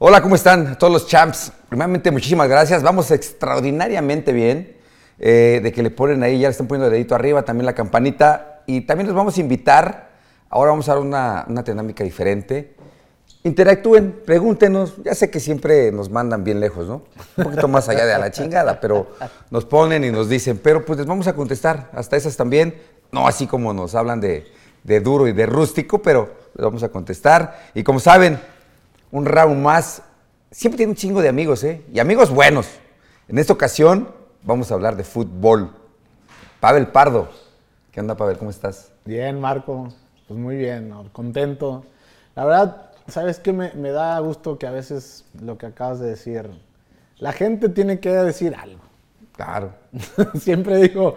Hola, ¿cómo están todos los champs? Primeramente, muchísimas gracias. Vamos extraordinariamente bien. eh, de que le ponen ahí, ya le están poniendo el dedito arriba, también la campanita. Y también los vamos a invitar. Ahora vamos a dar una, una dinámica diferente. Interactúen, pregúntenos. Ya sé que siempre nos mandan bien lejos, ¿no? Un poquito más allá de a la chingada, pero nos ponen y nos dicen, pero pues les vamos a contestar. Hasta esas también. No así como nos hablan de, de duro y de rústico, pero les vamos a contestar. Y como saben, un round más. Siempre tiene un chingo de amigos, ¿eh? Y amigos buenos. En esta ocasión vamos a hablar de fútbol. Pavel Pardo. ¿Qué onda, Pavel? ¿Cómo estás? Bien, Marco. Pues muy bien, ¿no? contento. La verdad, ¿sabes qué? Me, me da gusto que a veces lo que acabas de decir, la gente tiene que decir algo. Claro. Siempre digo,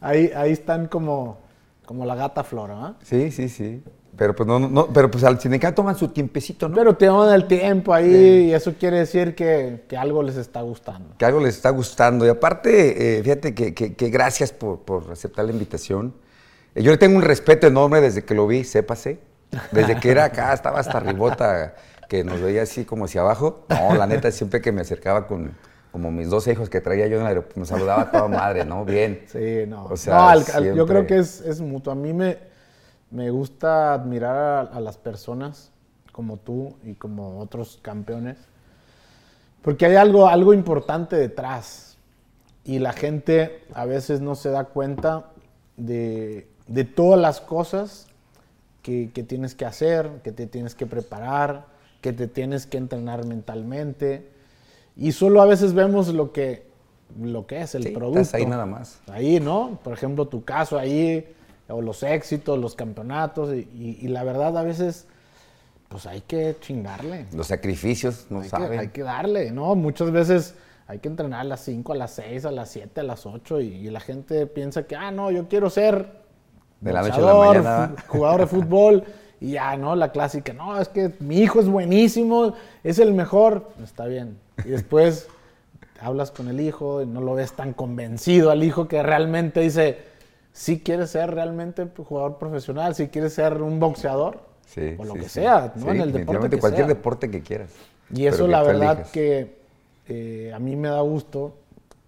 ahí, ahí están como, como la gata flora, ¿ah? Sí, sí, sí. Pero pues no, no, pero pues al sindicato toman su tiempecito, ¿no? Pero te dan el tiempo ahí y eso quiere decir que, que algo les está gustando. que algo les está gustando. Y aparte, eh, fíjate que, que- que gracias por, por aceptar la invitación. Eh, yo le tengo un respeto enorme desde que lo vi, sépase. Desde que era acá, estaba hasta ribota, que nos veía así como hacia abajo. No, la neta, siempre que me acercaba con como mis dos hijos que traía yo en el aeropuerto, me saludaba a toda madre, ¿no? Bien. Sí, no. O sea, No, al- al- siempre- yo creo que es, es mutuo. A mí me, me gusta admirar a, a las personas como tú y como otros campeones, porque hay algo, algo importante detrás y la gente a veces no se da cuenta de, de todas las cosas que, que tienes que hacer, que te tienes que preparar, que te tienes que entrenar mentalmente. Y solo a veces vemos lo que, lo que es el Sí, producto. estás ahí nada más. Ahí, ¿no? Por ejemplo, tu caso ahí, o los éxitos, los campeonatos, y, y- y la verdad a veces, pues hay que chingarle. Los sacrificios, no Hay que, saben. hay que darle, ¿no? Muchas veces hay que entrenar a las 5, a las 6, a las 7, a las 8, y, y la gente piensa que, ah, no, yo quiero ser De la noche a la mañana. jugador de fútbol, y ya, ¿no? La clásica, no, es que mi hijo es buenísimo, es el mejor, está bien. Y después hablas con el hijo y no lo ves tan convencido al hijo que realmente dice, si quieres ser realmente jugador profesional, si quieres ser un boxeador, Sí, o lo sí, que sí. sea, ¿no? En el deporte que cualquier sea. deporte que quieras. Y eso la verdad elijas. que eh, a mí me da gusto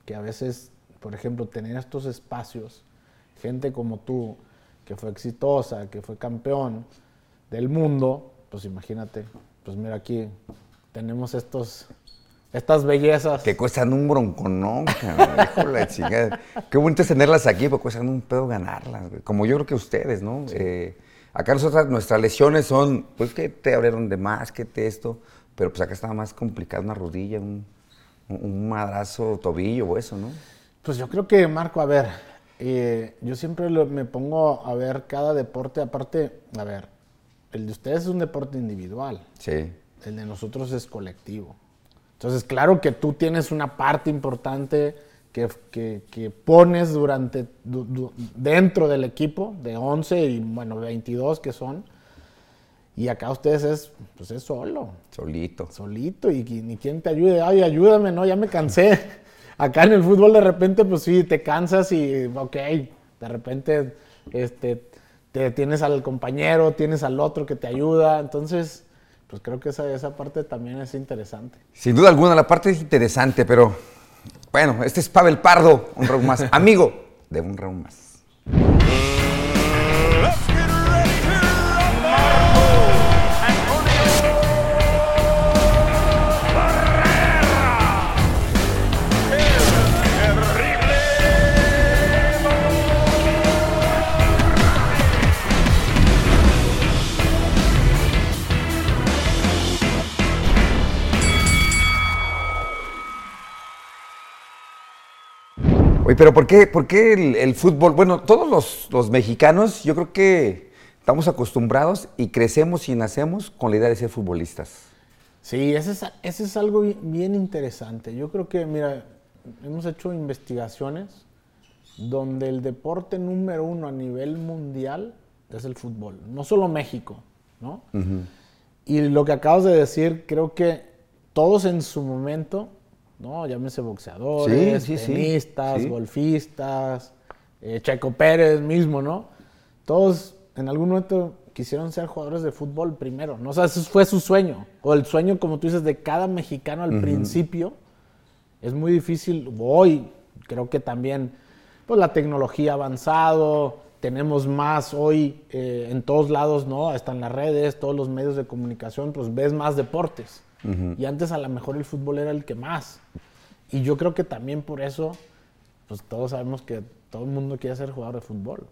que a veces, por ejemplo, tener estos espacios, gente como tú, que fue exitosa, que fue campeón del mundo, pues imagínate, pues mira aquí tenemos estos, estas bellezas. Que cuestan un bronconón, cabrón, chingada. Qué bonito es tenerlas aquí, pero cuestan un pedo ganarlas, güey. Como yo creo que ustedes, ¿no? Eh, acá nosotras, nuestras lesiones son, pues que te abrieron de más, que te esto, pero pues acá estaba más complicado una rodilla, un, un- un madrazo, tobillo o eso, ¿no? Pues yo creo que, Marco, a ver, eh, yo siempre lo- me pongo a ver cada deporte, aparte, a ver, el de ustedes es un deporte individual. Sí. El de nosotros es colectivo. Entonces, claro que tú tienes una parte importante que, que- que pones durante, du- du- dentro del equipo, de 11 y, bueno, 22 que son. Y acá ustedes es, pues es solo, Solito. solito, y, ni quien te ayude. Ay, ayúdame, no, ya me cansé. Acá en el fútbol de repente, pues sí, te cansas y, ok, de repente, este, te tienes al compañero, tienes al otro que te ayuda. Entonces, pues creo que esa, esa parte también es interesante. Sin duda alguna, la parte es interesante, pero bueno, este es Pavel Pardo, un round más, amigo de un round más. Oye, pero ¿por qué, por qué el, el fútbol? Bueno, todos los, los mexicanos, yo creo que estamos acostumbrados y crecemos y nacemos con la idea de ser futbolistas. Sí, ese es, ese es algo bi- bien interesante. Yo creo que, mira, hemos hecho investigaciones donde el deporte número uno a nivel mundial es el fútbol, no solo México, ¿no? Y lo que acabas de decir, creo que todos en su momento, ¿no? Llámese boxeadores, Sí, sí, tenistas, sí. golfistas, eh, Checo Pérez mismo, ¿no? Todos en algún momento quisieron ser jugadores de fútbol primero, ¿no? O sea, ese fue su sueño. O el sueño, como tú dices, de cada mexicano al principio. Es muy difícil. Hoy creo que también, pues la tecnología ha avanzado, tenemos más hoy eh, en todos lados, ¿no? Están las redes, todos los medios de comunicación, pues ves más deportes. Y antes a lo mejor el fútbol era el que más. Y yo creo que también por eso, pues todos sabemos que todo el mundo quiere ser jugador de fútbol.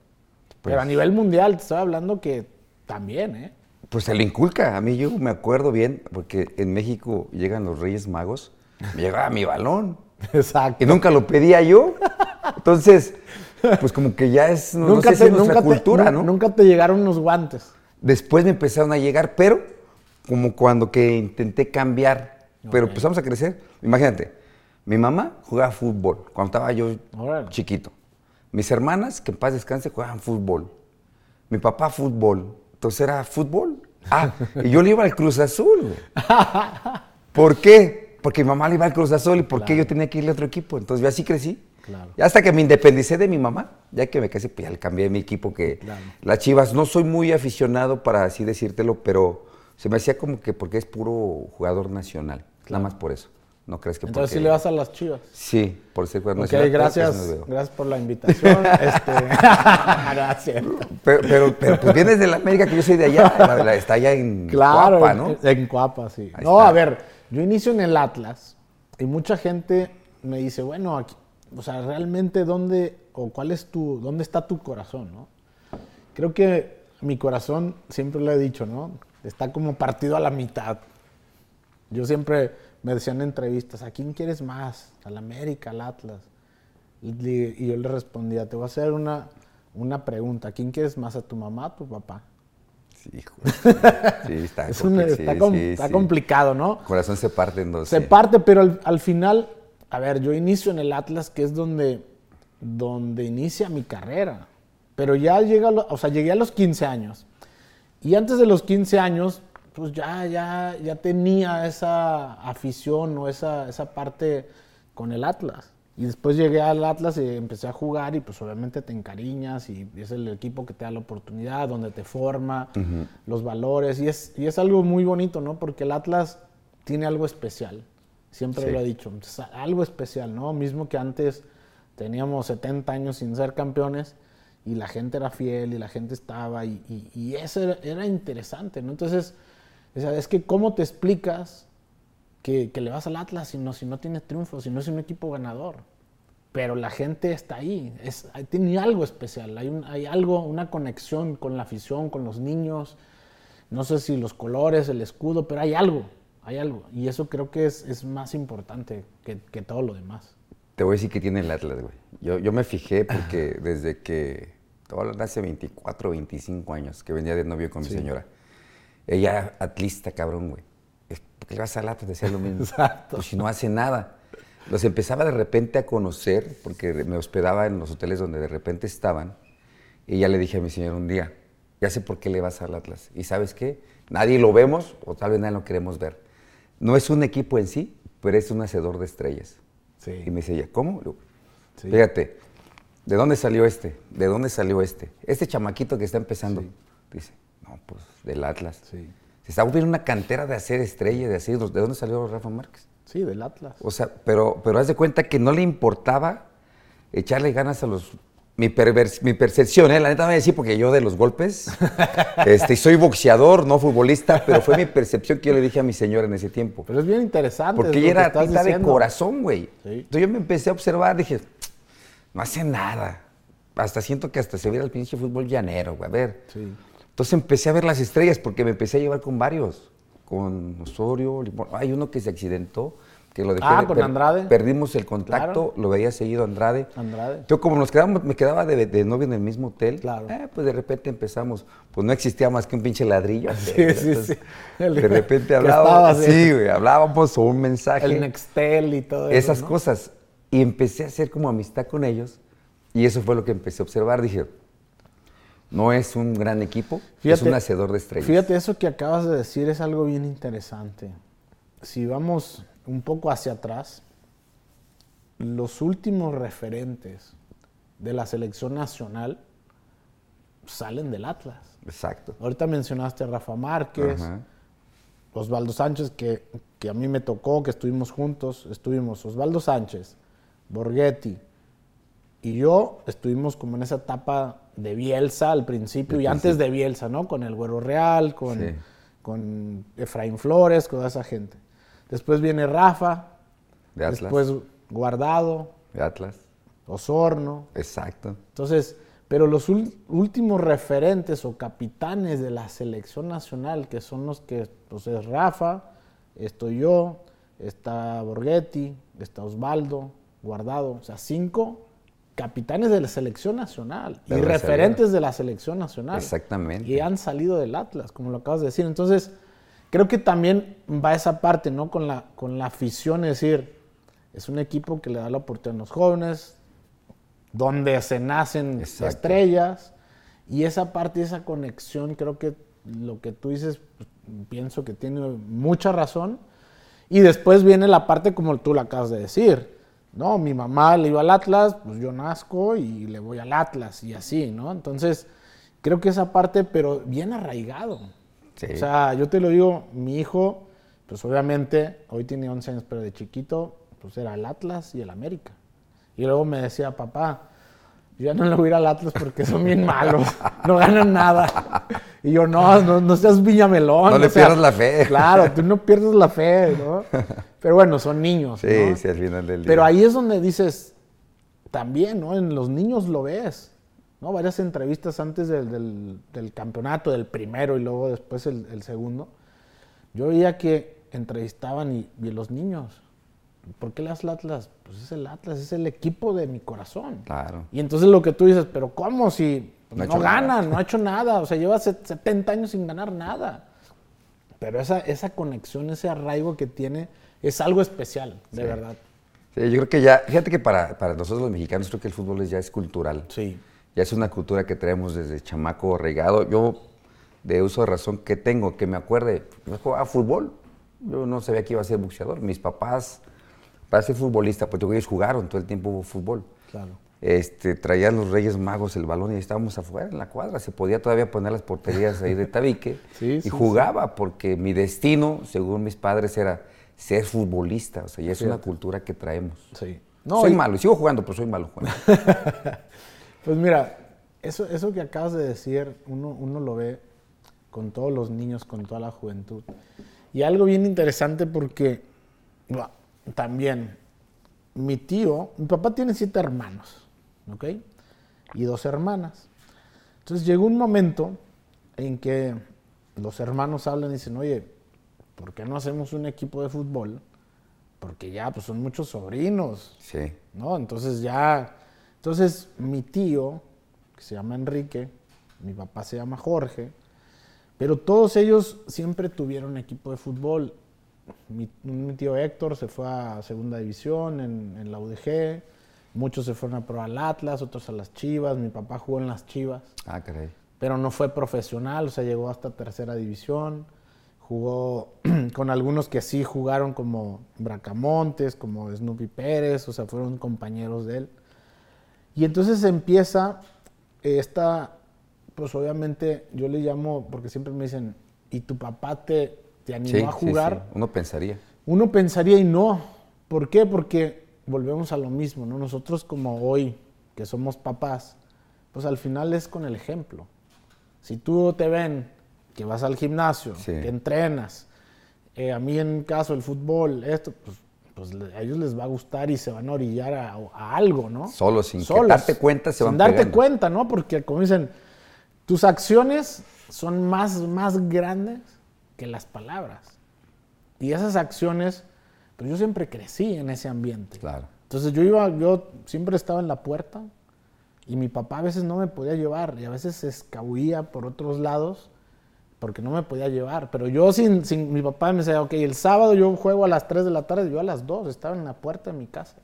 Pero a nivel mundial, te estoy hablando que también, ¿eh? Pues se le inculca. A mí yo me acuerdo bien, porque en México llegan los Reyes Magos, me llegaba mi balón. Exacto. Y nunca lo pedía yo. Entonces, pues como que ya es, no, no sé si es nuestra cultura, ¿no? Nunca te llegaron unos guantes. Después me empezaron a llegar, pero como cuando que intenté cambiar, pero empezamos a crecer. Imagínate, mi mamá jugaba fútbol cuando estaba yo chiquito. Mis hermanas, que en paz descanse, jugaban fútbol. Mi papá fútbol. Entonces era fútbol. Ah, y yo le iba al Cruz Azul. ¿Por qué? Porque mi mamá le iba al Cruz Azul y por qué yo tenía que irle a otro equipo. Entonces yo así crecí. Claro. Y hasta que me independicé de mi mamá, ya que me casé, pues ya le cambié mi equipo que Claro. las Chivas. No soy muy aficionado para así decírtelo, pero se me hacía como que porque es puro jugador nacional. Nada más por eso. No crees que Entonces porque... sí le vas a las chivas. Sí, por ser jugador Ok, gracias, no gracias por la invitación. este, gracias. Pero, pero, pero, pues vienes de la América, que yo soy de allá. la- la- está allá en Claro, Cuapa, en- ¿no? en Cuapa, sí. Ahí no, está. a ver, yo inicio en el Atlas y mucha gente me dice, bueno, aquí, o sea, realmente dónde o cuál es tu, dónde está tu corazón, ¿no? Creo que mi corazón, siempre lo he dicho, ¿no? Está como partido a la mitad. Yo siempre me decían en entrevistas, ¿a quién quieres más? ¿Al América, al Atlas? Y, yo le respondía, te voy a hacer una, una pregunta, ¿a quién quieres más? ¿A tu mamá a tu papá? Sí, hijo. Sí, está, Es un- compli- está sí, com- sí, está sí. complicado, ¿no? Corazón se parte en dos. Se parte, pero al, al final, a ver, yo inicio en el Atlas, que es donde, donde inicia mi carrera. Pero ya llega, o sea, llegué a los 15 años. Y antes de los 15 años, pues ya, ya, ya tenía esa afición o esa, esa parte con el Atlas. Y después llegué al Atlas y empecé a jugar y pues obviamente te encariñas y es el equipo que te da la oportunidad, donde te forma, los valores. Y es, y es algo muy bonito, ¿no? Porque el Atlas tiene algo especial. Siempre Sí. lo he dicho. Entonces, algo especial, ¿no? Mismo que antes teníamos 70 años sin ser campeones y la gente era fiel y la gente estaba y, y- y eso era, interesante, ¿no? Entonces, es que cómo te explicas que, que le vas al Atlas si no, si no tiene triunfo, si no es un equipo ganador. Pero la gente está ahí, es, tiene algo especial, hay, hay algo, una conexión con la afición, con los niños, no sé si los colores, el escudo, pero hay algo, hay algo. Y eso creo que es, es más importante que, que todo lo demás. Te voy a decir que tiene el Atlas, güey. Yo, yo me fijé porque desde que, de hace 24, 25 años, que venía de novio con mi señora. Ella, atlista, cabrón, güey. ¿Por qué le vas al Atlas? Decía lo mismo. Exacto. Pues si no hace nada. Los empezaba de repente a conocer, porque me hospedaba en los hoteles donde de repente estaban. Y ya le dije a mi señora un día, ya sé por qué le vas al Atlas. ¿Y sabes qué? Nadie lo vemos, o tal vez nadie lo queremos ver. No es un equipo en sí, pero es un hacedor de estrellas. Sí. Y me dice ella, ¿cómo? Le digo, Sí. Fíjate, ¿de dónde salió este? ¿De dónde salió este? Este chamaquito que está empezando. Dice, no, pues del Atlas. Sí. Se está volviendo una cantera de hacer estrellas, de hacer. ¿De dónde salió Rafa Márquez? Sí, del Atlas. O sea, pero, pero haz de cuenta que no le importaba echarle ganas a los. Mi, pervers- mi percepción, ¿eh? la neta me voy a decir, porque yo de los golpes, este, soy boxeador, no futbolista, pero fue mi percepción que yo le dije a mi señora en ese tiempo. Pero es bien interesante. Porque ella era tita de corazón, güey. Sí. Entonces yo me empecé a observar, dije, no hace nada. Hasta siento que hasta se viera el pinche fútbol llanero, güey. A ver. Sí. Entonces empecé a ver las estrellas porque me empecé a llevar con varios. Con Osorio, Limón. Hay uno que se accidentó, que lo dejé Ah, de- con Andrade. Perdimos el contacto, lo veía seguido Andrade. Andrade. Yo como nos quedamos, me quedaba de, de novio en el mismo hotel, Claro. eh, pues de repente empezamos, pues no existía más que un pinche ladrillo. Sí, Entonces, sí, sí. El- De repente hablábamos, sí, güey, hablábamos o un mensaje El Nextel y todo eso. esas ¿no? cosas. Y empecé a hacer como amistad con ellos. Y eso fue lo que empecé a observar. Dije, no es un gran equipo, es un hacedor de estrellas. Fíjate, eso que acabas de decir es algo bien interesante. Si vamos un poco hacia atrás, los últimos referentes de la selección nacional salen del Atlas. Exacto. Ahorita mencionaste a Rafa Márquez. Osvaldo Sánchez, que, que a mí me tocó, que estuvimos juntos. Estuvimos Osvaldo Sánchez, Borghetti y yo estuvimos como en esa etapa de Bielsa al principio De y antes de Bielsa, ¿no? Con el Güero Real, con, Sí. con Efraín Flores, con toda esa gente. Después viene Rafa, De Atlas. después Guardado, De Atlas. Osorno. Exacto. Entonces, pero los últimos referentes o capitanes de la selección nacional, que son los que, pues es Rafa, estoy yo, está Borghetti, está Osvaldo, Guardado, o sea, cinco capitanes de la selección nacional De y referentes de la selección nacional. Exactamente. Y han salido del Atlas, como lo acabas de decir. Entonces, creo que también va esa parte, ¿no? Con la, con la afición, es decir, es un equipo que le da la oportunidad a los jóvenes, donde se nacen Exacto. estrellas, y esa parte, esa conexión, creo que lo que tú dices, pues, pienso que tiene mucha razón. Y después viene la parte como tú la acabas de decir. No, mi mamá le iba al Atlas, pues yo nazco y le voy al Atlas y así, ¿no? Entonces, creo que esa parte, pero bien arraigado. Sí. O sea, yo te lo digo, mi hijo, pues obviamente, hoy tiene 11 años, pero de chiquito, pues era el Atlas y el América. Y luego me decía, papá, yo ya no le voy a ir al Atlas porque son bien malos, no ganan nada. Y yo, no, no, no seas viñamelón. No le o sea, pierdas la fe. Claro, tú no pierdes la fe, ¿no? Pero bueno, son niños. Sí, ¿no? sí, al final del día. Pero ahí es donde dices, también, ¿no? En los niños lo ves, ¿no? Varias entrevistas antes del, del- del campeonato, del primero y luego después el, el segundo. Yo veía que entrevistaban y, y los niños, ¿por qué el Atlas? Pues es el Atlas, es el equipo de mi corazón. Claro. Y entonces lo que tú dices, pero ¿cómo si pues, No no, hecho gana, nada. no ha hecho nada? O sea, lleva set- 70 años sin ganar nada. Pero esa, esa conexión, ese arraigo que tiene, es algo especial, de Sí. verdad. Sí, yo creo que ya, fíjate que para, para nosotros los mexicanos creo que el fútbol ya es cultural. Sí. Ya es una cultura que traemos desde chamaco regado. Yo, de uso de razón que tengo, que me acuerde, yo jugaba fútbol. Yo no sabía que iba a ser boxeador. Mis papás, para ser futbolista, pues ellos jugaron todo el tiempo fútbol. Claro. Este, traían los Reyes Magos el balón y estábamos afuera en la cuadra. Se podía todavía poner las porterías ahí de tabique. Sí, y sí, jugaba porque mi destino, según mis padres, era ser futbolista. O sea, ya es una cultura que traemos. Sí. soy y- malo, sigo jugando, pero soy malo jugando. Pues mira, eso, eso que acabas de decir, uno, uno lo ve con todos los niños, con toda la juventud. Y algo bien interesante porque bueno, también mi tío, mi papá tiene siete hermanos, ¿ok? Y dos hermanas. Entonces llegó un momento en que los hermanos hablan y dicen, oye, ¿por qué no hacemos un equipo de fútbol? Porque ya pues son muchos sobrinos, Sí. ¿no? Entonces ya, entonces mi tío, que se llama Enrique, mi papá se llama Jorge, pero todos ellos siempre tuvieron equipo de fútbol. Mi, mi tío Héctor se fue a segunda división en, en la UDG, muchos se fueron a probar al Atlas, otros a las Chivas, mi papá jugó en las Chivas Ah, caray. pero no fue profesional, o sea, llegó hasta tercera división, jugó con algunos que sí jugaron como Bracamontes, como Snoopy Pérez, o sea, fueron compañeros de él. Y entonces empieza esta, pues obviamente yo le llamo, porque siempre me dicen, ¿y tu papá te, te animó Sí, a jugar? sí. Uno pensaría. Uno pensaría y no. ¿Por qué? Porque volvemos a lo mismo, ¿no? Nosotros como hoy, que somos papás, pues al final es con el ejemplo. Si tú te ven que vas al gimnasio, que entrenas, eh, a mí en caso el fútbol, esto, pues, pues a ellos les va a gustar y se van a orillar a, a algo, ¿no? Solos, sin que darte cuenta, se sin van darte pegando. cuenta, ¿no? Porque como dicen, tus acciones son más, más grandes que las palabras. Y esas acciones, pues yo siempre crecí en ese ambiente. Claro. Entonces yo iba, yo siempre estaba en la puerta y mi papá a veces no me podía llevar y a veces se escabullía por otros lados porque no me podía llevar. Pero yo sin, sin mi papá me decía, ok, el sábado yo juego a las 3 de la tarde, yo a las 2 estaba en la puerta de mi casa.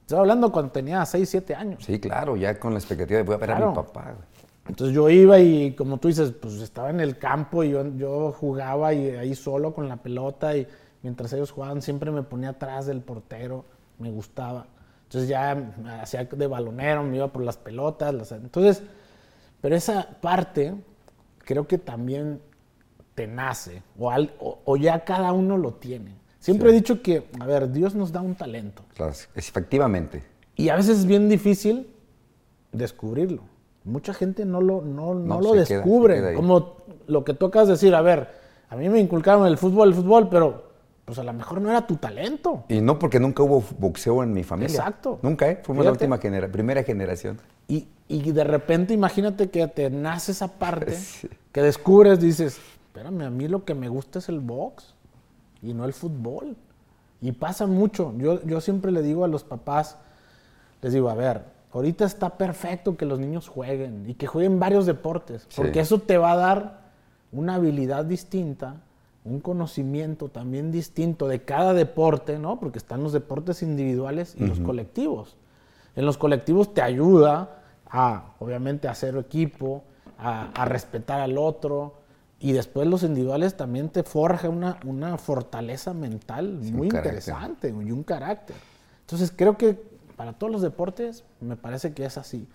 Estaba hablando cuando tenía 6, 7 años. Sí, claro, ya con la expectativa de voy a ver a Claro. mi papá. Entonces yo iba y como tú dices, pues estaba en el campo y yo, yo jugaba y ahí solo con la pelota y mientras ellos jugaban siempre me ponía atrás del portero, me gustaba. Entonces ya me hacía de balonero, me iba por las pelotas. las- entonces, Pero esa parte creo que también te nace o, al- o- o ya cada uno lo tiene. Siempre he dicho que, a ver, Dios nos da un talento Claro, efectivamente. y a veces es bien difícil descubrirlo. Mucha gente no lo, no, no No, lo queda- descubre. queda. Como lo que tocas decir, a ver, a mí me inculcaron el fútbol, el fútbol, pero pues a lo mejor no era tu talento. Y no porque nunca hubo boxeo en mi familia. Exacto. Nunca, ¿eh? Fuimos la última genera primera generación. Y, y de repente imagínate que te nace esa parte, Sí. que descubres, dices, espérame, a mí lo que me gusta es el box y no el fútbol. Y pasa mucho. Yo, yo siempre le digo a los papás, les digo, a ver, ahorita está perfecto que los niños jueguen y que jueguen varios deportes, Sí. porque eso te va a dar una habilidad distinta, un conocimiento también distinto de cada deporte, ¿no? Porque están los deportes individuales y los colectivos. En los colectivos te ayuda a, obviamente, a hacer equipo, a, a respetar al otro. Y después los individuales también te forja una, una fortaleza mental Sí, muy carácter. interesante y un carácter. Entonces creo que para todos los deportes me parece que es así.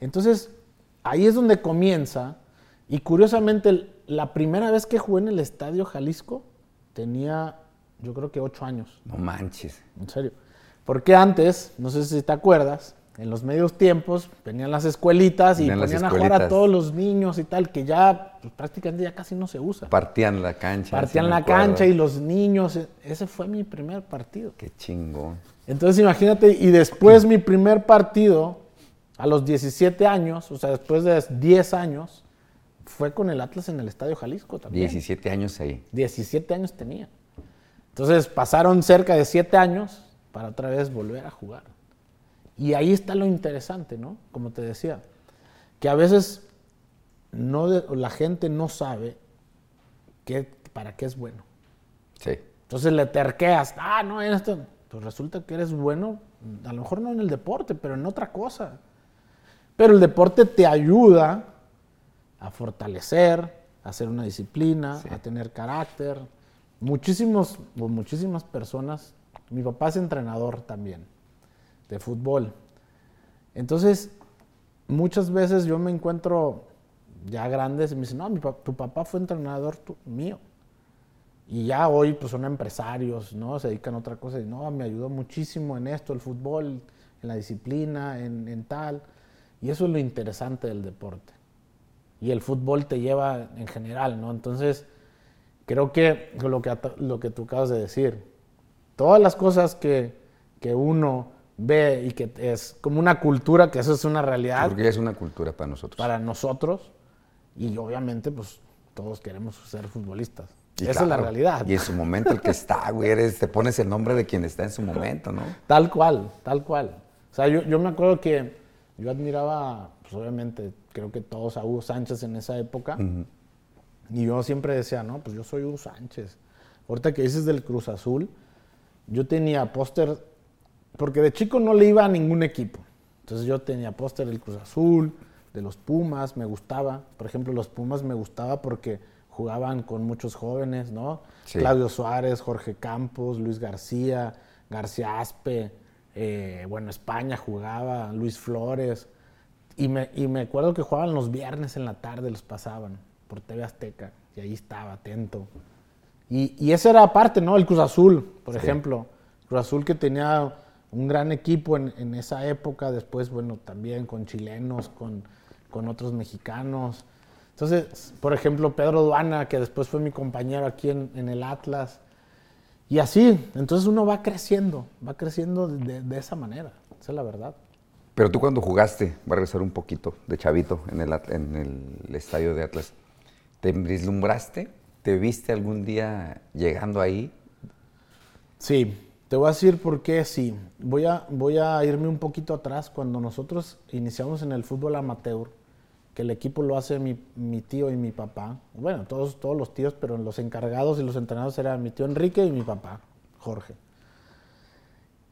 Entonces ahí es donde comienza. Y curiosamente la primera vez que jugué en el Estadio Jalisco tenía yo creo que ocho años. No manches. En serio. Porque antes, no sé si te acuerdas, en los medios tiempos venían las escuelitas y Venían ponían a jugar a escuelitas. todos los niños y tal, que ya pues, prácticamente ya casi no se usa. Partían la cancha. Partían la cancha y los niños. e- Ese fue mi primer partido. Qué chingón. Entonces imagínate, y después mi primer partido, a los 17 años, o sea, después de 10 años, fue con el Atlas en el Estadio Jalisco también. 17 años ahí. 17 años tenía. Entonces pasaron cerca de 7 años para otra vez volver a jugar. Y ahí está lo interesante, ¿no? Como te decía, que a veces no de- la gente no sabe qué, para qué es bueno. Sí. Entonces le terqueas, ah, no, en esto. Pues resulta que eres bueno, a lo mejor no en el deporte, pero en otra cosa. Pero el deporte te ayuda a fortalecer, a hacer una disciplina, a tener carácter. Muchísimos, muchísimas personas, mi papá es entrenador también de fútbol. Entonces, muchas veces yo me encuentro ya grandes y me dicen, no, mi tu papá fue entrenador tu- mío. Y ya hoy pues son empresarios, ¿no? Se dedican a otra cosa y no, me ayudó muchísimo en esto, el fútbol, en la disciplina, en, en tal. Y eso es lo interesante del deporte. Y el fútbol te lleva en general, ¿no? Entonces, creo que lo que, lo que tú acabas de decir, todas las cosas que, que uno ve y que es como una cultura, que eso es una realidad Porque es una cultura para nosotros. para nosotros, y obviamente pues todos queremos ser futbolistas. Y Esa es la claro, realidad. Y en su momento el que está, güey, eres, te pones el nombre de quien está en su momento, ¿no? Tal cual, tal cual. O sea, yo, yo me acuerdo que yo admiraba, pues obviamente, creo que todos a Hugo Sánchez en esa época. Y yo siempre decía, no, pues yo soy Hugo Sánchez. Ahorita que dices del Cruz Azul, yo tenía póster, porque de chico no le iba a ningún equipo. Entonces yo tenía póster del Cruz Azul, de los Pumas, me gustaba. Por ejemplo, los Pumas me gustaba porque jugaban con muchos jóvenes, ¿no? Sí. Claudio Suárez, Jorge Campos, Luis García, García Aspe, eh, bueno, España jugaba, Luis Flores. Y me, y me acuerdo que jugaban los viernes en la tarde, los pasaban por TV Azteca. Y ahí estaba, atento. Y, y esa era parte, ¿no? El Cruz Azul, por ejemplo. Cruz Azul que tenía un gran equipo en, en esa época, después, bueno, también con chilenos, con, con otros mexicanos. Entonces, por ejemplo, Pedro Duana, que después fue mi compañero aquí en, en el Atlas. Y así, entonces uno va creciendo, va creciendo de, de esa manera. Esa es la verdad. Pero tú cuando jugaste, voy a regresar un poquito de chavito en el, en el estadio de Atlas, ¿te vislumbraste? ¿Te viste algún día llegando ahí? Sí, te voy a decir por qué sí. Voy a, voy a irme un poquito atrás. Cuando nosotros iniciamos en el fútbol amateur, que el equipo lo hace mi, mi tío y mi papá. Bueno, todos, todos los tíos, pero los encargados y los entrenados eran mi tío Enrique y mi papá, Jorge.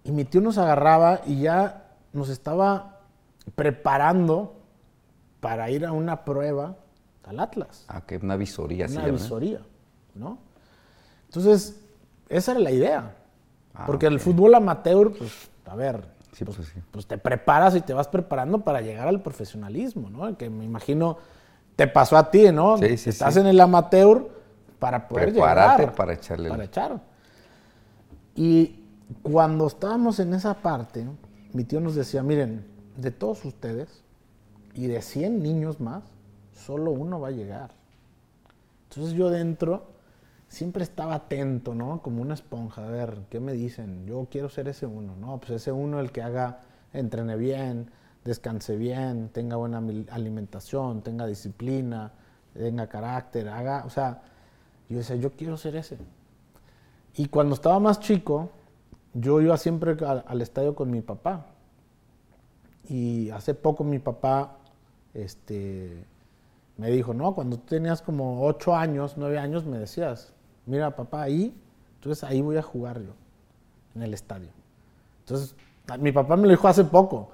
Y mi tío nos agarraba y ya nos estaba preparando para ir a una prueba al Atlas Ah, que una visoría. una ¿no? visoría, ¿no? Entonces, esa era la idea. Ah, Porque el fútbol amateur, pues, a ver, Sí, pues sí. pues te preparas y te vas preparando para llegar al profesionalismo, ¿no? Que me imagino te pasó a ti, ¿no? Sí, sí, Estás en el amateur para poder llegar. para echarle el- Para echar. Y cuando estábamos en esa parte, mi tío nos decía, miren, de todos ustedes y de 100 niños más, solo uno va a llegar. Entonces yo dentro siempre estaba atento, ¿no? Como una esponja, a ver, ¿qué me dicen? Yo quiero ser ese uno, ¿no? Pues ese uno el que haga, entrene bien, descanse bien, tenga buena alimentación, tenga disciplina, tenga carácter, haga, o sea, yo decía, yo quiero ser ese. Y cuando estaba más chico, yo iba siempre al, al estadio con mi papá. Y hace poco mi papá este, me dijo, no, cuando tú tenías como 8 años, 9 años, me decías, mira papá, ahí, entonces ahí voy a jugar yo, en el estadio. Entonces, mi papá me lo dijo hace poco.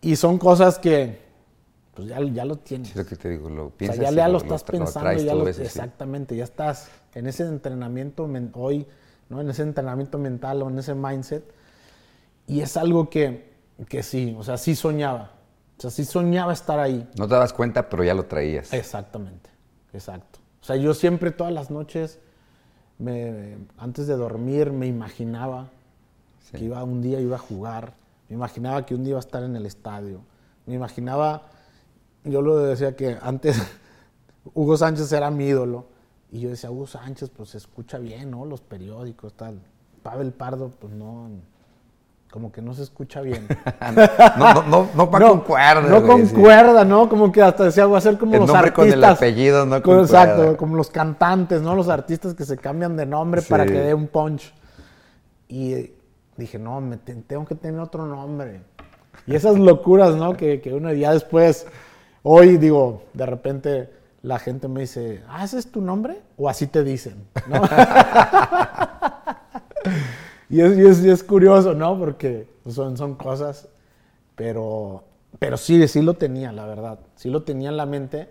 Y son cosas que, pues ya, ya lo tienes. Sí, lo que te digo, lo O sea, piensas ya, ya lo, lo estás lo pensando, ya lo- veces, sí. exactamente, ya estás en ese entrenamiento hoy, ¿no? En ese entrenamiento mental o en ese mindset. Y es algo que, que sí, o sea, sí soñaba. O sea, sí soñaba estar ahí. No te dabas cuenta, pero ya lo traías. Exactamente, exacto. O sea, yo siempre todas las noches, me, antes de dormir, me imaginaba Sí. que iba un día iba a jugar, me imaginaba que un día iba a estar en el estadio, me imaginaba, yo lo decía que antes Hugo Sánchez era mi ídolo, y yo decía, Hugo Sánchez, pues se escucha bien, ¿no? Los periódicos, tal. Pavel Pardo, pues no, como que no se escucha bien. No, no, no, no pa' concuerda, No güey, sí. concuerda, ¿no? Como que hasta decía, voy a ser como El los nombre con artistas. el apellido no Como- concuerda. Exacto, como los cantantes, ¿no? Los artistas que se cambian de nombre para que dé un punch. Y dije, no, me te- tengo que tener otro nombre. Y esas locuras, ¿no? Que, que uno ya después, hoy digo, de repente la gente me dice, ah, ¿ese es tu nombre? O así te dicen, ¿no? y, es, es- es curioso, ¿no? Porque son, son cosas, pero, pero sí, sí lo tenía, la verdad. Sí lo tenía en la mente.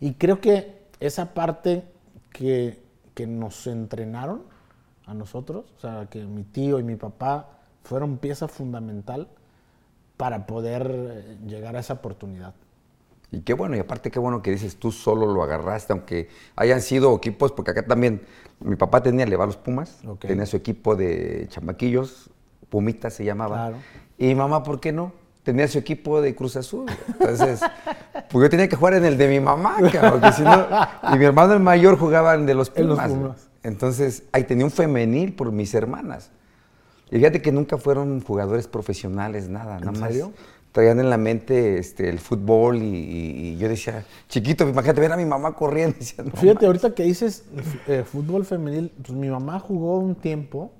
Y creo que esa parte que, que nos entrenaron a nosotros, o sea, que mi tío y mi papá fueron pieza fundamental para poder eh, llegar a esa oportunidad. Y qué bueno, y aparte qué bueno que dices, tú solo lo agarraste, aunque hayan sido equipos, porque acá también mi papá tenía, le va a los Pumas, tenía su equipo de chamaquillos, Pumita se llamaba. Claro. Y mi mamá, ¿por qué no? Tenía su equipo de Cruz Azul. Entonces, pues yo tenía que jugar en el de mi mamá, porque si no- Y mi hermano el mayor jugaba en el de los En los Pumas. Pumas. Entonces, ahí tenía un femenil por mis hermanas. Y fíjate que nunca fueron jugadores profesionales, nada, nada más. serio? Traían en la mente este, el fútbol y, yo decía, chiquito, imagínate ver a mi mamá corriendo. y decía, "No Fíjate, ahorita que dices eh, fútbol femenil, pues mi mamá jugó un tiempo,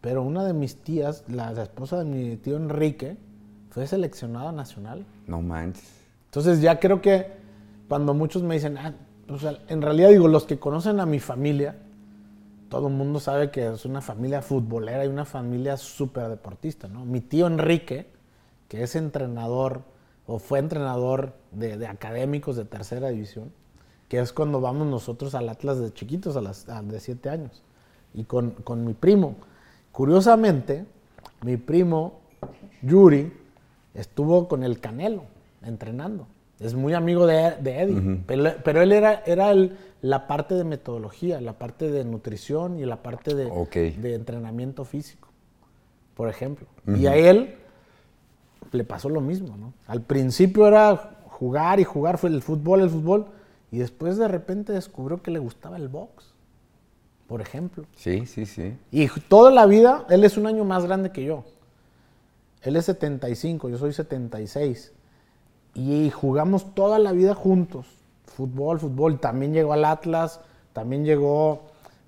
pero una de mis tías, la, la esposa de mi tío Enrique, fue seleccionada nacional. No manches. Entonces ya creo que cuando muchos me dicen, ah, o sea, en realidad digo, los que conocen a mi familia, todo el mundo sabe que es una familia futbolera y una familia súper deportista, ¿no? Mi tío Enrique, que es entrenador o fue entrenador de, de académicos de tercera división, que es cuando vamos nosotros al Atlas de chiquitos, a las a- de siete años, y con, con mi primo. Curiosamente, mi primo Yuri estuvo con el Canelo entrenando. Es muy amigo de, de Eddie, pero, pero él era, era el- la parte de metodología, la parte de nutrición y la parte de, de entrenamiento físico, por ejemplo. Y a él le pasó lo mismo, ¿no? Al principio era jugar y jugar, fue el fútbol, el fútbol, y después de repente descubrió que le gustaba el box, por ejemplo. Sí, sí, sí. Y toda la vida, él es un año más grande que yo. Él es 75, yo soy 76. Y jugamos toda la vida juntos. Fútbol, fútbol. También llegó al Atlas, también llegó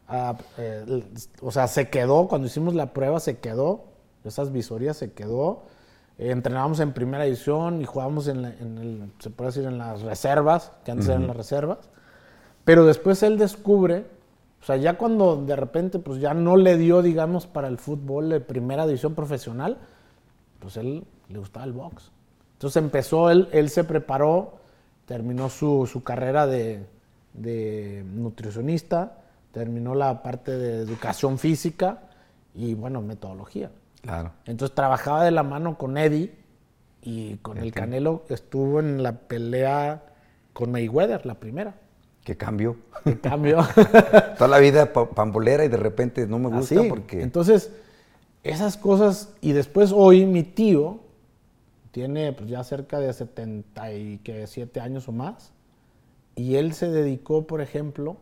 a... eh, o sea, se quedó, cuando hicimos la prueba se quedó. Esas visorías se quedó. Eh, entrenábamos en primera división y jugábamos en, la- en el, se puede decir, en las reservas, que antes eran las reservas. Pero después él descubre, o sea, ya cuando de repente pues ya no le dio, digamos, para el fútbol de primera división profesional, pues él le gustaba el box. Entonces empezó, él, él se preparó, terminó su, su carrera de, de nutricionista, terminó la parte de educación física y, bueno, metodología. Claro. Entonces trabajaba de la mano con Eddie y con el Canelo estuvo en la pelea con Mayweather, la primera. ¿Qué cambio? En cambio, Toda la vida pa- pambolera y de repente no me gusta así. porque... Entonces, esas cosas. Y después hoy mi tío tiene pues, ya cerca de 77 años o más. Y él se dedicó, por ejemplo,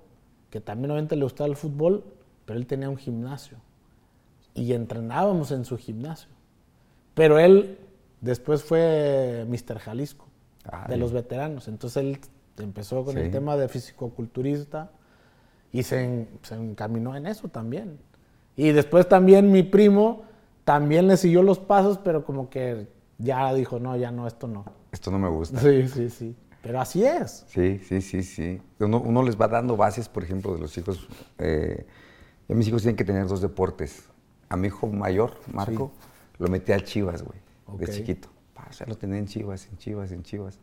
que también obviamente le gustaba el fútbol, pero él tenía un gimnasio. Y entrenábamos en su gimnasio. Pero él después fue Mr. Jalisco, Ay. de los veteranos. Entonces él empezó con el Sí. tema de fisicoculturista y se, se encaminó en eso también. Y después también mi primo también le siguió los pasos, pero como que ya dijo, no, ya no, esto no. Esto no me gusta. Sí, sí, sí. Pero así es. Sí, sí, sí, sí. Uno, uno les va dando bases, por ejemplo, de los hijos. Eh, mis hijos tienen que tener dos deportes. A mi hijo mayor, Marco, lo metí al Chivas, güey, de chiquito. Pa, o sea, lo tenía en Chivas, en Chivas, en Chivas.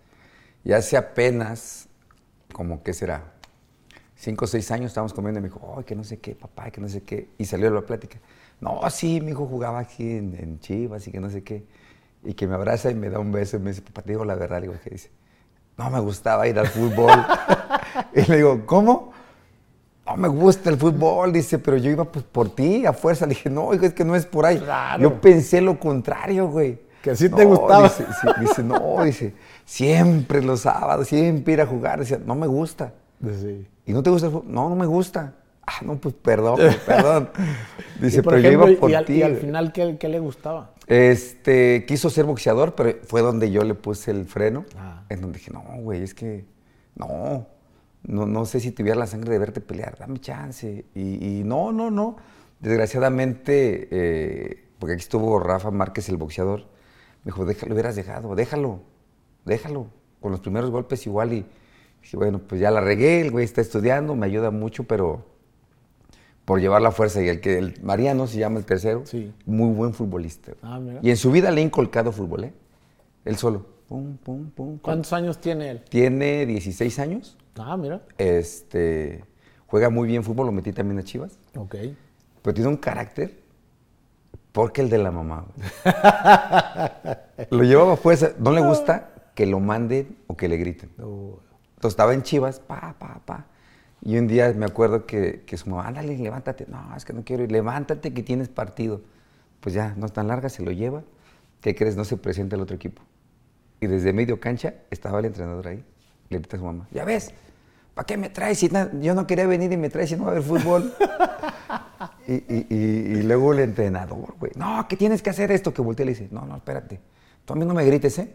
Y hace apenas, como, ¿qué será? Cinco o seis años estábamos comiendo y me dijo, ay, que no sé qué, papá, que no sé qué. Y salió la plática. No, sí, mi hijo jugaba aquí en, en Chivas y que no sé qué. Y que me abraza y me da un beso y me dice, papá, te digo la verdad. Le digo, ¿qué dice? No me gustaba ir al fútbol. y le digo, ¿cómo? No me gusta el fútbol, dice, pero yo iba pues por ti, a fuerza. Le dije, no, hijo, es que no es por ahí. Claro. Yo pensé lo contrario, güey. Que sí te No, gustaba. Dice, sí, dice, no, dice, siempre los sábados, siempre ir a jugar. Decía, no me gusta. Sí. ¿Y no te gusta el fútbol? No, no me gusta. Ah, no, pues perdón, perdón. Dice, pero ejemplo, yo iba por y al, ti. y al güey". final, ¿qué, qué le gustaba? Este, quiso ser boxeador, pero fue donde yo le puse el freno. Ah. En donde dije, no, güey, es que no, no, no sé si tuviera la sangre de verte pelear, dame chance. Y, y no, no, no. Desgraciadamente, eh, porque aquí estuvo Rafa Márquez, el boxeador, me dijo, déjalo, hubieras dejado, déjalo, déjalo. Con los primeros golpes igual y dije, bueno, pues ya la regué, el güey está estudiando, me ayuda mucho, pero por llevar la fuerza. Y el que, el Mariano se llama el tercero, Sí. muy buen futbolista. Ah, mira. Y en su vida le ha inculcado fútbol, ¿eh? Él solo. Pum, pum, pum. ¿Cuántos años tiene él? Tiene 16 años. Ah, mira. Este, juega muy bien fútbol, lo metí también a Chivas. Ok. Pero tiene un carácter porque el de la mamá. lo llevaba fuerza. No le gusta que lo manden o que le griten. Uh, Entonces estaba en Chivas, pa, pa, pa. Y un día me acuerdo que, que su mamá, ándale, levántate. No, es que no quiero ir. Levántate que tienes partido. Pues ya, no es tan larga, se lo lleva. ¿Qué crees? No se presenta el otro equipo. Y desde medio cancha estaba el entrenador ahí. Le grita a su mamá, ya ves, ¿para qué me traes? Si yo no quería venir y me traes si no va a haber fútbol. y, y- y- y luego el entrenador, güey, no, que tienes que hacer esto. Que voltea y le dice, no, no, espérate. Tú a mí no me grites, ¿eh?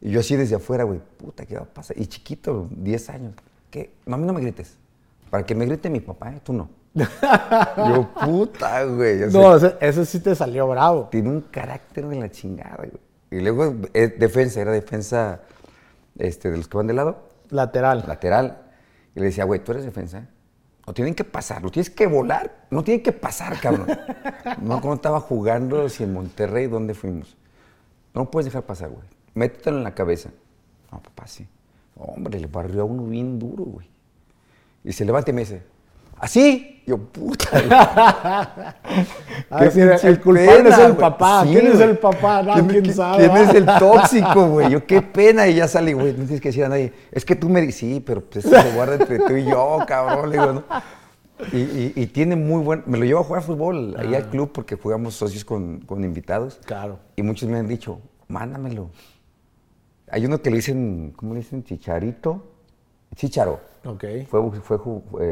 Y yo así desde afuera, güey, puta, ¿qué va a pasar? Y chiquito, 10 años. ¿Qué? No, a mí no me grites. Para que me grite mi papá, ¿eh? Tú no. yo, puta, güey. o sea, No, ese, ese sí te salió bravo. tiene un carácter de la chingada, güey. Y luego es defensa, era defensa este, de los que van de lado, Lateral. lateral. Y le decía, güey, tú eres defensa. No tienen que pasar, lo tienes que volar. No tienen que pasar, cabrón. no, cuando estaba jugando, si en Monterrey, ¿dónde fuimos? No lo puedes dejar pasar, güey. Métetelo en la cabeza. No, papá, sí. Hombre, le barrió a uno bien duro, güey. Y se levanta y me dice, ¿así? Yo, puta. güey. Ah, el pinche culpable pena, es el papá. Sí, ¿Quién es el papá? No, quién, qui- sabe. ¿Quién es el ah? tóxico, güey? Yo, qué pena. Y ya sale, güey, no tienes que decir a nadie. Es que tú me dices, sí, pero pues eso se guarda entre tú y yo, cabrón. Le digo, ¿no? Y, y- y tiene muy buen... Me lo llevo a jugar fútbol ahí al club porque jugamos socios con, con invitados. Claro. Y muchos me han dicho, mándamelo. Hay uno que le dicen, ¿cómo le dicen? Chicharito. Chicharo. Ok. Fue, fue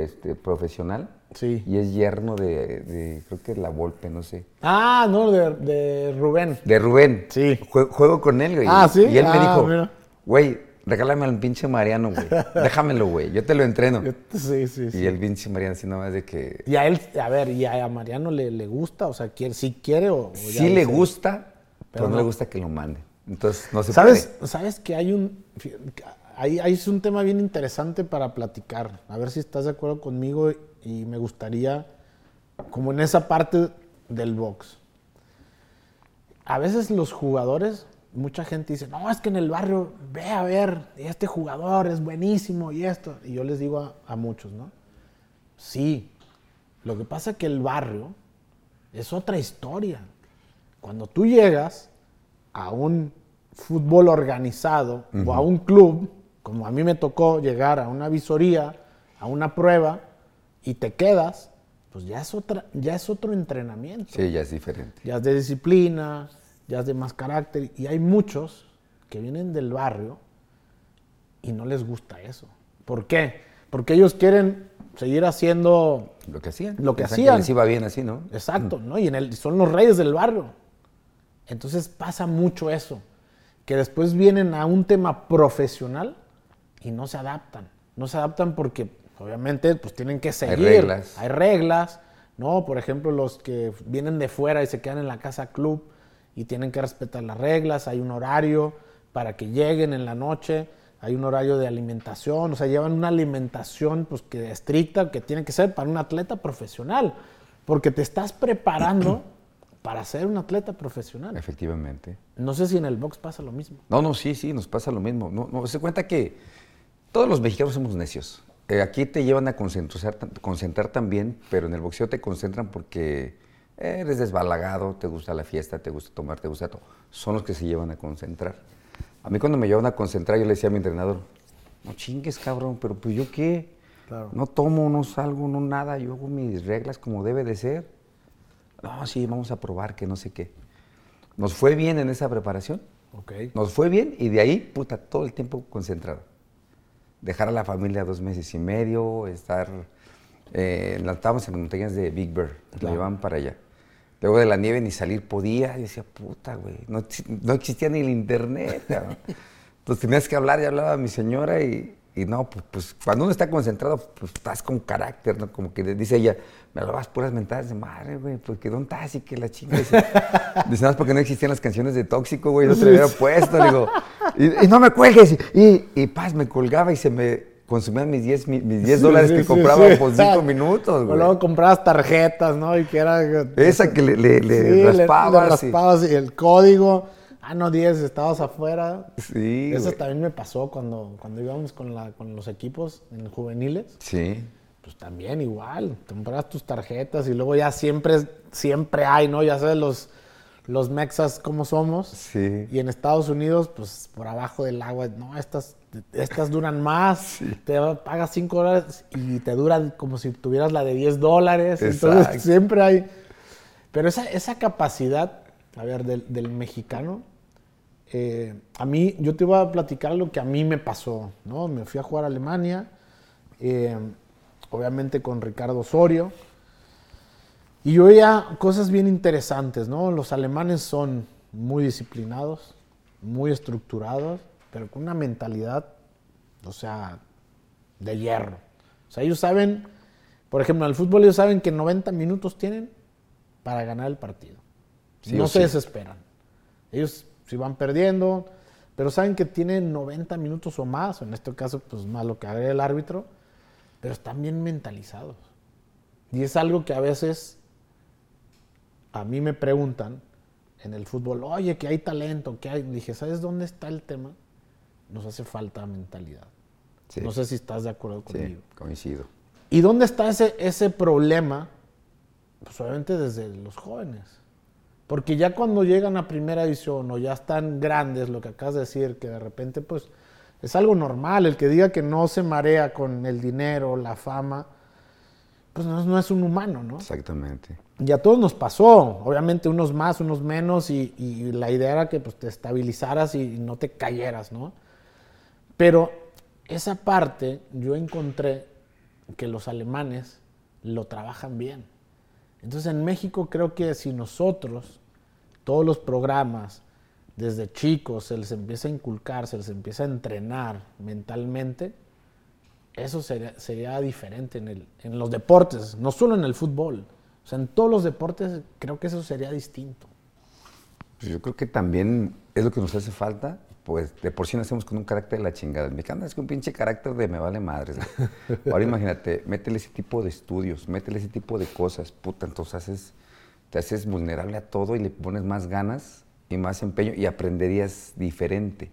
este, profesional. Sí. Y es yerno de, de, creo que la Volpe, no sé. Ah, no, de, de Rubén. De Rubén. Sí. Jue- juego con él, güey. Ah, ¿sí? Y él me Ah, dijo, mira. güey, regálame al pinche Mariano, güey. Déjamelo, güey. Yo te lo entreno. Yo- Sí, sí, sí. Y el pinche Mariano así nomás de que... Y a él, a ver, y a Mariano le, le gusta, o sea, quiere, sí quiere o, Sí le gusta, pero, Pero no, no. le gusta que lo mande. Entonces, no se ¿Sabes, puede. ¿Sabes que hay un... Ahí, ahí es un tema bien interesante para platicar. A ver si estás de acuerdo conmigo y me gustaría, como en esa parte del box. A veces los jugadores, mucha gente dice, no, es que en el barrio, ve a ver, este jugador es buenísimo y esto. Y yo les digo a, a muchos, ¿no? Sí, lo que pasa es que el barrio es otra historia. Cuando tú llegas a un fútbol organizado o a un club, como a mí me tocó llegar a una visoría, a una prueba, y te quedas, pues ya es, otra, ya es otro entrenamiento. Sí, ya es diferente. Ya es de disciplina, ya es de más carácter. Y hay muchos que vienen del barrio y no les gusta eso. ¿Por qué? Porque ellos quieren seguir haciendo Lo que hacían. Lo que Pensaban hacían. les iba bien así, ¿no? Exacto, ¿no? Y en el, son los reyes del barrio. Entonces pasa mucho eso, que después vienen a un tema profesional y no se adaptan. No se adaptan porque obviamente pues tienen que seguir. reglas. Hay reglas, ¿no? Por ejemplo, los que vienen de fuera y se quedan en la casa club y tienen que respetar las reglas, hay un horario para que lleguen en la noche, hay un horario de alimentación, o sea, llevan una alimentación pues que estricta que tiene que ser para un atleta profesional, porque te estás preparando para ser un atleta profesional. Efectivamente. No sé si en el box pasa lo mismo. No, no, sí, sí, nos pasa lo mismo. No, no, se cuenta que todos los mexicanos somos necios. Eh, aquí te llevan a concentrar, concentrar también, pero en el boxeo te concentran porque eres desbalagado, te gusta la fiesta, te gusta tomar, te gusta todo. Son los que se llevan a concentrar. A mí cuando me llevan a concentrar, yo le decía a mi entrenador, no chingues, cabrón, pero pues yo qué. Claro. No tomo, no salgo, no nada, yo hago mis reglas como debe de ser. No, sí, vamos a probar que no sé qué. Nos fue bien en esa preparación. Ok. Nos fue bien y de ahí, puta, todo el tiempo concentrado. Dejar a la familia dos meses y medio, estar. Eh, la- estábamos en las montañas de Big Bear, Claro. llevaban para allá. Luego de la nieve ni salir podía. Y decía, puta, güey, no, no existía ni el internet. Entonces tenías que hablar y hablaba mi señora y, y no, pues, pues, cuando uno está concentrado, pues estás con carácter, ¿no? Como que dice ella, me hablabas puras mentadas de madre, güey, porque ¿dónde estás? Y que la chinga. Dice, nada más porque no existían las canciones de Tóxico, güey, no te lo hubiera puesto. Le digo, y, y no me cuelgues. Y, y paz, me colgaba y se me consumían mis 10 mi- mis 10 Sí, dólares sí, que compraba sí. por 5 minutos, O güey. luego comprabas tarjetas, ¿no? Y que era... Esa que le, le, le le- raspabas. le raspabas y el código. Ah, no, 10, estabas afuera. Sí, Eso güey. también me pasó cuando, cuando íbamos con, la, con los equipos en juveniles. Sí. Pues también igual, comprabas tus tarjetas y luego ya siempre, siempre hay, ¿no? Ya sabes los, los mexas cómo somos. Sí. Y en Estados Unidos, pues por abajo del agua, no, estas, estas duran más, te pagas 5 dólares y te duran como si tuvieras la de 10 dólares. Exacto. Entonces siempre hay... Pero esa, esa capacidad, a ver, del, del mexicano, eh, a mí, yo te iba a platicar lo que a mí me pasó, ¿no? Me fui a jugar a Alemania, eh, obviamente con Ricardo Osorio, y yo veía cosas bien interesantes, ¿no? Los alemanes son muy disciplinados, muy estructurados, pero con una mentalidad, o sea, de hierro. O sea, ellos saben, por ejemplo, en el fútbol ellos saben que 90 minutos tienen para ganar el partido. Sí no se sí. desesperan. Ellos si van perdiendo, pero saben que tienen 90 minutos o más, en este caso, pues más lo que haga el árbitro, pero están bien mentalizados. Y es algo que a veces a mí me preguntan en el fútbol, oye, que hay talento, que hay. Dije, ¿sabes dónde está el tema? Nos hace falta mentalidad. Sí. No sé si estás de acuerdo conmigo. Sí, coincido. ¿Y dónde está ese, ese problema? Pues obviamente desde los jóvenes. Porque ya cuando llegan a primera división o ya están grandes, lo que acabas de decir, que de repente pues es algo normal, el que diga que no se marea con el dinero, la fama, pues no, no es un humano, ¿no? Exactamente. Y a todos nos pasó, obviamente unos más, unos menos, y, y la idea era que pues, te estabilizaras y no te cayeras, ¿no? Pero esa parte yo encontré que los alemanes lo trabajan bien. Entonces en México creo que si nosotros, todos los programas, desde chicos se les empieza a inculcar, se les empieza a entrenar mentalmente, eso sería, sería diferente en, el, en los deportes, no solo en el fútbol. O sea, en todos los deportes creo que eso sería distinto. Pues yo creo que también es lo que nos hace falta. Pues de por sí nacemos con un carácter de la chingada. El mexicano es que un pinche carácter de me vale madres. Ahora imagínate, métele ese tipo de estudios, métele ese tipo de cosas. Puta, entonces haces, te haces vulnerable a todo y le pones más ganas y más empeño y aprenderías diferente.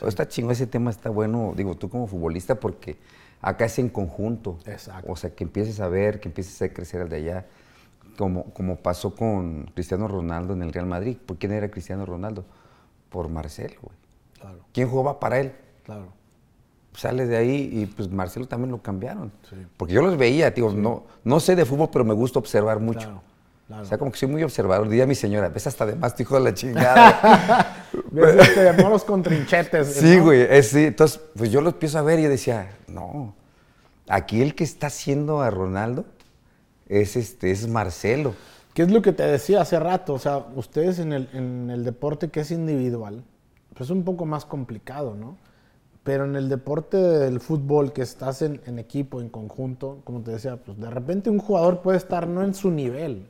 O está chingo, ese tema está bueno, digo, tú como futbolista, porque acá es en conjunto. Exacto. O sea, que empieces a ver, que empieces a crecer al de allá. como, como pasó con Cristiano Ronaldo en el Real Madrid. ¿Por quién era Cristiano Ronaldo? Por Marcelo, güey. Claro, ¿Quién jugaba para él? claro. Sale de ahí y pues Marcelo también lo cambiaron. Sí. Porque yo los veía, digo, no, no sé de fútbol, pero me gusta observar mucho. Claro, claro. O sea, como que soy muy observador. Diría mi señora, ves hasta de más, hijo de la chingada. ¿Ves este, monos con trinchetes? sí, ¿no? güey. es- sí. Entonces, pues yo lo empiezo a ver y yo decía, no, aquí el que está haciendo a Ronaldo es, este, es Marcelo. ¿Qué es lo que te decía hace rato? O sea, ustedes en el, en el deporte que es individual, pues es un poco más complicado, ¿no? Pero en el deporte del fútbol, que estás en, en equipo, en conjunto, como te decía, pues de repente un jugador puede estar no en su nivel.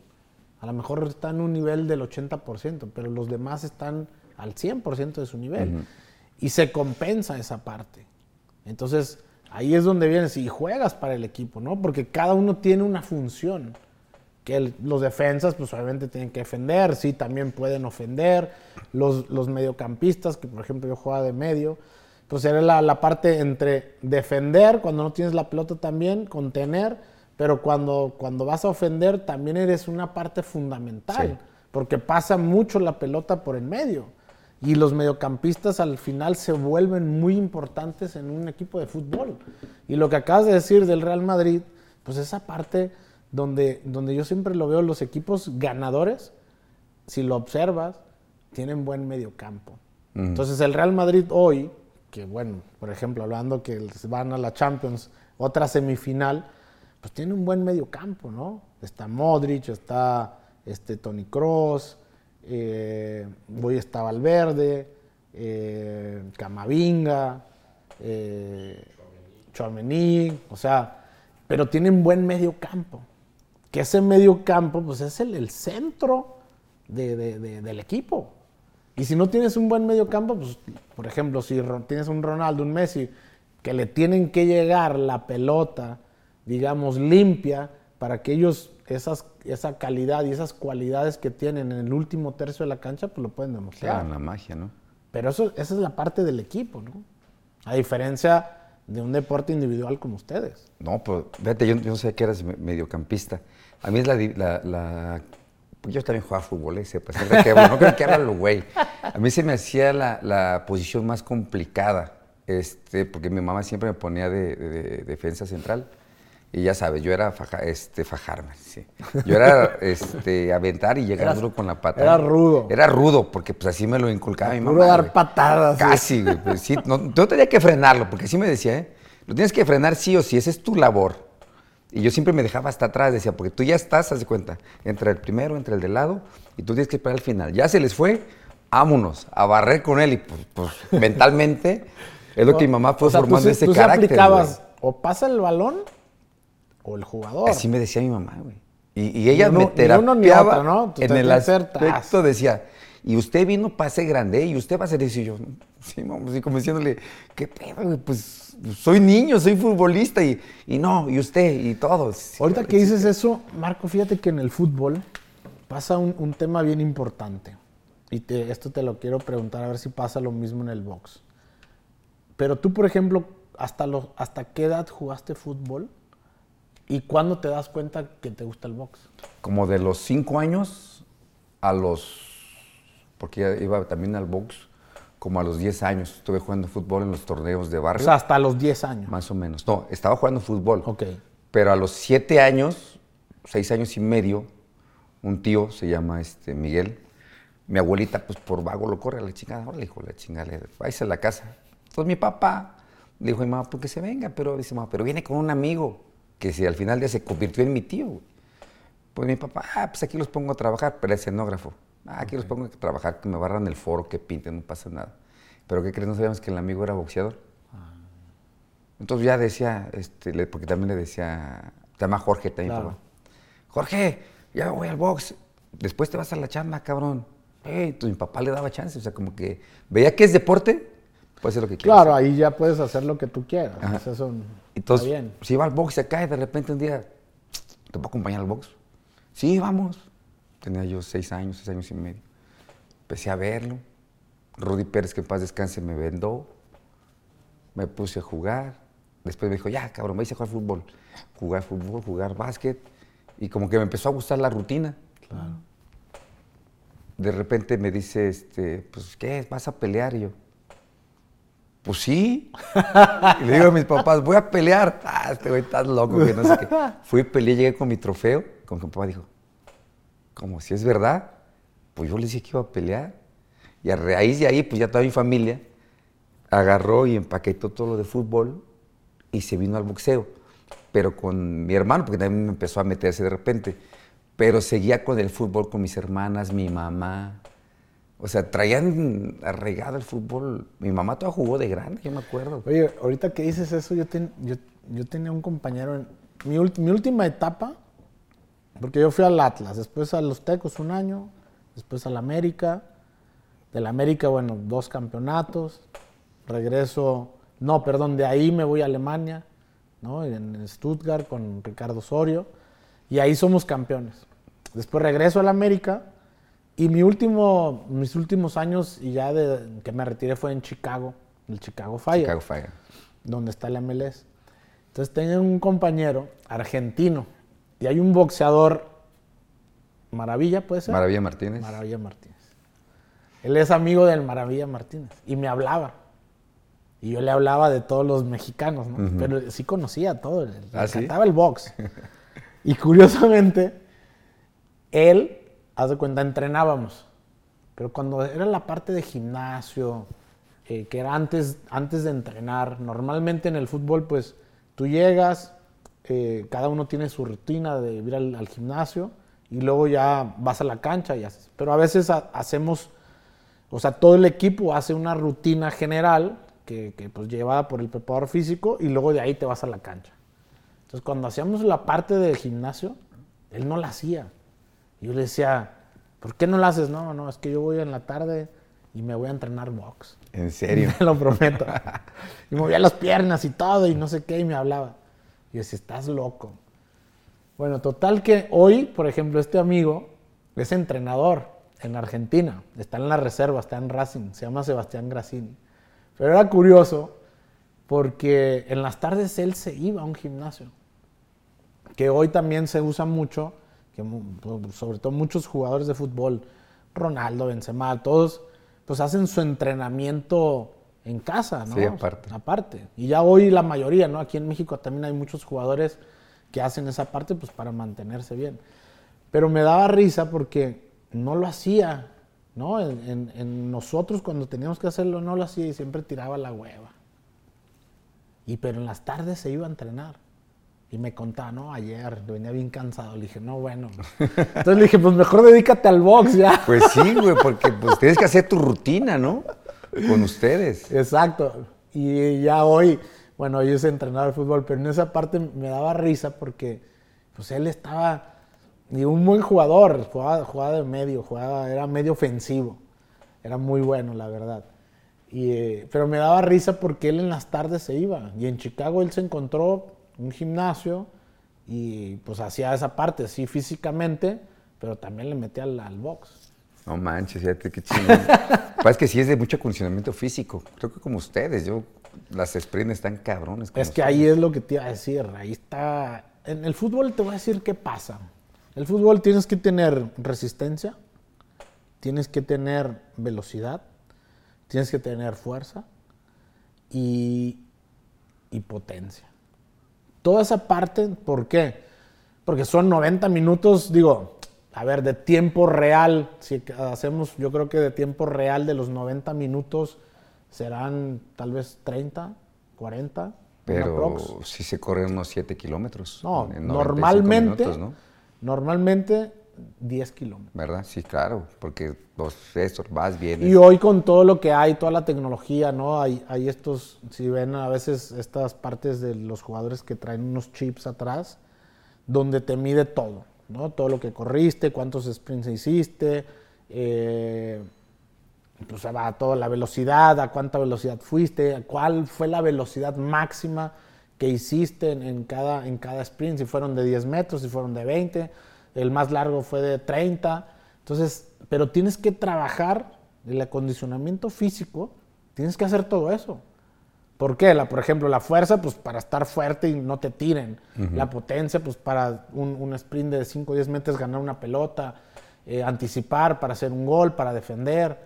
A lo mejor está en un nivel del 80%, pero los demás están al 100% de su nivel. Y se compensa esa parte. Entonces, ahí es donde vienes y juegas para el equipo, ¿no? Porque cada uno tiene una función. Que el- los defensas, pues obviamente tienen que defender, sí, también pueden ofender. Los, los mediocampistas, que por ejemplo yo jugaba de medio, pues era la, la parte entre defender, cuando no tienes la pelota también, contener, pero cuando, cuando vas a ofender también eres una parte fundamental, Sí. porque pasa mucho la pelota por en medio. Y los mediocampistas al final se vuelven muy importantes en un equipo de fútbol. Y lo que acabas de decir del Real Madrid, pues esa parte donde, donde yo siempre lo veo, los equipos ganadores, si lo observas, tienen buen mediocampo. Entonces el Real Madrid hoy, que bueno, por ejemplo, hablando que van a la Champions, otra semifinal, pues tiene un buen mediocampo, ¿no? Está Modric, está este, Tony Cross, voy está Valverde, eh, Camavinga, eh, o sea, pero tienen buen medio campo. Que ese medio campo, pues es el, centro de- de- de- del equipo. Y si no tienes un buen medio campo, pues, por ejemplo, si tienes un Ronaldo, un Messi, que le tienen que llegar la pelota, digamos, limpia, para que ellos esas, esa calidad y esas cualidades que tienen en el último tercio de la cancha, pues lo pueden demostrar. Claro, la magia, ¿no? Pero eso, esa es la parte del equipo, ¿no? A diferencia de un deporte individual como ustedes. No, pues, fíjate, yo, yo no sé que eras me- mediocampista. A mí es la... la, la- yo también jugaba fútbol, ¿eh? Sepa, siempre que hablo, no creo que habla lo güey. A mí se me hacía la, la posición más complicada, este, porque mi mamá siempre me ponía de, de- de defensa central. Y ya sabes, yo era faja- este, fajarme, sí. Yo era este, aventar y llegar duro con la pata. era rudo. Era rudo, porque pues así me lo inculcaba mi mamá. Puro dar patadas. Casi, güey. pues sí, no, yo tenía que frenarlo, porque sí me decía, ¿eh? Lo tienes que frenar sí o sí, esa es tu labor. Y yo siempre me dejaba hasta atrás, decía, porque tú ya estás, haz de cuenta, entre el primero, entre el de lado, y tú tienes que esperar al final. Ya se les fue, vámonos, a barrer con él. Y pues, pues, mentalmente, es lo que mi mamá fue O sea, formando ese tú sí carácter. aplicabas güey. o pasa el balón o el jugador. Así me decía mi mamá, güey. Y, y ella Ni me uno- ni uno ni terapiaba otro, ¿no? Tú en tenías el aspecto, decía, y usted vino para ser grande, y usted va a ser eso. Y yo, sí, mamá, así como diciéndole, ¿qué pedo, güey? Pues soy niño, soy futbolista, y, y no, y usted, y todos. Ahorita que dices eso, Marco, fíjate que en el fútbol pasa un, un tema bien importante. Y te- esto te lo quiero preguntar a ver si pasa lo mismo en el box. Pero tú, por ejemplo, ¿hasta, ¿hasta qué edad jugaste fútbol? ¿Y cuándo te das cuenta que te gusta el box? Como de los cinco años a los, porque ya iba también al box, como a los 10 años. Estuve jugando fútbol en los torneos de O barrio, sea, hasta los 10 años. más o menos. No, estaba jugando fútbol. Ok. Pero a los siete años, seis años y medio, un tío, se llama este Miguel, mi abuelita, pues por vago lo corre a la chingada. Órale, hijo, de la chingada, le- váyase a la casa. Entonces mi papá le dijo mi mamá, pues que se venga, pero dice mamá, pero viene con un amigo que si al final ya se convirtió en mi tío. güey. Pues mi papá, ah, pues aquí los pongo a trabajar, pero es escenógrafo. Ah, aquí los pongo a trabajar, que me barran el foro, que pinten, no pasa nada. Pero ¿qué crees? No sabíamos que el amigo era boxeador. Entonces ya decía, este, le- porque también le decía, se llama Jorge también, Claro. papá. Jorge, ya voy al box. Después te vas a la chamba, cabrón. Ey, entonces mi papá le daba chance, o sea, como que veía que es deporte, puede ser lo que quieras. Claro, ahí ya puedes hacer lo que tú quieras. Pues eso Entonces, está bien. si iba al box acá y de repente un día, ¿te puedo acompañar al box? Sí, vamos. Tenía yo seis años, seis años y medio. Empecé a verlo. Rudy Pérez, que en paz descanse, me vendó. Me puse a jugar. Después me dijo, ya, cabrón, me hice a jugar fútbol. Jugar fútbol, jugar básquet. Y como que me empezó a gustar la rutina. De repente me dice, este, pues, ¿qué? ¿Vas a pelear? Y yo, pues sí. y le digo a mis papás, voy a pelear. Ah, este güey estás loco, que no sé qué. Fui, peleé, llegué con mi trofeo. Que mi papá dijo, como si es verdad, pues yo le dije que iba a pelear. Y a raíz de ahí, pues ya toda mi familia agarró y empaquetó todo lo de fútbol y se vino al boxeo. Pero con mi hermano, porque también me empezó a meterse de repente. Pero seguía con el fútbol con mis hermanas, mi mamá. O sea, traían arraigado el fútbol. Mi mamá toda jugó de grande, yo me acuerdo. Oye, ahorita que dices eso, yo, ten- yo, yo tenía un compañero en mi, ult- mi última etapa, porque yo fui al Atlas, después a los Tecos un año, después al América, del América, bueno, dos campeonatos, regreso, no, perdón, de ahí me voy a Alemania, ¿no? En Stuttgart con Ricardo Osorio, y ahí somos campeones. Después regreso al América, y mi último, mis últimos años, y ya de que me retiré fue en Chicago, el Chicago Fire Chicago Fire. donde está el MLS. Entonces tenía un compañero argentino y hay un boxeador, Maravilla, ¿puede ser? Maravilla Martínez. Maravilla Martínez. Él es amigo del Maravilla Martínez y me hablaba. Y yo le hablaba de todos los mexicanos, ¿no? Pero sí conocía todo, le ¿Ah, sí? encantaba el box. y curiosamente, él, haz de cuenta, entrenábamos. Pero cuando era la parte de gimnasio, eh, que era antes, antes de entrenar, normalmente en el fútbol, pues tú llegas, eh, cada uno tiene su rutina de ir al, al gimnasio y luego ya vas a la cancha y haces. Pero a veces ha- hacemos, o sea, todo el equipo hace una rutina general que, que, pues llevada por el preparador físico y luego de ahí te vas a la cancha. Entonces cuando hacíamos la parte del gimnasio, él no la hacía. Yo le decía, ¿por qué no la haces? No, no, es que yo voy en la tarde y me voy a entrenar box. En serio. Te lo prometo. y movía las piernas y todo y no sé qué y me hablaba. Y yo decía, estás loco. Bueno, total que hoy, por ejemplo, este amigo es entrenador en Argentina. Está en la reserva, está en Racing. Se llama Sebastián Grassini. Pero era curioso porque en las tardes él se iba a un gimnasio. Que hoy también se usa mucho, que mu- sobre todo muchos jugadores de fútbol, Ronaldo, Benzema, todos, pues hacen su entrenamiento en casa, ¿no? Sí, aparte. Aparte. Y ya hoy la mayoría, ¿no? Aquí en México también hay muchos jugadores que hacen esa parte pues para mantenerse bien. Pero me daba risa porque no lo hacía, ¿no? En, en- en nosotros cuando teníamos que hacerlo no lo hacía y siempre tiraba la hueva. Y pero en las tardes se iba a entrenar. Y me contaba, no, ayer venía bien cansado. Le dije, no, bueno. Entonces le dije, pues mejor dedícate al box ya. Pues sí, güey, porque pues tienes que hacer tu rutina, ¿no? Con ustedes. Exacto. Y ya hoy, bueno, yo soy entrenador de fútbol, pero en esa parte me daba risa porque pues él estaba, y un buen jugador, jugaba, jugaba de medio, jugaba, era medio ofensivo. Era muy bueno, la verdad. Y, eh, pero me daba risa porque él en las tardes se iba. Y en Chicago él se encontró un gimnasio y pues hacía esa parte, sí, físicamente, pero también le metía al, al box. No manches, fíjate qué chingón. Pasa que sí es de mucho condicionamiento físico. Creo que como ustedes, yo, las sprints están cabrones. Es que ustedes. ahí es lo que te iba a decir. Ahí está. En el fútbol te voy a decir qué pasa. El fútbol tienes que tener resistencia, tienes que tener velocidad, tienes que tener fuerza y, y potencia. Toda esa parte, ¿por qué? Porque son 90 minutos, digo, a ver, de tiempo real. Si hacemos, yo creo que de tiempo real de los 90 minutos serán tal vez 30, 40. una Pero sí se corren unos 7 kilómetros. No, en 95 normalmente, minutos, ¿no? normalmente 10 kilómetros. ¿Verdad? Sí, claro, porque los estos vas bien. Y hoy con todo lo que hay, toda la tecnología, ¿no? Hay, hay estos, si ven a veces estas partes de los jugadores que traen unos chips atrás, donde te mide todo, ¿no? Todo lo que corriste, cuántos sprints hiciste, eh, pues va toda la velocidad, a cuánta velocidad fuiste, a cuál fue la velocidad máxima que hiciste en, en cada, en cada sprint, si fueron de 10 metros, si fueron de 20, el más largo fue de 30. Entonces, pero tienes que trabajar el acondicionamiento físico, tienes que hacer todo eso. ¿Por qué? La, por ejemplo, la fuerza, pues para estar fuerte y no te tiren. La potencia, pues para un, un sprint de 5 o 10 metros ganar una pelota. Eh, anticipar para hacer un gol, para defender.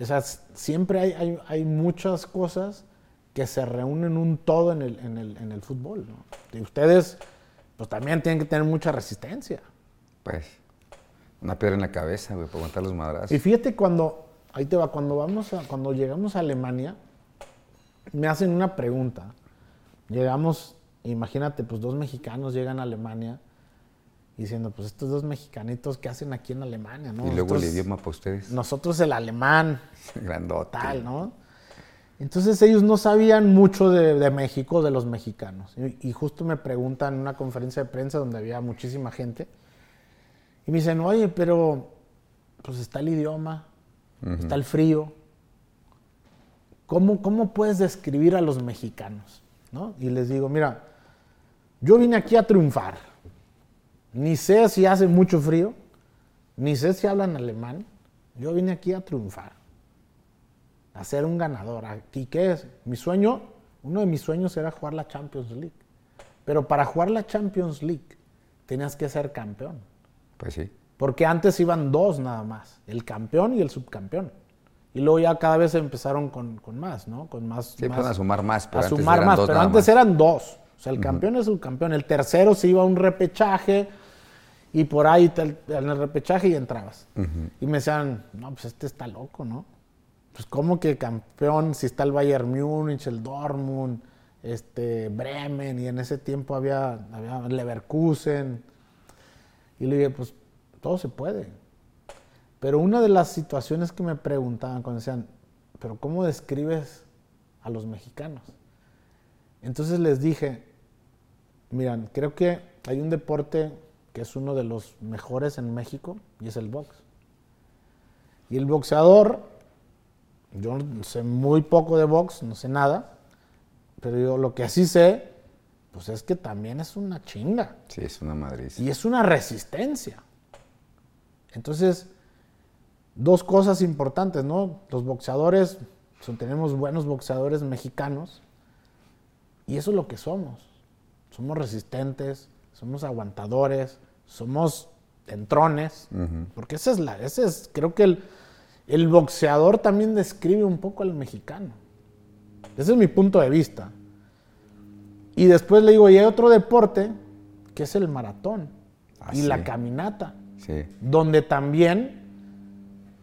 O sea, siempre hay, hay, hay muchas cosas que se reúnen un todo en el, en el, en el fútbol. ¿no? Y ustedes, pues también tienen que tener mucha resistencia. Pues, una piedra en la cabeza, güey, para aguantar los madrazos. Y fíjate cuando, ahí te va, cuando vamos a, cuando llegamos a Alemania, me hacen una pregunta. Llegamos, imagínate, pues dos mexicanos llegan a Alemania diciendo, pues estos dos mexicanitos, ¿qué hacen aquí en Alemania? ¿no? y luego el idioma para ustedes. Nosotros el alemán, Grandote. tal, ¿no? Entonces ellos no sabían mucho de, de México, de los mexicanos. Y, y justo me preguntan en una conferencia de prensa donde había muchísima gente. Y me dicen, oye, pero pues está el idioma, está el frío. ¿Cómo, ¿Cómo puedes describir a los mexicanos? ¿no? Y les digo, mira, yo vine aquí a triunfar. Ni sé si hace mucho frío, ni sé si hablan alemán. Yo vine aquí a triunfar a ser un ganador. ¿Aquí qué es? Mi sueño, uno de mis sueños era jugar la Champions League. Pero para jugar la Champions League tenías que ser campeón. Pues sí. Porque antes iban dos nada más, el campeón y el subcampeón. Y luego ya cada vez empezaron con, con más, ¿no? Con más. Sí, más- a sumar más, pero a antes sumar eran más, dos pero nada antes más. eran dos. O sea, el campeón es el subcampeón. El tercero se iba a un repechaje y por ahí te- en el repechaje y entrabas. Y me decían, no, pues este está loco, ¿no? Pues cómo que campeón si está el Bayern Múnich, el Dortmund, este Bremen y en ese tiempo había, había Leverkusen. Y le dije, pues todo se puede. Pero una de las situaciones que me preguntaban cuando decían, pero ¿cómo describes a los mexicanos? Entonces les dije, miran, creo que hay un deporte que es uno de los mejores en México y es el box. Y el boxeador, yo sé muy poco de box, no sé nada, pero yo lo que sí sé, pues es que también es una chinga. Sí, es una madriz. Y es una resistencia. Entonces, dos cosas importantes, ¿no? Los boxeadores, tenemos buenos boxeadores mexicanos y eso es lo que somos. Somos resistentes, somos aguantadores, somos entrones, porque esa es la, ese es, creo que el, el boxeador también describe un poco al mexicano. Ese es mi punto de vista. Y después le digo, y hay otro deporte que es el maratón Ah, y sí. la caminata, Sí. donde también,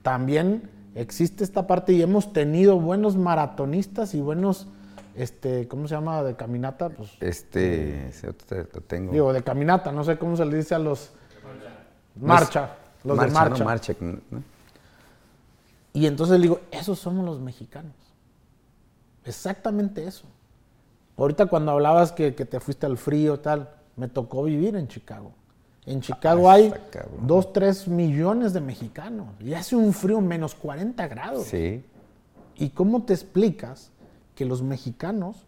también existe esta parte y hemos tenido buenos maratonistas y buenos, este, ¿cómo se llama? De caminata, pues, Este, te- lo tengo. digo, de caminata, no sé cómo se le dice a los... Marcha, los marcha, de marcha. ¿no? Marcha, ¿no? Y entonces le digo, esos somos los mexicanos. Exactamente eso. Ahorita cuando hablabas que, que te fuiste al frío tal, me tocó vivir en Chicago. En Chicago Ah, hay está cabrón. 2, 3 millones de mexicanos y hace un frío menos 40 grados. Sí. ¿Y cómo te explicas que los mexicanos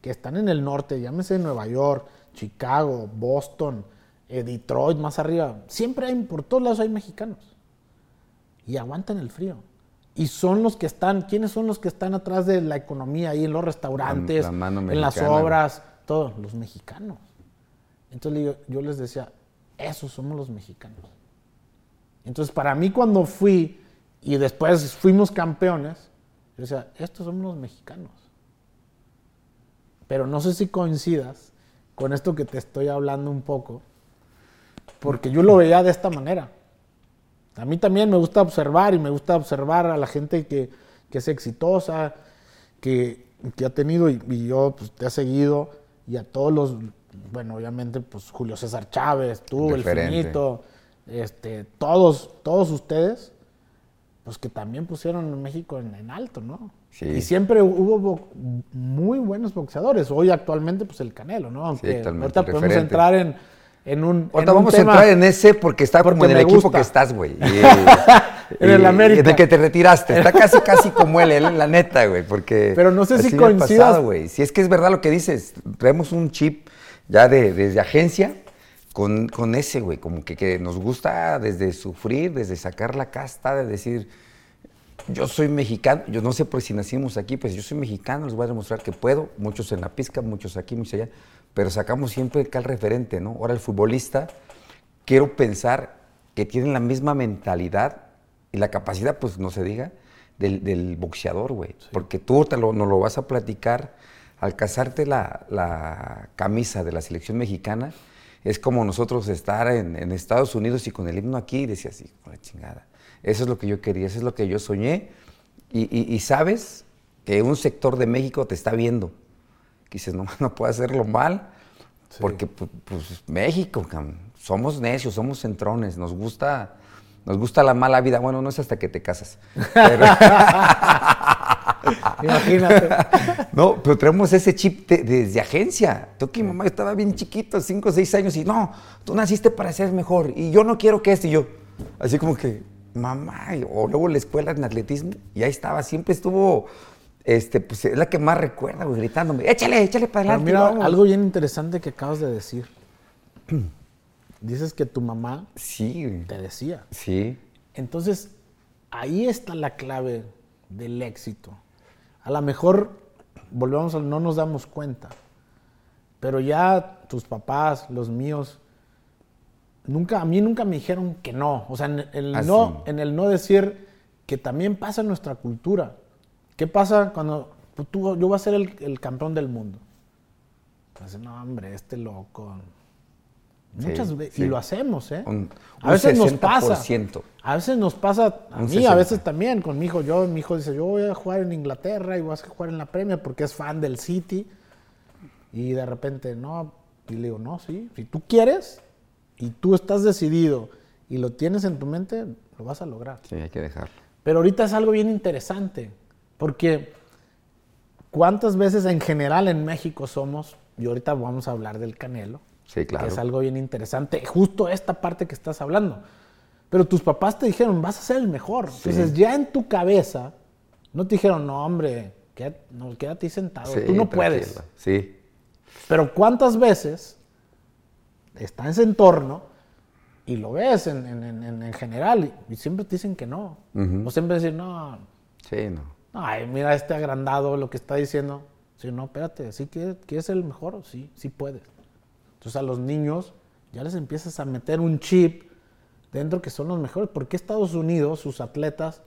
que están en el norte, llámese Nueva York, Chicago, Boston, eh, Detroit, más arriba, siempre hay, por todos lados hay mexicanos y aguantan el frío. Y son los que están, ¿quiénes son los que están atrás de la economía ahí en los restaurantes, la en las obras, todos los mexicanos? Entonces digo- yo les decía, esos somos los mexicanos. Entonces para mí cuando fui y después fuimos campeones, yo decía, estos somos los mexicanos. Pero no sé si coincidas con esto que te estoy hablando un poco, porque yo lo veía de esta manera. A mí también me gusta observar y me gusta observar a la gente que, que es exitosa, que, que ha tenido y, y yo pues, te he seguido y a todos los, bueno, obviamente pues Julio César Chávez, tú, el Finito, este, todos, todos ustedes, pues que también pusieron a México en, en alto, ¿no? Sí. Y siempre hubo bo- muy buenos boxeadores. Hoy actualmente pues el Canelo, ¿no? Aunque actualmente ahorita podemos entrar en, en un... en Ahorita un vamos tema- a entrar en ese porque está como porque en el equipo que estás, güey. En el América. En el que te retiraste. Está casi, casi como él, él, la neta, güey. Porque. Pero no sé si coincidas- pasado, güey. Si es que es verdad lo que dices. Traemos un chip ya de, desde agencia con, con ese, güey. Como que, que nos gusta desde sufrir, desde sacar la casta, de decir. yo soy mexicano, yo no sé por si nacimos aquí, pues yo soy mexicano, les voy a demostrar que puedo, muchos en la pizca, muchos aquí, muchos allá, pero sacamos siempre el referente, ¿no? Ahora el futbolista, quiero pensar que tienen la misma mentalidad y la capacidad, pues no se diga, del, del boxeador, güey. Porque tú te lo, nos lo vas a platicar al casarte la, la camisa de la selección mexicana. Es como nosotros estar en, en Estados Unidos y con el himno aquí y decía así, con la chingada. Eso es lo que yo quería, eso es lo que yo soñé. Y, y- y sabes que un sector de México te está viendo. Que dices, no, no puedo hacerlo mal. Porque pu- pues, México, somos necios, somos centrones, nos gusta, nos gusta la mala vida. Bueno, no es hasta que te casas. Pero- Imagínate. no, pero tenemos ese chip de- desde agencia. Tú que mi mamá estaba bien chiquito, 5 o 6 años, y no, tú naciste para ser mejor, y yo no quiero que esto, y yo, así como que, mamá, o luego la escuela en atletismo, y ahí estaba, siempre estuvo, este, pues es la que más recuerda, güey, gritándome, échale, échale para Pero adelante. mira, vamos". algo bien interesante que acabas de decir. Dices que tu mamá Sí, te decía. sí, Entonces, ahí está la clave del éxito. A lo mejor, volvemos a, no nos damos cuenta, pero ya tus papás, los míos, nunca, a mí nunca me dijeron que no. O sea, en el, Ah, no, en el no decir que también pasa en nuestra cultura. ¿Qué pasa cuando pues, tú, yo voy a ser el, el campeón del mundo? Entonces, no, hombre, este loco. Muchas Sí, veces, sí. y lo hacemos, ¿eh? Un- a un veces nos pasa. 60%. A veces nos pasa, a Un mí 60. a veces también, con mi hijo. Yo, mi hijo dice, yo voy a jugar en Inglaterra y voy a jugar en la Premier porque es fan del City. Y de repente, no, y le digo, no, sí, si tú quieres y tú estás decidido y lo tienes en tu mente, lo vas a lograr. sí, hay que dejarlo. Pero ahorita es algo bien interesante, porque ¿cuántas veces en general en México somos, y ahorita vamos a hablar del Canelo, Sí, claro. que es algo bien interesante, justo esta parte que estás hablando. Pero tus papás te dijeron, vas a ser el mejor. Entonces ya en tu cabeza, no te dijeron, no hombre, quédate, no, quédate ahí sentado, Sí, tú no puedes. Sí, Pero ¿cuántas veces está en ese entorno y lo ves en, en- en- en- en general y, siempre te dicen que no? O siempre dicen, no, sí, no. Ay, mira este agrandado lo que está diciendo. Sí, no, espérate, ¿sí que quieres ser el mejor? Sí, sí puedes. Entonces a los niños ya les empiezas a meter un chip dentro que son los mejores. ¿Por qué Estados Unidos, sus atletas?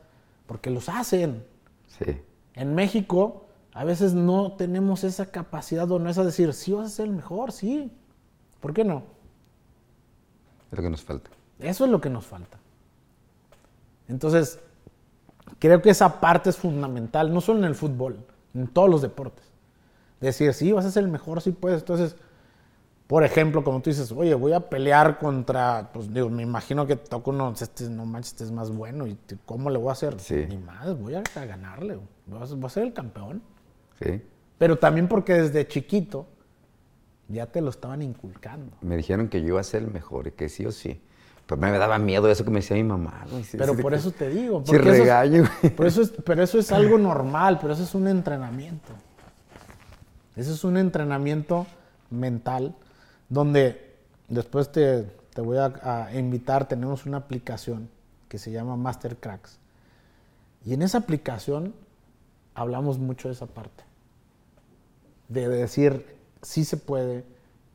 Porque los hacen. Sí, En México a veces no tenemos esa capacidad o no es a decir, sí vas a ser el mejor, sí. ¿Por qué no? es lo que nos falta. Eso es lo que nos falta. Entonces, creo que esa parte es fundamental, no solo en el fútbol, en todos los deportes. Decir, sí, vas a ser el mejor, sí puedes. Entonces, por ejemplo, como tú dices, oye, voy a pelear contra, pues digo, me imagino que toca uno, este, no manches, este es más bueno, ¿y cómo le voy a hacer? Sí. Ni más, voy a, a ganarle, voy a, voy a ser el campeón. Sí. Pero también porque desde chiquito ya te lo estaban inculcando. Me dijeron que yo iba a ser el mejor que sí o sí. Pero me daba miedo eso que me decía mi mamá. güey. Sí, Pero sí, por eso te digo. Porque eso es- regaño, por eso es- pero eso es algo normal, pero eso es un entrenamiento. Eso es un entrenamiento mental donde después te, te voy a, a invitar, tenemos una aplicación que se llama Master Cracks. Y en esa aplicación hablamos mucho de esa parte. De decir, sí se puede,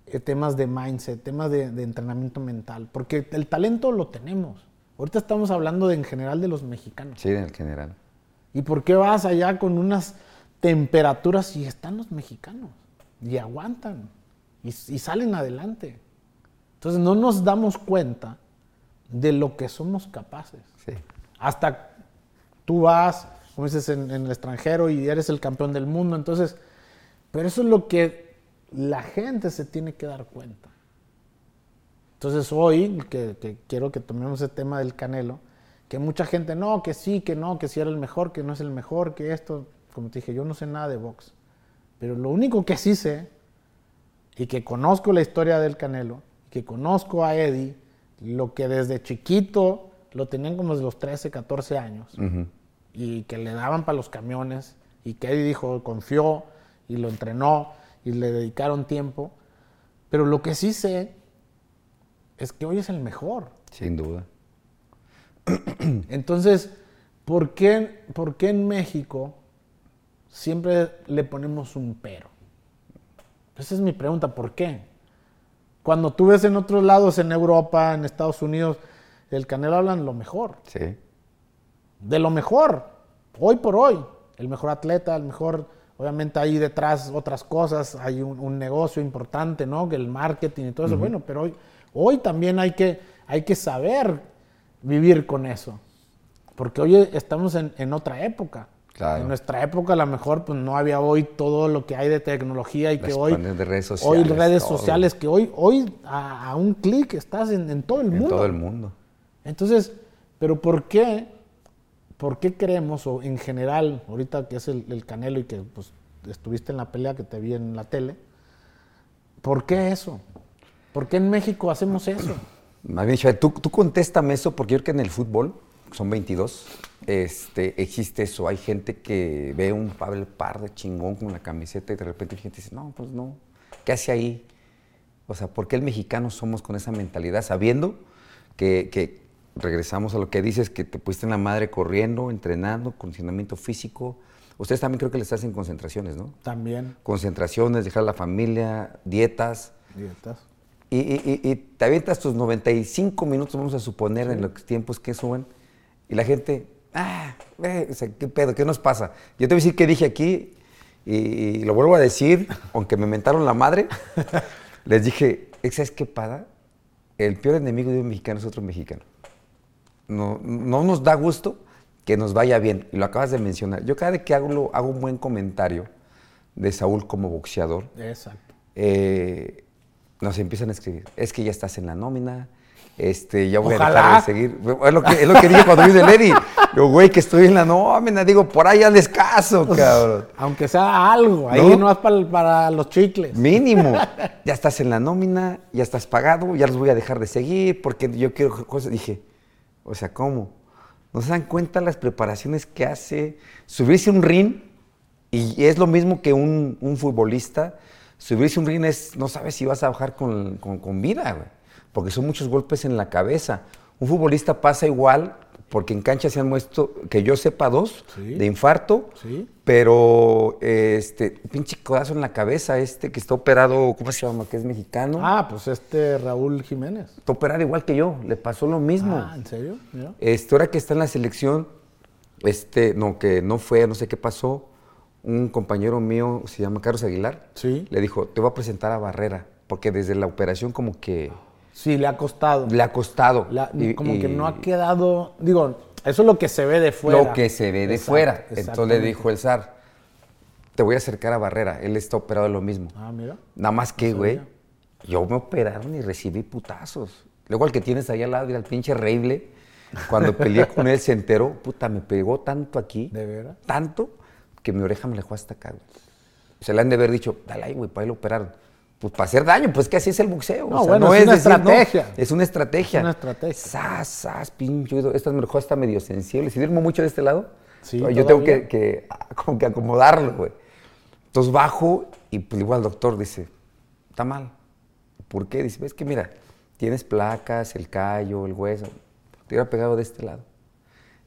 temas de mindset, temas de, de entrenamiento mental, porque el talento lo tenemos. Ahorita estamos hablando de, en general de los mexicanos. Sí, en el general. ¿Y por qué vas allá con unas temperaturas y están los mexicanos? Y aguantan. Y, y salen adelante. Entonces no nos damos cuenta de lo que somos capaces. Sí. Hasta tú vas, como dices, en, en el extranjero y eres el campeón del mundo. Entonces, pero eso es lo que la gente se tiene que dar cuenta. Entonces hoy, que, que quiero que tomemos el tema del Canelo, que mucha gente, no, que sí, que no, que sí era el mejor, que no es el mejor, que esto, como te dije, yo no sé nada de box. Pero lo único que sí sé, y que conozco la historia del Canelo, que conozco a Eddie, lo que desde chiquito lo tenían como desde los 13, 14 años, y que le daban para los camiones, y que Eddie dijo, confió, y lo entrenó, y le dedicaron tiempo. Pero lo que sí sé es que hoy es el mejor. Sin duda. Entonces, ¿por qué, por qué en México siempre le ponemos un pero? Esa es mi pregunta, ¿por qué? Cuando tú ves en otros lados, en Europa, en Estados Unidos, el Canelo hablan lo mejor, Sí. de lo mejor, hoy por hoy, el mejor atleta, el mejor, obviamente ahí detrás otras cosas, hay un, un negocio importante, ¿no? Que el marketing y todo eso, bueno, pero hoy, hoy también hay que, hay que saber vivir con eso, porque hoy estamos en, en otra época. Claro. En nuestra época a lo mejor pues no había hoy todo lo que hay de tecnología y que hoy de redes hoy sociales, redes todo. sociales que hoy hoy a, a un clic estás en, en todo el En mundo. todo el mundo. Entonces, pero ¿por qué? ¿Por qué creemos, o en general, ahorita que es el, el Canelo y que pues, estuviste en la pelea que te vi en la tele, ¿por qué eso? ¿Por qué en México hacemos eso? Más bien, tú, tú contéstame eso porque yo creo que en el fútbol, son 22, este, existe eso. Hay gente que ve un Pablo Par de chingón con la camiseta y de repente hay gente dice, no, pues no, ¿qué hace ahí? O sea, ¿por qué el mexicano somos con esa mentalidad? Sabiendo que, que regresamos a lo que dices, que te pusiste en la madre corriendo, entrenando, condicionamiento físico. Ustedes también creo que les hacen concentraciones, ¿no? También. Concentraciones, dejar a la familia, dietas. dietas. Y, y- y- y te avientas tus 95 minutos, vamos a suponer, en los tiempos que suben, y la gente, ah, eh, o sea, ¿qué pedo? ¿Qué nos pasa? Yo te voy a decir qué dije aquí, y, y lo vuelvo a decir, aunque me mentaron la madre, les dije, ¿sabes qué pasa? El peor enemigo de un mexicano es otro mexicano. No, no nos da gusto que nos vaya bien, y lo acabas de mencionar. Yo cada vez que hago, hago un buen comentario de Saúl como boxeador, Exacto. eh, nos empiezan a escribir, es que ya estás en la nómina, este, ya voy a dejar de seguir. Es lo que, es lo que dije cuando Lady. Yo, güey, que estoy en la nómina, digo, por ahí hazles caso, cabrón. Aunque sea algo, ahí No. no es para, para los chicles. Mínimo. Ya estás en la nómina, ya estás pagado, ya los voy a dejar de seguir porque yo quiero cosas. Dije, o sea, ¿cómo? ¿No se dan cuenta las preparaciones que hace? Subirse un ring, y es lo mismo que un, un futbolista, subirse un ring es, no sabes si vas a bajar con, con- con vida, güey, porque son muchos golpes en la cabeza. Un futbolista pasa igual, porque en cancha se han muerto, que yo sepa, dos, Sí. de infarto, Sí. pero este, pinche codazo en la cabeza, este que está operado, ¿cómo se llama? Que es mexicano. Ah, pues este Raúl Jiménez. Está operado igual que yo, le pasó lo mismo. Ah, ¿en serio? Mira. Este, ahora que está en la selección, este, no, que no fue, no sé qué pasó, un compañero mío, se llama Carlos Aguilar, Sí. le dijo, te voy a presentar a Barrera, porque desde la operación como que Sí, le ha costado. le ha costado. La- Y- como que no ha quedado. Digo, eso es lo que se ve de fuera. Lo que se ve de Exacto, fuera. Entonces le dijo el zar, te voy a acercar a Barrera, él está operado de lo mismo. Ah, mira. Nada más que, güey, yo me operaron y recibí putazos. Luego el que tienes ahí al lado era el pinche Reible. Cuando peleé con él se enteró, puta, me pegó tanto aquí, ¿De veras? tanto, que mi oreja me dejó hasta acá, güey. Se le han de haber dicho, dale ahí, güey, para ahí lo operaron. Pues para hacer daño, pues que así es el boxeo. No, bueno, es una estrategia. es una estrategia. Es una estrategia. Sas, sas, pinche oído. Esta me dejó hasta medio sensible. Si duermo mucho de este lado, Sí, yo tengo todavía. que, que, ah, como que acomodarlo, güey. Entonces bajo y pues igual el doctor dice, está mal. ¿Por qué? Dice, ves que mira, tienes placas, el callo, el hueso. Te hubiera pegado de este lado.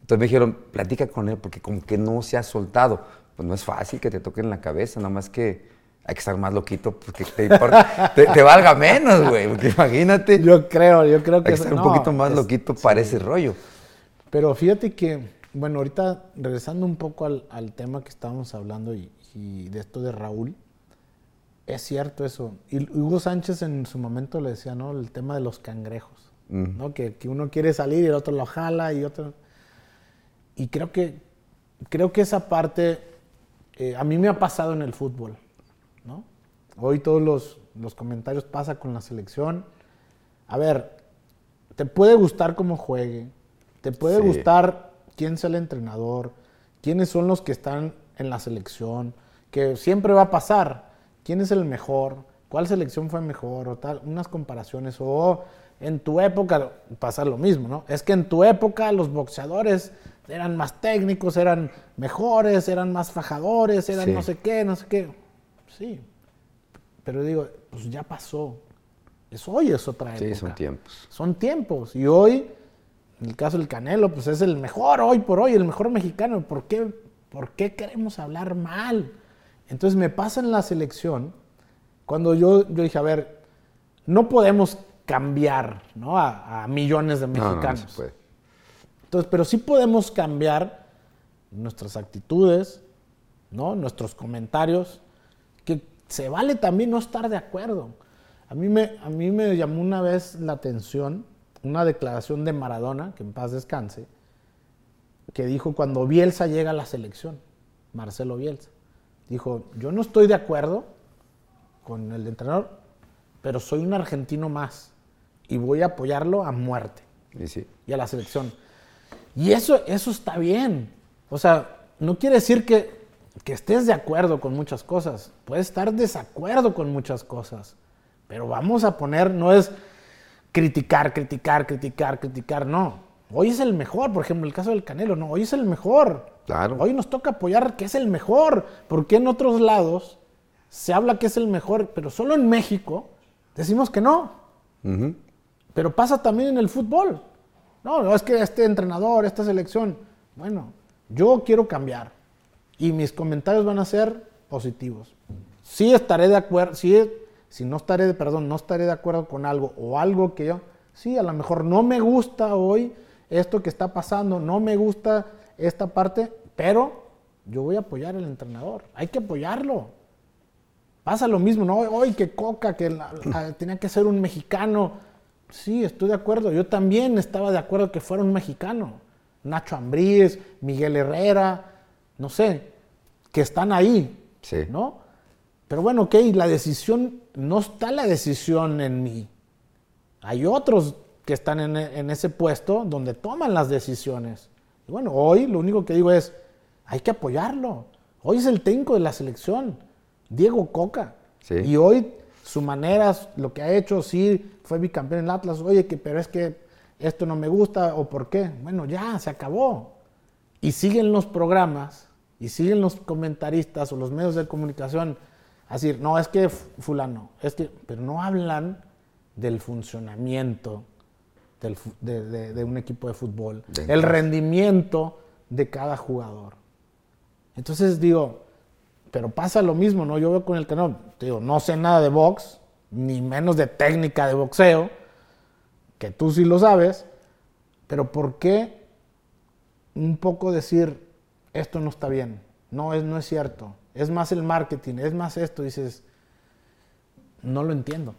Entonces me dijeron, platica con él porque como que no se ha soltado. Pues no es fácil que te toque en la cabeza, nada más que hay que estar más loquito porque te, importa- te, te valga menos, güey. Porque imagínate, Yo creo, yo creo que. hay que estar un poquito más es- loquito para ese rollo. Pero fíjate que, bueno, ahorita regresando un poco al, al tema que estábamos hablando y, y de esto de Raúl, es cierto eso. Y Hugo Sánchez en su momento le decía, ¿no? El tema de los cangrejos, ¿no? Que, que uno quiere salir y el otro lo jala y otro... Y creo que, creo que esa parte eh, a mí me ha pasado en el fútbol. Hoy todos los, los comentarios pasa con la selección. A ver, te puede gustar cómo juegue, te puede Sí. gustar quién sea el entrenador, quiénes son los que están en la selección, que siempre va a pasar, quién es el mejor, cuál selección fue mejor o tal, unas comparaciones o en tu época pasa lo mismo, ¿no? Es que en tu época los boxeadores eran más técnicos, eran mejores, eran más fajadores, eran Sí. no sé qué, no sé qué. Sí, pero digo, pues ya pasó. Es hoy es otra época. Sí, son tiempos. Son tiempos. Y hoy En el caso del Canelo, pues es el mejor hoy por hoy, el mejor mexicano. ¿Por qué, por qué queremos hablar mal? Entonces me pasa en la selección, cuando yo, yo dije, a ver, no podemos cambiar ¿no? a, a millones de No, no, no mexicanos. se puede. Entonces, pero sí podemos cambiar nuestras actitudes, ¿no? Nuestros comentarios, se vale también no estar de acuerdo. A mí me, a mí me llamó una vez la atención una declaración de Maradona, que en paz descanse, que dijo cuando Bielsa llega a la selección, Marcelo Bielsa, dijo, yo no estoy de acuerdo con el entrenador, pero soy un argentino más y voy a apoyarlo a muerte Y sí. y a la selección. Y eso, eso está bien. O sea, no quiere decir que, que estés de acuerdo con muchas cosas. Puedes estar desacuerdo con muchas cosas. Pero vamos a poner, no es criticar, criticar, criticar, criticar. No. Hoy es el mejor. Por ejemplo, el caso del Canelo. No, hoy es el mejor. Claro. Hoy nos toca apoyar que es el mejor. Porque en otros lados se habla que es el mejor, pero solo en México decimos que no. Ujú. Pero pasa también en el fútbol. No, no es que este entrenador, esta selección. Bueno, yo quiero cambiar. Y mis comentarios van a ser positivos. Sí estaré de acuerdo, sí, si no estaré, de- perdón, no estaré de acuerdo con algo o algo que yo, sí, a lo mejor no me gusta hoy esto que está pasando, no me gusta esta parte, pero yo voy a apoyar al entrenador. Hay que apoyarlo. Pasa lo mismo, ¿no? Hoy que Coca, que la- la- tenía que ser un mexicano. Sí, estoy de acuerdo. Yo también estaba de acuerdo que fuera un mexicano. Nacho Ambriz, Miguel Herrera, no sé, que están ahí, Sí. ¿no? Pero bueno, ok, la decisión, no está la decisión en mí. Hay otros que están en, en ese puesto donde toman las decisiones. Y bueno, hoy lo único que digo es, hay que apoyarlo. Hoy es el técnico de la selección, Diego Coca. Sí. Y hoy su manera, lo que ha hecho, sí, fue bicampeón en el Atlas. Oye, que, pero es que esto no me gusta o por qué. Bueno, ya, se acabó. Y siguen los programas y siguen los comentaristas o los medios de comunicación a decir, no, es que fulano, es que, pero no hablan del funcionamiento del de, de- de un equipo de fútbol, De el rendimiento de cada jugador. Entonces digo, pero pasa lo mismo, ¿no? Yo veo con el canal, digo, no sé nada de box, ni menos de técnica de boxeo, que tú sí lo sabes, pero ¿por qué un poco decir esto no está bien? No es, no es cierto. Es más el marketing, es más esto, dices, no lo entiendo.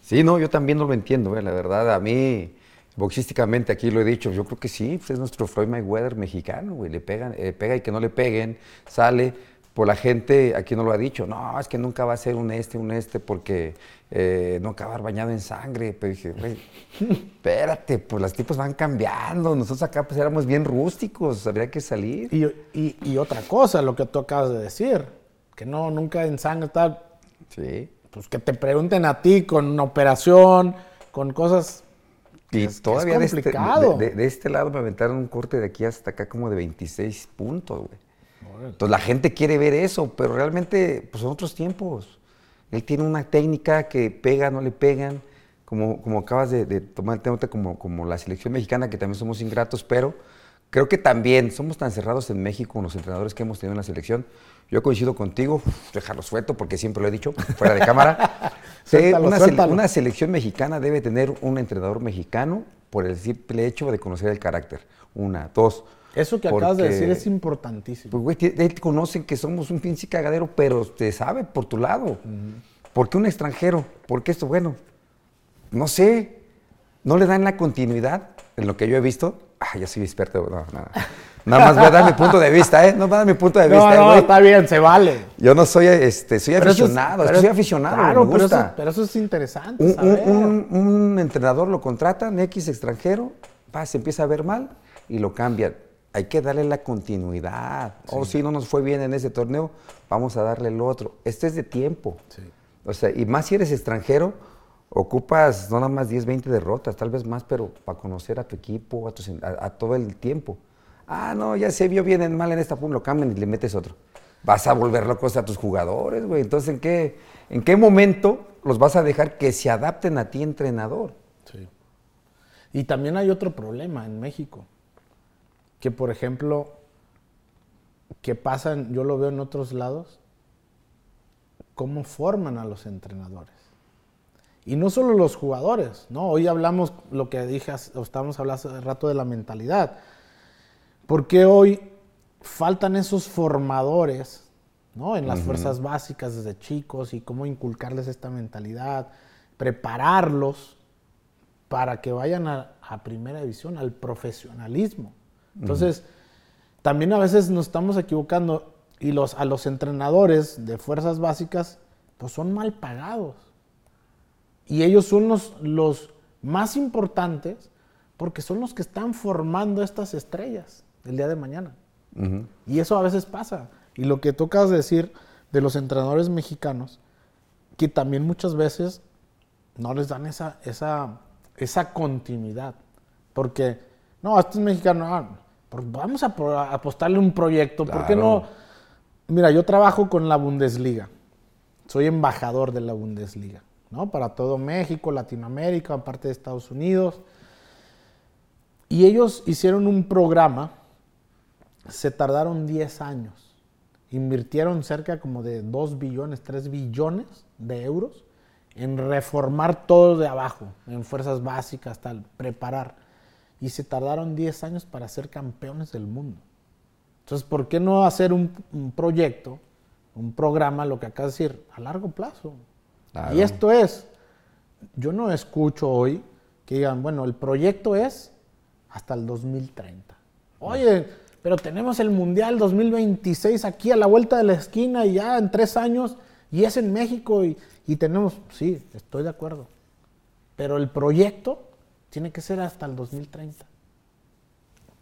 Sí, no, yo también no lo entiendo, eh, la verdad. A mí, boxísticamente, aquí lo he dicho, yo creo que sí, pues es nuestro Floyd Mayweather mexicano, güey. Le pegan, eh, pega y que no le peguen, sale. Por la gente, aquí no lo ha dicho, no, es que nunca va a ser un este, un este, porque eh, no acabar bañado en sangre. Pero dije, güey, espérate, pues los tipos van cambiando. Nosotros acá pues éramos bien rústicos, habría que salir. Y, y- y otra cosa, lo que tú acabas de decir, que no, nunca en sangre tal, Sí. pues que te pregunten a ti con una operación, con cosas. Y Es que es todavía de, este, complicado. de- de- de este lado me aventaron un corte de aquí hasta acá como de 26 puntos, güey. Entonces la gente quiere ver eso, pero realmente pues son otros tiempos. Él tiene una técnica que pega, no le pegan, como, como acabas de, de tomar el tema ahorita como, como la selección mexicana, que también somos ingratos, pero creo que también somos tan cerrados en México con los entrenadores que hemos tenido en la selección. Yo coincido contigo, dejarlo suelto porque siempre lo he dicho, fuera de cámara. Suéltalo, una, suéltalo. una selección mexicana debe tener un entrenador mexicano por el simple hecho de conocer el carácter. Una, dos. Eso que acabas de decir es importantísimo. pues, güey, te- te conocen que somos un pinche cagadero, pero te sabe por tu lado. ¿Por qué un extranjero? ¿Por qué esto? Bueno, no sé. No le dan la continuidad en lo que yo he visto. Ah, ya soy experto. No, nada. Nada más voy a dar mi punto de vista, ¿eh? No voy a dar mi punto de No, vista, no, güey. está bien, se vale. Yo no soy, este, soy Pero eso es- aficionado. pero soy aficionado, Claro, me pero eso, gusta. pero eso es interesante. Un, un- un- un entrenador lo contratan, X extranjero, va, se empieza a ver mal y lo cambian. Hay que darle la continuidad. O si no nos fue bien en ese torneo, vamos a darle el otro. Este es de tiempo. O sea, y más si eres extranjero, ocupas no nada más 10, 20 derrotas, tal vez más, pero para conocer a tu equipo, a, a todo el tiempo. Ah, no, ya se vio bien en mal en esta, pum, lo cambian y le metes otro. Vas a volver locos a tus jugadores, güey. Entonces, ¿en qué, ¿en qué momento los vas a dejar que se adapten a ti, entrenador? Sí. Y también hay otro problema en México, que por ejemplo, que pasan, yo lo veo en otros lados, cómo forman a los entrenadores. Y no solo los jugadores, ¿no? Hoy hablamos lo que dije, o estábamos hablando hace rato de la mentalidad. Porque hoy faltan esos formadores, ¿no? En las fuerzas básicas desde chicos y cómo inculcarles esta mentalidad, prepararlos para que vayan a, a primera división, al profesionalismo. Entonces, también a veces nos estamos equivocando y los, a los entrenadores de fuerzas básicas, pues son mal pagados. Y ellos son los, los más importantes porque son los que están formando estas estrellas el día de mañana. Y eso a veces pasa. Y lo que tocas decir de los entrenadores mexicanos, que también muchas veces no les dan esa, esa, esa continuidad. Porque, no, este es mexicano, ah, vamos a, apostarle un proyecto. ¿Por qué no? Mira, yo trabajo con la Bundesliga. Soy embajador de la Bundesliga, ¿no? Para todo México, Latinoamérica, aparte de Estados Unidos. Y ellos hicieron un programa se tardaron 10 años. Invirtieron cerca como de 2 billones, 3 billones de euros en reformar todo de abajo, en fuerzas básicas, tal, preparar. Y se tardaron 10 años para ser campeones del mundo. Entonces, ¿por qué no hacer un, un proyecto, un programa, lo que acabas de decir, a largo plazo? Claro. Y esto es, yo no escucho hoy que digan, bueno, el proyecto es hasta el 2030. Oye, pero tenemos el Mundial 2026 aquí a la vuelta de la esquina y ya en tres años y es en México y, y tenemos, sí, estoy de acuerdo. Pero el proyecto tiene que ser hasta el 2030.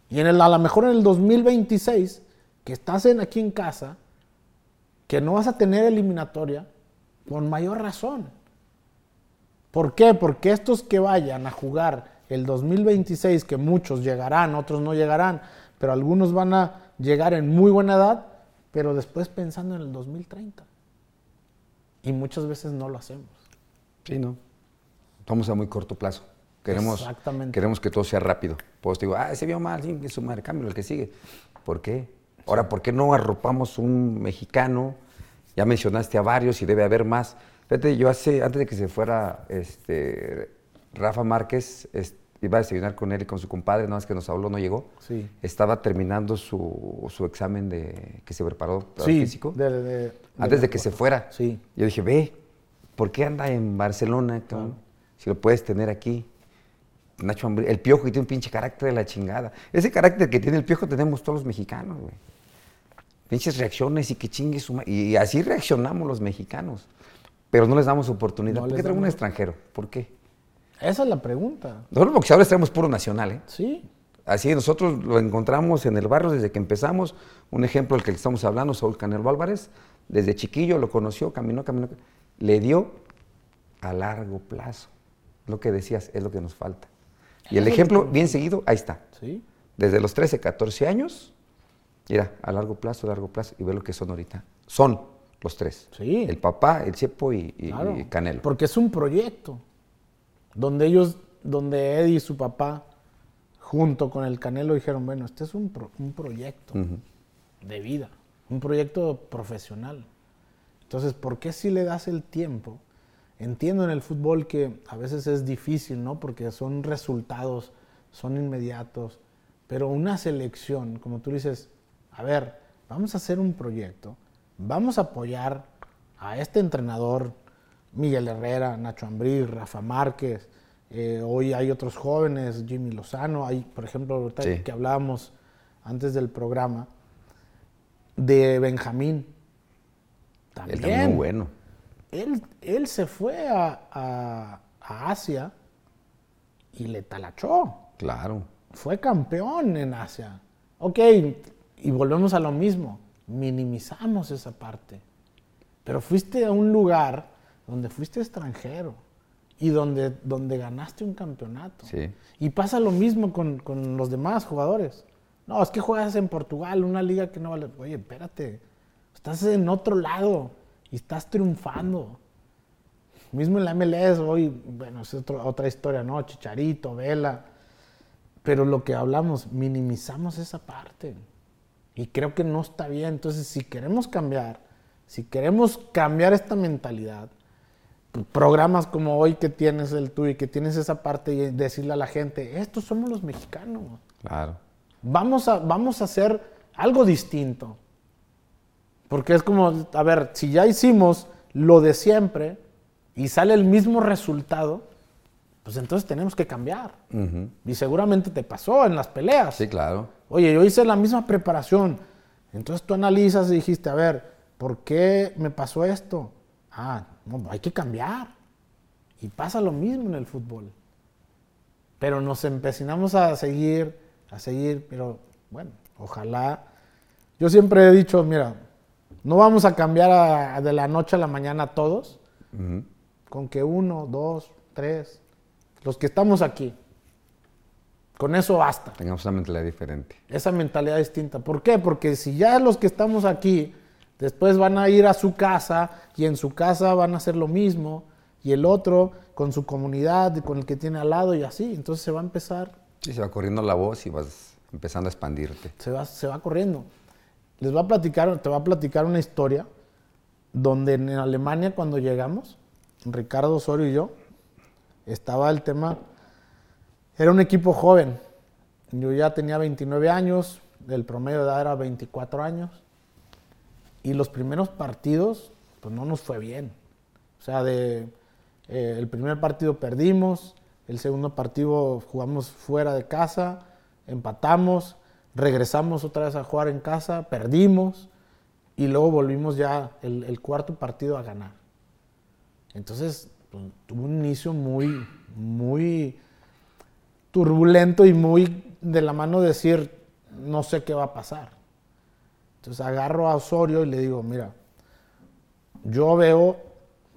Y en el, a lo mejor en el 2026, que estás en, aquí en casa, que no vas a tener eliminatoria, con mayor razón. ¿Por qué? Porque estos que vayan a jugar el 2026, que muchos llegarán, otros no llegarán, pero algunos van a llegar en muy buena edad, pero después pensando en el 2030. Y muchas veces no lo hacemos. Sí, ¿no? Vamos a muy corto plazo. Queremos, Exactamente. queremos que todo sea rápido. Pues te digo, ah, se vio mal, sí, su madre, cambio el que sigue. ¿Por qué? Ahora, ¿por qué no arropamos un mexicano? Ya mencionaste a varios y debe haber más. Fíjate, yo hace, antes de que se fuera este, Rafa Márquez, iba a desayunar con él y con su compadre, nada más que nos habló, no llegó. Sí. Estaba terminando su, su examen de que se preparó para Sí, físico. de- de- antes de- que se fuera. Sí. Yo dije, ve, ¿por qué anda en Barcelona, cabrón? Si lo puedes tener aquí. Nacho Ambriz, el piojo que tiene un pinche carácter de la chingada. Ese carácter que tiene el piojo tenemos todos los mexicanos, güey. Pinches reacciones y que chingue su Y así reaccionamos los mexicanos. Pero no les damos oportunidad. No ¿Por qué traemos un extranjero? ¿Por qué? Esa es la pregunta. Nosotros los boxeadores traemos puro nacional, ¿eh? Sí. Así nosotros lo encontramos en el barrio desde que empezamos. Un ejemplo, el que estamos hablando, Saúl Canelo Álvarez, desde chiquillo lo conoció, caminó, caminó. Le dio a largo plazo. Lo que decías es lo que nos falta. Y el ejemplo, bien seguido, ahí está. Sí. Desde los 13, 14 años, mira, a largo plazo, a largo plazo, y ve lo que son ahorita. Son los tres. Sí. El papá, el Chepo y, y- Claro, y Canelo. Porque es un proyecto donde ellos, donde Eddie y su papá, junto con el Canelo, dijeron, bueno, este es un, pro- un proyecto Ujú. de vida, un proyecto profesional. Entonces, ¿por qué si le das el tiempo? Entiendo en el fútbol que a veces es difícil, ¿no? Porque son resultados, son inmediatos, pero una selección, como tú dices, a ver, vamos a hacer un proyecto, vamos a apoyar a este entrenador, Miguel Herrera, Nacho Ambriz, Rafa Márquez, eh, hoy hay otros jóvenes, Jimmy Lozano, hay, por ejemplo, ahorita Sí. que hablábamos antes del programa, de Benjamín. Él También. muy bueno. Él, él se fue a, a- a Asia y le talachó. Claro. Fue campeón en Asia. Ok, y volvemos a lo mismo. Minimizamos esa parte. Pero fuiste a un lugar donde fuiste extranjero y donde, donde ganaste un campeonato. Sí. Y pasa lo mismo con, con los demás jugadores. No, es que juegas en Portugal, una liga que no vale. Oye, espérate. Estás en otro lado y estás triunfando. Mismo en la MLS, hoy, bueno, es otro- otra historia, ¿no? Chicharito, Vela. Pero lo que hablamos, minimizamos esa parte. Y creo que no está bien. Entonces, si queremos cambiar, si queremos cambiar esta mentalidad, programas como hoy que tienes el tú y que tienes esa parte y decirle a la gente, estos somos los mexicanos. Claro. Vamos a, vamos a hacer algo distinto. Porque es como, a ver, si ya hicimos lo de siempre y sale el mismo resultado, pues entonces tenemos que cambiar. Y seguramente te pasó en las peleas. Sí, claro. Oye, yo hice la misma preparación. Entonces tú analizas y dijiste, a ver, ¿por qué me pasó esto? Ah, no, hay que cambiar. Y pasa lo mismo en el fútbol. Pero nos empecinamos a seguir, a seguir, pero bueno, ojalá. Yo siempre he dicho, mira, no vamos a cambiar a- de la noche a la mañana a todos, con que uno, dos, tres, los que estamos aquí, con eso basta Tengamos una mentalidad diferente. esa mentalidad distinta. ¿Por qué? Porque si ya los que estamos aquí, después van a ir a su casa y en su casa van a hacer lo mismo, y el otro con su comunidad, y con el que tiene al lado y así, entonces se va a empezar, Sí, se va corriendo la voz y vas empezando a expandirte. se va, se va corriendo. Les voy a platicar, te voy a platicar una historia donde en Alemania cuando llegamos, Ricardo Osorio y yo, estaba el tema, era un equipo joven. Yo ya tenía 29 años, el promedio de edad era 24 años. Y los primeros partidos, pues no nos fue bien. O sea, de, eh, el primer partido perdimos, el segundo partido jugamos fuera de casa, empatamos, regresamos otra vez a jugar en casa, perdimos y luego volvimos ya el, el cuarto partido a ganar. Entonces, pues, tuvo un inicio muy, muy turbulento y muy de la mano de decir, no sé qué va a pasar. Entonces agarro a Osorio y le digo, mira, yo veo,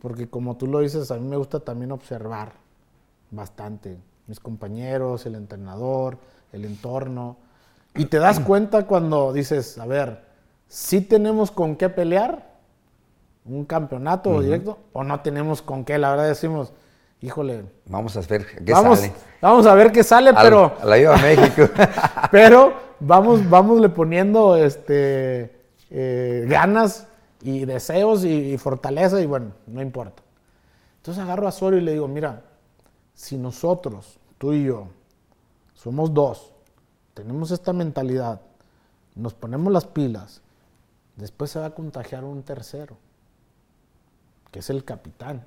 porque como tú lo dices, a mí me gusta también observar bastante, mis compañeros, el entrenador, el entorno, y te das cuenta cuando dices, a ver, si tenemos con qué pelear un campeonato directo o no tenemos con qué, la verdad decimos, híjole, Vamos a ver qué vamos, sale. vamos a ver qué sale, Al- pero... a la Viva México. Pero vamos, vamosle poniendo este, eh, ganas y deseos y, y fortaleza y bueno, no importa. Entonces agarro a Osorio y le digo, mira, si nosotros, tú y yo, somos dos, tenemos esta mentalidad, nos ponemos las pilas, después se va a contagiar un tercero, que es el capitán.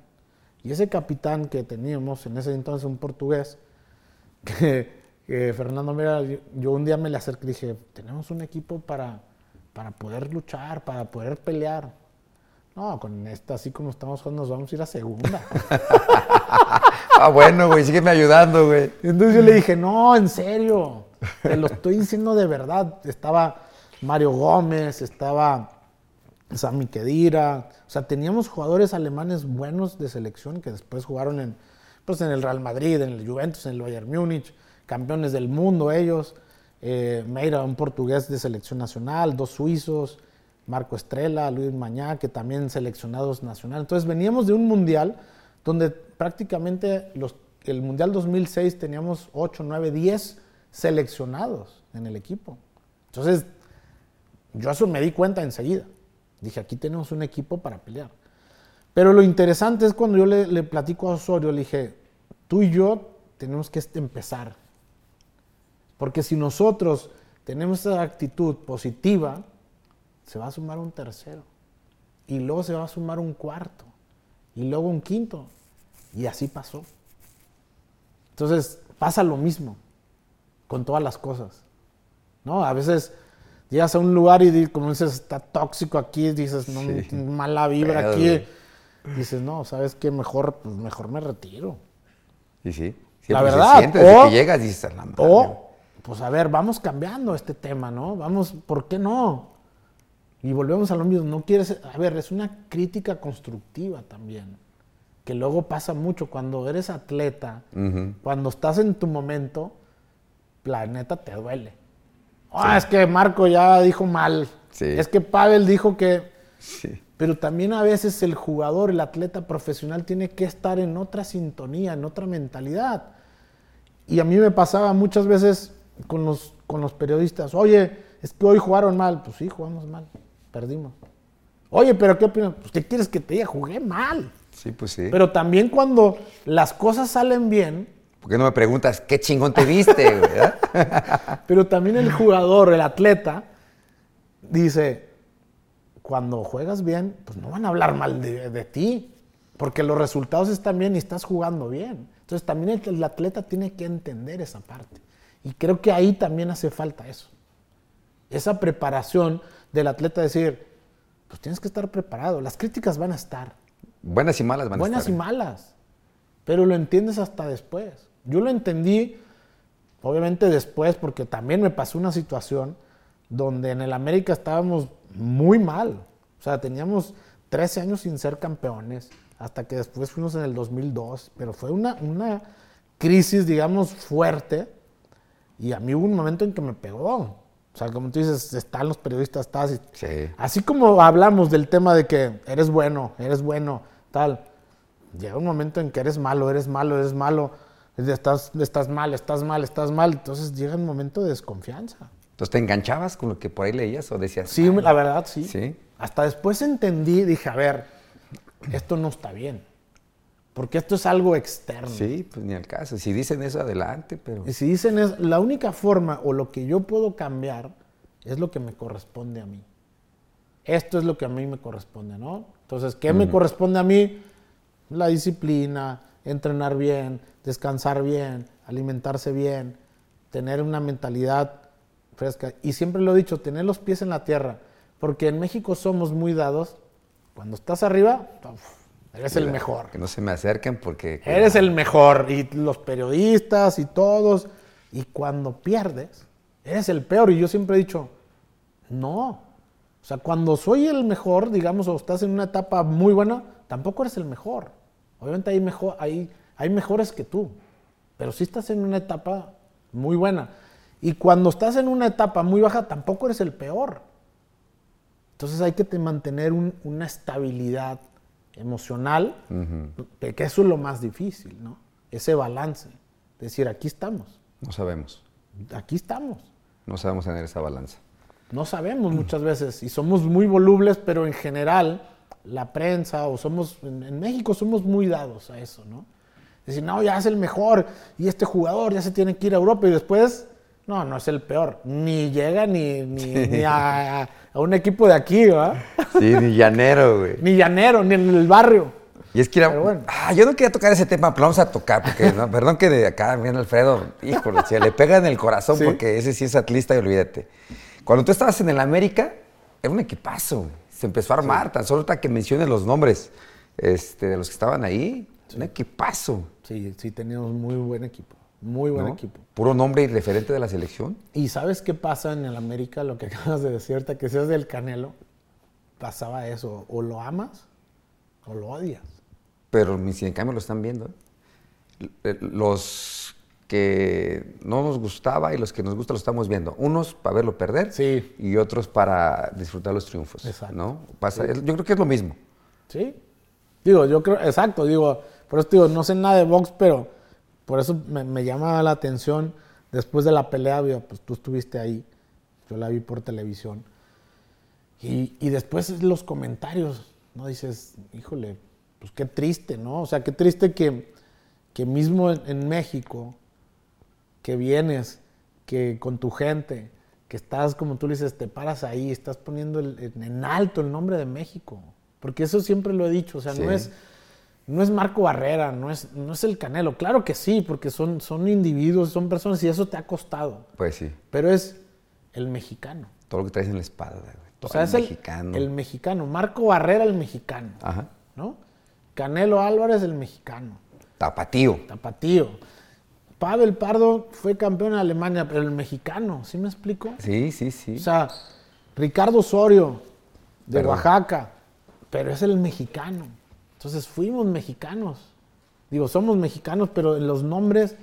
Y ese capitán que teníamos en ese entonces, un portugués, que, que Fernando, mira, yo, yo un día me le acerqué y dije, tenemos un equipo para, para poder luchar, para poder pelear. No, con esta, así como estamos jugando, nos vamos a ir a segunda. ah, bueno, güey, sígueme ayudando, güey. Entonces yo le dije, no, en serio, te lo estoy diciendo de verdad. Estaba Mario Gómez, estaba Sami Khedira, o sea, teníamos jugadores alemanes buenos de selección que después jugaron en, pues, en el Real Madrid, en el Juventus, en el Bayern Múnich, campeones del mundo ellos. Eh, Meira, un portugués de selección nacional, dos suizos, Marco Estrella, Luis Mañá, que también seleccionados nacional. Entonces veníamos de un mundial donde prácticamente los, el mundial 2006 teníamos 8, 9, 10 seleccionados en el equipo. Entonces, yo eso me di cuenta enseguida. Dije, aquí tenemos un equipo para pelear. Pero lo interesante es cuando yo le, platico a Osorio, le dije, tú y yo tenemos que empezar. Porque si nosotros tenemos esa actitud positiva, se va a sumar un tercero. Y luego se va a sumar un cuarto. Y luego un quinto. Y así pasó. Entonces, pasa lo mismo con todas las cosas. ¿No? A veces llegas a un lugar y como dices, está tóxico aquí, dices, no, Sí. mala vibra Pedo, aquí. güey. Dices, no, ¿sabes qué? Mejor, pues mejor me retiro. Y sí. La siempre se verdad, siente desde o- que llegas y dices, "A la madre, O, pues a ver, vamos cambiando este tema, ¿no? Vamos, ¿por qué no? Y volvemos a lo mismo, no quieres, a ver, es una crítica constructiva también, que luego pasa mucho cuando eres atleta, Ujú. cuando estás en tu momento, la neta te duele. Ah, es que Marco ya dijo mal. Sí. Es que Pavel dijo que Sí. pero también a veces el jugador, el atleta profesional tiene que estar en otra sintonía, en otra mentalidad. Y a mí me pasaba muchas veces con los, con los periodistas, oye, es que hoy jugaron mal. Pues sí, jugamos mal, perdimos. Oye, pero ¿qué opinas? Pues ¿qué quieres que te diga? Jugué mal. Sí, pues sí. Pero también cuando las cosas salen bien, ¿Por qué no me preguntas qué chingón te viste, pero también el jugador, el atleta, dice, cuando juegas bien, pues no van a hablar mal de, de ti, porque los resultados están bien y estás jugando bien. Entonces también el, el atleta tiene que entender esa parte. Y creo que ahí también hace falta eso. Esa preparación del atleta decir, pues tienes que estar preparado. Las críticas van a estar, Buenas y malas van a buenas estar. y malas, pero lo entiendes hasta después. Yo lo entendí, obviamente después, porque también me pasó una situación donde en el América estábamos muy mal. O sea, teníamos 13 años sin ser campeones, hasta que después fuimos en el 2002, pero fue una, una crisis, digamos, fuerte. Y a mí hubo un momento en que me pegó. O sea, como tú dices, están los periodistas, estás Sí. Así como hablamos del tema de que eres bueno, eres bueno, tal, llega un momento en que eres malo, eres malo, eres malo, estás, estás mal, estás mal, estás mal, entonces llega un momento de desconfianza. Entonces, ¿te enganchabas con lo que por ahí leías o decías? Sí, "Ah, la verdad, sí. Sí. Hasta después entendí, dije, a ver, esto no está bien, porque esto es algo externo. Sí, pues ni al caso. Si dicen eso, adelante, pero... Y si dicen es la única forma o lo que yo puedo cambiar es lo que me corresponde a mí. Esto es lo que a mí me corresponde, ¿no? Entonces, ¿qué me corresponde a mí? La disciplina, entrenar bien, descansar bien, alimentarse bien, tener una mentalidad fresca. Y siempre lo he dicho, tener los pies en la tierra. Porque en México somos muy dados. Cuando estás arriba, eres el mejor. Que no se me acerquen porque... Eres el mejor. Y los periodistas y todos. Y cuando pierdes, eres el peor. Y yo siempre he dicho, no. O sea, cuando soy el mejor, digamos, o estás en una etapa muy buena, tampoco eres el mejor. Obviamente hay, mejor, hay, hay mejores que tú. Pero sí estás en una etapa muy buena. Y cuando estás en una etapa muy baja, tampoco eres el peor. Entonces hay que te- mantener un- una estabilidad emocional, que que eso es lo más difícil, ¿no? Ese balance. Decir, aquí estamos, No sabemos. aquí estamos. No sabemos tener esa balanza. No sabemos muchas veces y somos muy volubles, pero en general la prensa o somos, en, en México somos muy dados a eso, ¿no? Decir, no, ya es el mejor y este jugador ya se tiene que ir a Europa y después, no, no es el peor. Ni llega ni, ni, ni a, a un equipo de aquí, ¿verdad? Sí, ni llanero, güey. Ni llanero, ni en el barrio. Y es que era, bueno. ah, yo no quería tocar ese tema, pero vamos a tocar, porque, no, perdón que de acá viene Alfredo, híjole, se le pega en el corazón Sí. porque ese sí es atlista y olvídate. Cuando tú estabas en el América, era un equipazo, güey. Se empezó a armar, tan solo ahorita que menciones los nombres este, de los que estaban ahí, un equipazo, Sí, sí, teníamos muy buen equipo, muy buen ¿no? equipo. Puro nombre y referente de la selección. ¿Y sabes qué pasa en el América? Lo que acabas de decir, ahorita, que seas del Canelo, pasaba eso, o lo amas o lo odias. Pero ni si en cambio lo están viendo. ¿eh? L- Los que no nos gustaba y los que nos gusta lo estamos viendo. Unos para verlo perder Sí. y otros para disfrutar los triunfos. Exacto. ¿no? Pasa, Yo creo que es lo mismo. ¿Sí? Digo, yo creo, exacto, digo, por eso digo, no sé nada de box, pero por eso me, me llama la atención después de la pelea, digo, pues tú estuviste ahí, yo la vi por televisión, y, y después los comentarios, ¿no? Dices, híjole, pues qué triste, ¿no? O sea, qué triste que, que mismo en, en México, que vienes, que con tu gente, que estás, como tú le dices, te paras ahí, estás poniendo el- en, alto el nombre de México. Porque eso siempre lo he dicho, o sea, no es, no es Marco Barrera, no es, no es el Canelo. Claro que sí, porque son, son individuos, son personas y eso te ha costado. Pues sí. Pero es el mexicano. Todo lo que traes en la espalda, güey. O Todo sea, el es el mexicano. el mexicano. Marco Barrera, el mexicano. Ajá. ¿No? Canelo Álvarez, el mexicano. Tapatío. Tapatío. Pavel Pardo fue campeón en Alemania, pero el mexicano, ¿sí me explico? Sí, sí, sí. O sea, Ricardo Osorio, de Perdón. Oaxaca, pero es el mexicano. Entonces fuimos mexicanos. Digo, somos mexicanos, pero en los nombres,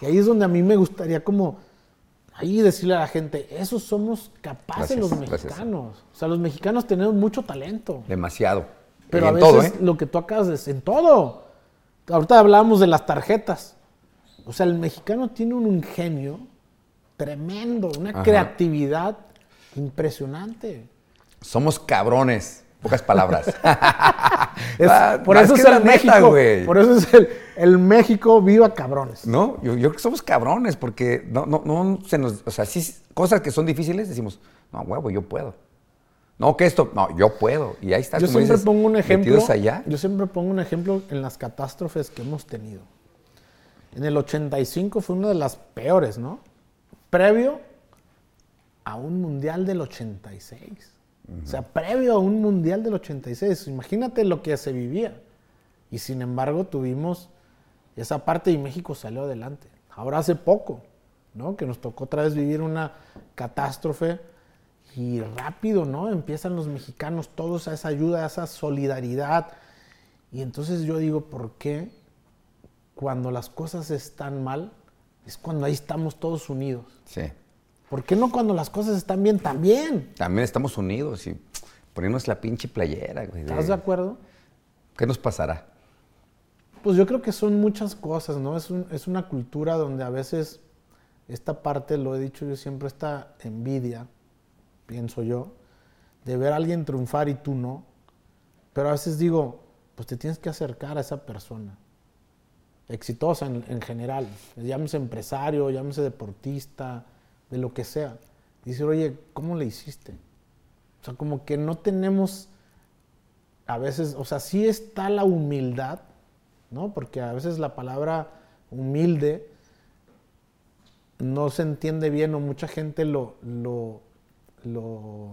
y ahí es donde a mí me gustaría como, ahí decirle a la gente, esos somos capaces Gracias, los gracias. mexicanos. O sea, los mexicanos tenemos mucho talento. Demasiado. Pero Y a veces todo, ¿eh? lo que tú acabas de en todo. Ahorita hablábamos de las tarjetas. O sea, el mexicano tiene un ingenio tremendo, una Ajá. creatividad impresionante. Somos cabrones. Pocas palabras. Es- Ah, por es eso es es el México. Por eso es el, el México viva cabrones. No, yo, yo creo que somos cabrones porque no, no, no se nos. O sea, sí, cosas que son difíciles decimos, no, huevo, yo puedo. No, que esto, no, yo puedo. Y ahí está. Yo como siempre dices, pongo un ejemplo. allá. Yo siempre pongo un ejemplo en las catástrofes que hemos tenido. En el 85 fue una de las peores, ¿no? Previo a un mundial del 86. O sea, previo a un mundial del 86. Imagínate lo que se vivía. Y sin embargo tuvimos esa parte y México salió adelante. Ahora hace poco, ¿no? Que nos tocó otra vez vivir una catástrofe y rápido, ¿no? Empiezan los mexicanos todos a esa ayuda, a esa solidaridad. Y entonces yo digo, ¿por qué cuando las cosas están mal es cuando ahí estamos todos unidos? Sí. ¿Por qué no cuando las cosas están bien también? También estamos unidos y ponernos la pinche playera, güey. ¿Estás de acuerdo? ¿Qué nos pasará? Pues yo creo que son muchas cosas, ¿no? Es, un- es una cultura donde a veces esta parte, lo he dicho yo siempre, esta envidia, pienso yo, de ver a alguien triunfar y tú no. Pero a veces digo, pues te tienes que acercar a esa persona, exitosa en, en general, llámese empresario, llámese deportista, de lo que sea. Dice, oye, ¿cómo le hiciste? O sea, como que no tenemos a veces, o sea, sí está la humildad, ¿no? Porque a veces la palabra humilde no se entiende bien o mucha gente lo, lo, lo,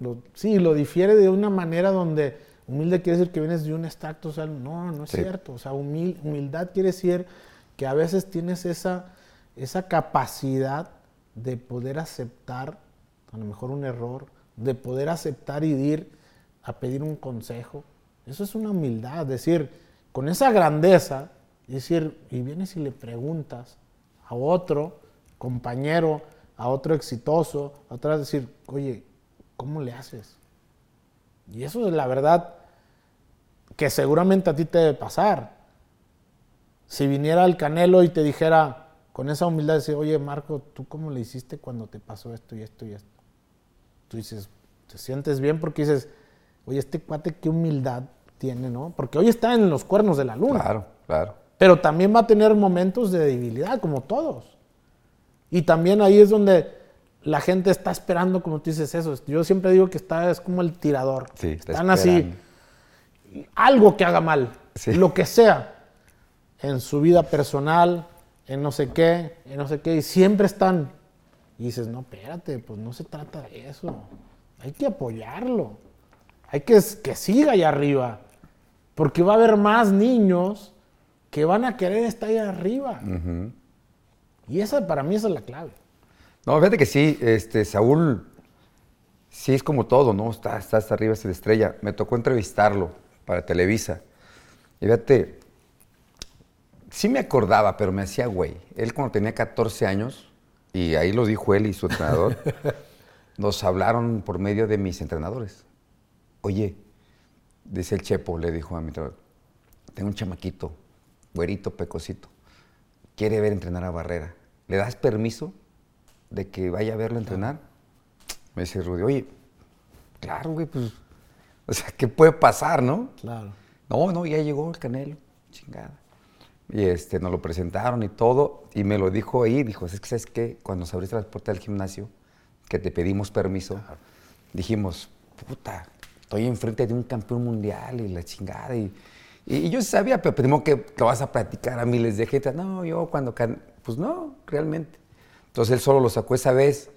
lo- sí, lo difiere de una manera donde humilde quiere decir que vienes de un o sea, no, no es Sí. cierto, o sea, humil- humildad quiere decir que a veces tienes esa, esa capacidad de poder aceptar a lo mejor un error, de poder aceptar y ir a pedir un consejo. Eso es una humildad, decir, con esa grandeza, decir, y vienes y le preguntas a otro compañero, a otro exitoso, a otra vez decir, oye, ¿cómo le haces? Y eso es la verdad que seguramente a ti te debe pasar. Si viniera el Canelo y te dijera con esa humildad, decir, oye Marco, ¿tú cómo le hiciste cuando te pasó esto y esto y esto? Tú dices, te sientes bien porque dices, oye, este cuate qué humildad tiene, ¿no? Porque hoy está en los cuernos de la luna. Claro, claro. Pero también va a tener momentos de debilidad, como todos. Y también ahí es donde la gente está esperando, como tú dices, eso. Yo siempre digo que está, es como el tirador. Sí, está Están así, esperando. Algo que haga mal, Sí. lo que sea, en su vida personal, en no sé qué, en no sé qué, y siempre están. Y dices, no, espérate, pues no se trata de eso. Hay que apoyarlo. Hay que que siga allá arriba. Porque va a haber más niños que van a querer estar ahí arriba. Y esa, para mí, esa es la clave. No, fíjate que sí, este, Saúl, sí es como todo, ¿no? Está, está hasta arriba, es la estrella. Me tocó entrevistarlo para Televisa. Y fíjate, sí me acordaba, pero me hacía güey. Él cuando tenía 14 años, y ahí lo dijo él y su entrenador, nos hablaron por medio de mis entrenadores. Oye, dice el Chepo, le dijo a mi entrenador, tengo un chamaquito, güerito, pecosito, quiere ver entrenar a Barrera. ¿Le das permiso de que vaya a verlo entrenar? Me dice Rudy, oye, claro, güey, pues, o sea, ¿qué puede pasar, no? Claro. No, no, ya llegó el Canelo, chingada. Y este, nos lo presentaron y todo, y me lo dijo ahí, dijo, es que, ¿sabes qué? Cuando nos abriste las puertas del gimnasio, que te pedimos permiso, dijimos, puta, estoy enfrente de un campeón mundial y la chingada, y, y, y yo sabía, pero tenemos que lo vas a platicar a miles de gente. No, yo cuando, can-", pues no, realmente. Entonces él solo lo sacó esa vez,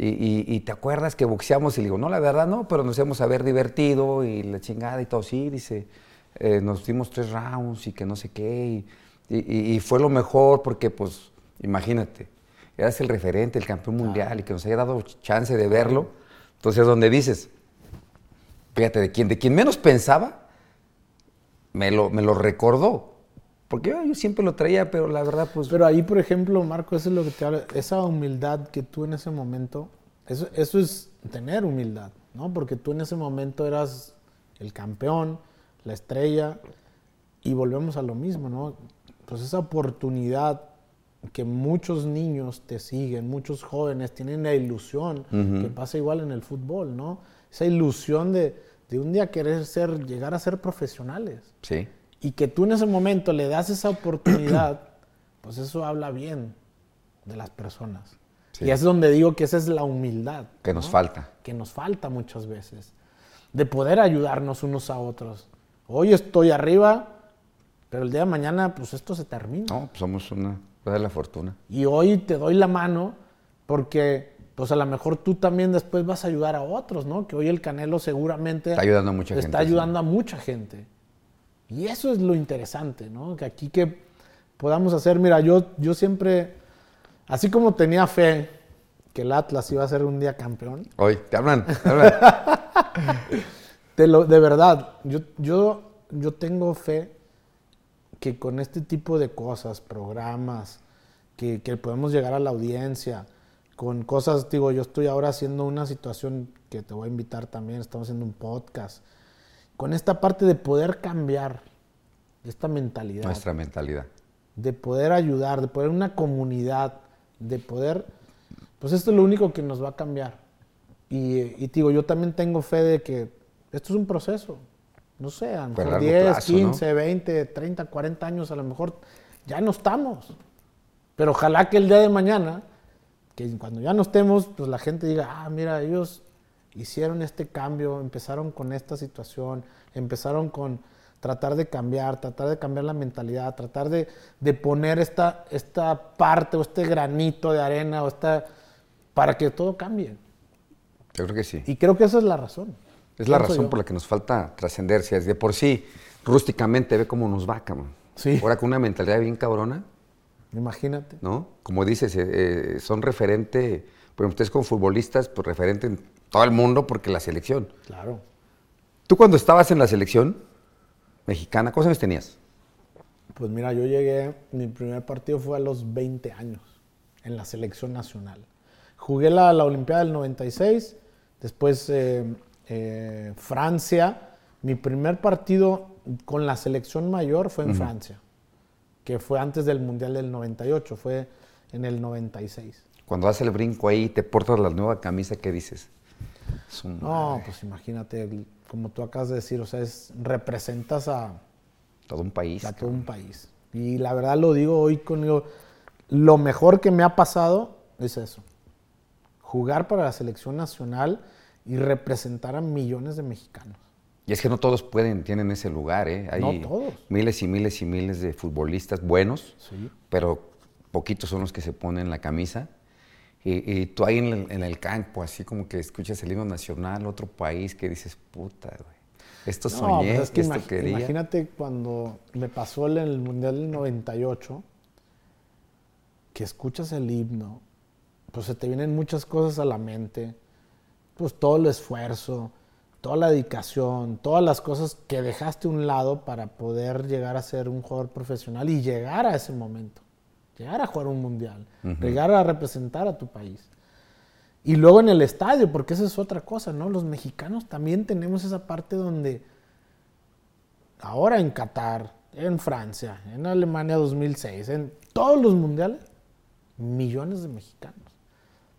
y, y- y te acuerdas que boxeamos y le digo, no, la verdad no, pero nos hemos haber divertido y la chingada y todo. Sí, dice, eh, nos dimos tres rounds y que no sé qué. Y, fue lo mejor porque, pues, imagínate, eras el referente, el campeón mundial y que nos haya dado chance de verlo. Entonces, donde dices, fíjate, de quien, de quien menos pensaba, me lo, me lo recordó. Porque yo, yo siempre lo traía, pero la verdad, pues... Pero ahí, por ejemplo, Marco, eso es lo que te habla, esa humildad que tú en ese momento, eso, eso es tener humildad, ¿no? Porque tú en ese momento eras el campeón, la estrella, y volvemos a lo mismo, ¿no? pues esa oportunidad que muchos niños te siguen, muchos jóvenes tienen la ilusión, que pasa igual en el fútbol, ¿no? Esa ilusión de, de un día querer ser, llegar a ser profesionales. Sí. Y que tú en ese momento le das esa oportunidad, pues eso habla bien de las personas. Sí. Y es donde digo que esa es la humildad. Que nos falta. Que nos falta muchas veces. De poder ayudarnos unos a otros. Hoy estoy arriba, pero el día de mañana, pues esto se termina. No, pues somos una de la fortuna. Y hoy te doy la mano porque, pues a lo mejor tú también después vas a ayudar a otros, ¿no? Que hoy el Canelo seguramente Está ayudando a mucha gente, Está sí. ayudando a mucha gente. Y eso es lo interesante, ¿no? Que aquí que podamos hacer, mira, yo, yo siempre, así como tenía fe que el Atlas iba a ser un día campeón, Hoy, te hablan, te hablan. te lo- de verdad, yo, yo, yo tengo fe que con este tipo de cosas, programas, que, que podemos llegar a la audiencia, con cosas, digo, yo estoy ahora haciendo una situación que te voy a invitar también, estamos haciendo un podcast, con esta parte de poder cambiar esta mentalidad, Nuestra mentalidad. de poder ayudar, de poder una comunidad, de poder, pues esto es lo único que nos va a cambiar. Y, y te digo, yo también tengo fe de que esto es un proceso. No sé, a lo mejor largo 10, plazo, ¿no? 15, 20, 30, 40 años, a lo mejor ya no estamos. Pero ojalá que el día de mañana, que cuando ya no estemos, pues la gente diga, ah, mira, ellos hicieron este cambio, empezaron con esta situación, empezaron con tratar de cambiar, tratar de cambiar la mentalidad, tratar de, de poner esta, esta parte o este granito de arena o esta, para que todo cambie. Yo creo que sí. Y creo que esa es la razón. Es la razón yo. por la que nos falta trascender. Si es de por sí, rústicamente, ve cómo nos va, cabrón. Sí. Ahora con una mentalidad bien cabrona, Imagínate. ¿no? Como dices, eh, eh, son referente, pues ustedes como futbolistas, pues referente en todo el mundo porque la selección. Claro. Tú cuando estabas en la selección mexicana, ¿cuántos años tenías? Pues mira, yo llegué, mi primer partido fue a los 20 años en la selección nacional. Jugué la, la Olimpiada del 96, después eh, eh, Francia. Mi primer partido con la selección mayor fue en Francia, que fue antes del Mundial del 98, fue en el 96. Cuando das el brinco ahí y te portas la nueva camisa, ¿qué dices? No, pues imagínate, como tú acabas de decir, o sea, es, representas a, todo un país. a todo un país. Y la verdad lo digo hoy conmigo, lo mejor que me ha pasado es eso. Jugar para la selección nacional y representar a millones de mexicanos. Y es que no todos pueden, tienen ese lugar, ¿eh? Hay No todos. miles y miles y miles de futbolistas buenos, Sí. pero poquitos son los que se ponen la camisa. Y, y tú ahí en el, en el campo, así como que escuchas el himno nacional, otro país, que dices, puta, güey. Esto No, soñé, pues es que esto imag- quería. imagínate cuando me pasó el, el Mundial del 98, que escuchas el himno, pues se te vienen muchas cosas a la mente, pues todo el esfuerzo, toda la dedicación, todas las cosas que dejaste a un lado para poder llegar a ser un jugador profesional y llegar a ese momento, llegar a jugar un mundial, llegar a representar a tu país. Y luego en el estadio, porque esa es otra cosa, ¿no? Los mexicanos también tenemos esa parte donde ahora en Qatar, en Francia, en Alemania 2006, en todos los mundiales, millones de mexicanos.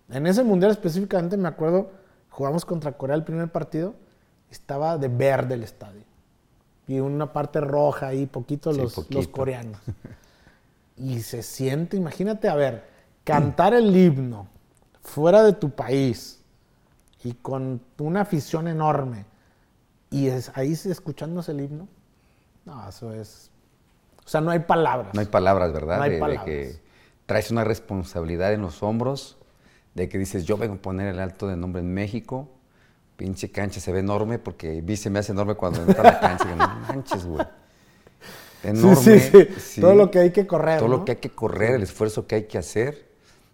En ese mundial específicamente me acuerdo, jugamos contra Corea el primer partido, estaba de verde el estadio. Y una parte roja ahí, poquito Sí, los, poquito. los coreanos. Y se siente, imagínate, a ver, cantar el himno fuera de tu país y con una afición enorme y es, ahí se- escuchándose el himno. No, eso es... O sea, no hay palabras. No hay palabras, ¿verdad? No hay de, que traes una responsabilidad en los hombros, de que dices, yo vengo a poner el alto de nombre en México, pinche cancha se ve enorme, porque vi se me hace enorme cuando entra la cancha, no manches, güey. Enorme. sí, sí. sí. Todo lo que hay que correr. Todo ¿no? lo que hay que correr, el esfuerzo que hay que hacer.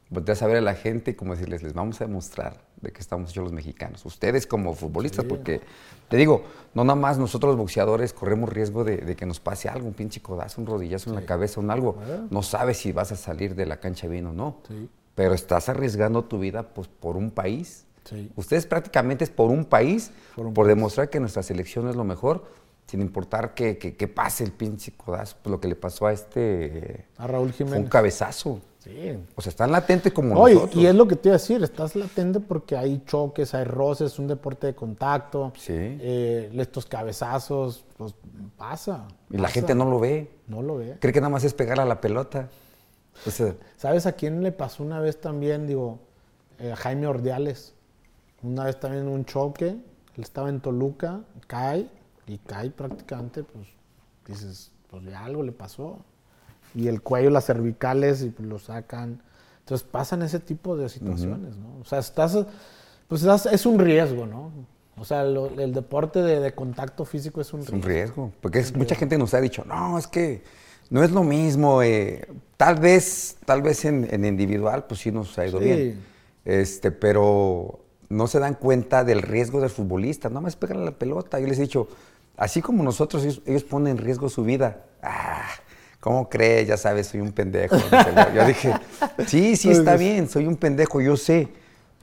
Volteas a ver a la gente y como decirles, les vamos a demostrar de que estamos hechos los mexicanos. Ustedes como futbolistas, porque te digo, no nada más nosotros los boxeadores corremos riesgo de, de que nos pase algo, un pinche codazo, un rodillazo en la cabeza, un algo. No sabes si vas a salir de la cancha bien o no. Pero estás arriesgando tu vida pues, por un país. Ustedes prácticamente es por un país, por, demostrar que nuestra selección es lo mejor sin importar que, que- que pase el pinche codazo. Pues lo que le pasó a este A Raúl fue un Jiménez. cabezazo. Sí. O sea, están latentes como Oye, nosotros. y es lo que te iba a decir, estás latente porque hay choques, hay roces, es un deporte de contacto. Sí. Eh, estos cabezazos, pues pasa. Y la gente no lo ve. No lo ve. Cree que nada más es pegar a la pelota. O sea, ¿Sabes a quién le pasó una vez también? Digo, eh, a Jaime Ordiales. Una vez también un choque, él estaba en Toluca, cae, y cae prácticamente, pues dices, pues ya algo le pasó. Y el cuello, las cervicales, y pues lo sacan. Entonces pasan ese tipo de situaciones, ¿no? O sea, estás, pues estás- es un riesgo, ¿no? O sea, lo- el deporte de, de contacto físico es un es riesgo. un riesgo. Porque es- mucha gente nos ha dicho, no, es que no es lo mismo. eh, tal vez, tal vez en, en individual, pues sí nos ha ido Sí. bien. Este, pero no se dan cuenta del riesgo del futbolista. Nada más pegan la pelota. Yo les he dicho, así como nosotros, ellos, ellos ponen en riesgo su vida. Ah, ¿cómo crees? Ya sabes, soy un pendejo. Yo dije, sí, sí, está bien, soy un pendejo, yo sé.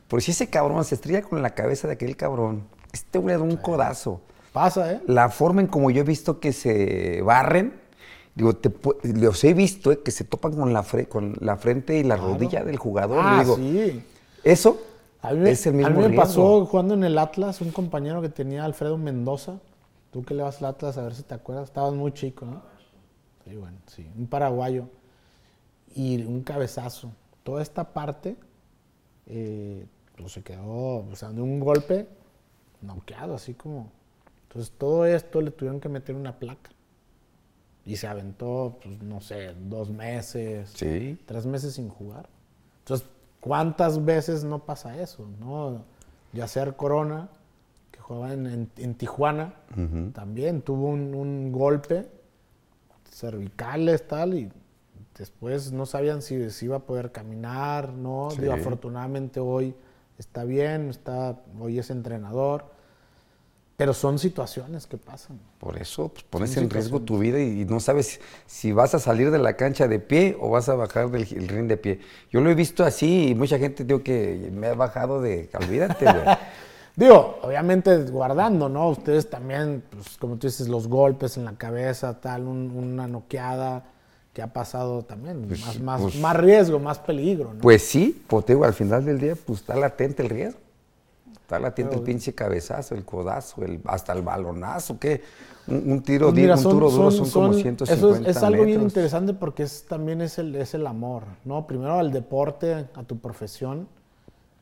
Pero si ese cabrón se estrella con la cabeza de aquel cabrón, este güey da un codazo Pasa, ¿eh? la forma en como yo he visto que se barren, digo, te los he visto eh, que se topan con la, fre- con la frente y la rodilla del jugador. Ah, digo, sí. eso A mí, me- es el mismo a mí me riesgo. pasó jugando en el Atlas, un compañero que tenía Alfredo Mendoza. Tú que le vas al Atlas, a ver si te acuerdas. Estabas muy chico, ¿no? Sí, bueno, sí. Un paraguayo. Y un cabezazo. Toda esta parte, eh, pues se quedó, o sea, de un golpe, noqueado, así como. Entonces todo esto le tuvieron que meter una placa. Y se aventó, pues, no sé, dos meses, Sí. tres meses sin jugar. Entonces, ¿cuántas veces no pasa eso? ¿no? Yacer Corona, jugaba en, en- en Tijuana, también tuvo un, un golpe, cervicales, tal, y después no sabían si, si iba a poder caminar, ¿no? Sí. Digo, afortunadamente hoy está bien, está, hoy es entrenador, pero son situaciones que pasan. Por eso pues, pones en riesgo tu vida y, y no sabes si vas a salir de la cancha de pie o vas a bajar del el ring de pie. Yo lo he visto así y mucha gente digo que me ha bajado de... Olvídate, güey. Digo, obviamente guardando, ¿no? Ustedes también, pues, como tú dices, los golpes en la cabeza, tal, un- una noqueada que ha pasado también. Pues, más, más, pues- más riesgo, más peligro, ¿no? Pues sí, pues digo, al final del día, pues está latente el riesgo. Está latente el Pero- pinche cabezazo, el codazo, el, hasta el balonazo, ¿qué? Un, un tiro, Pues mira, un son- tiro duro son- son, como son- 150 Eso es, es algo bien interesante porque es, también es el, es el amor, ¿no? Primero al deporte, a tu profesión,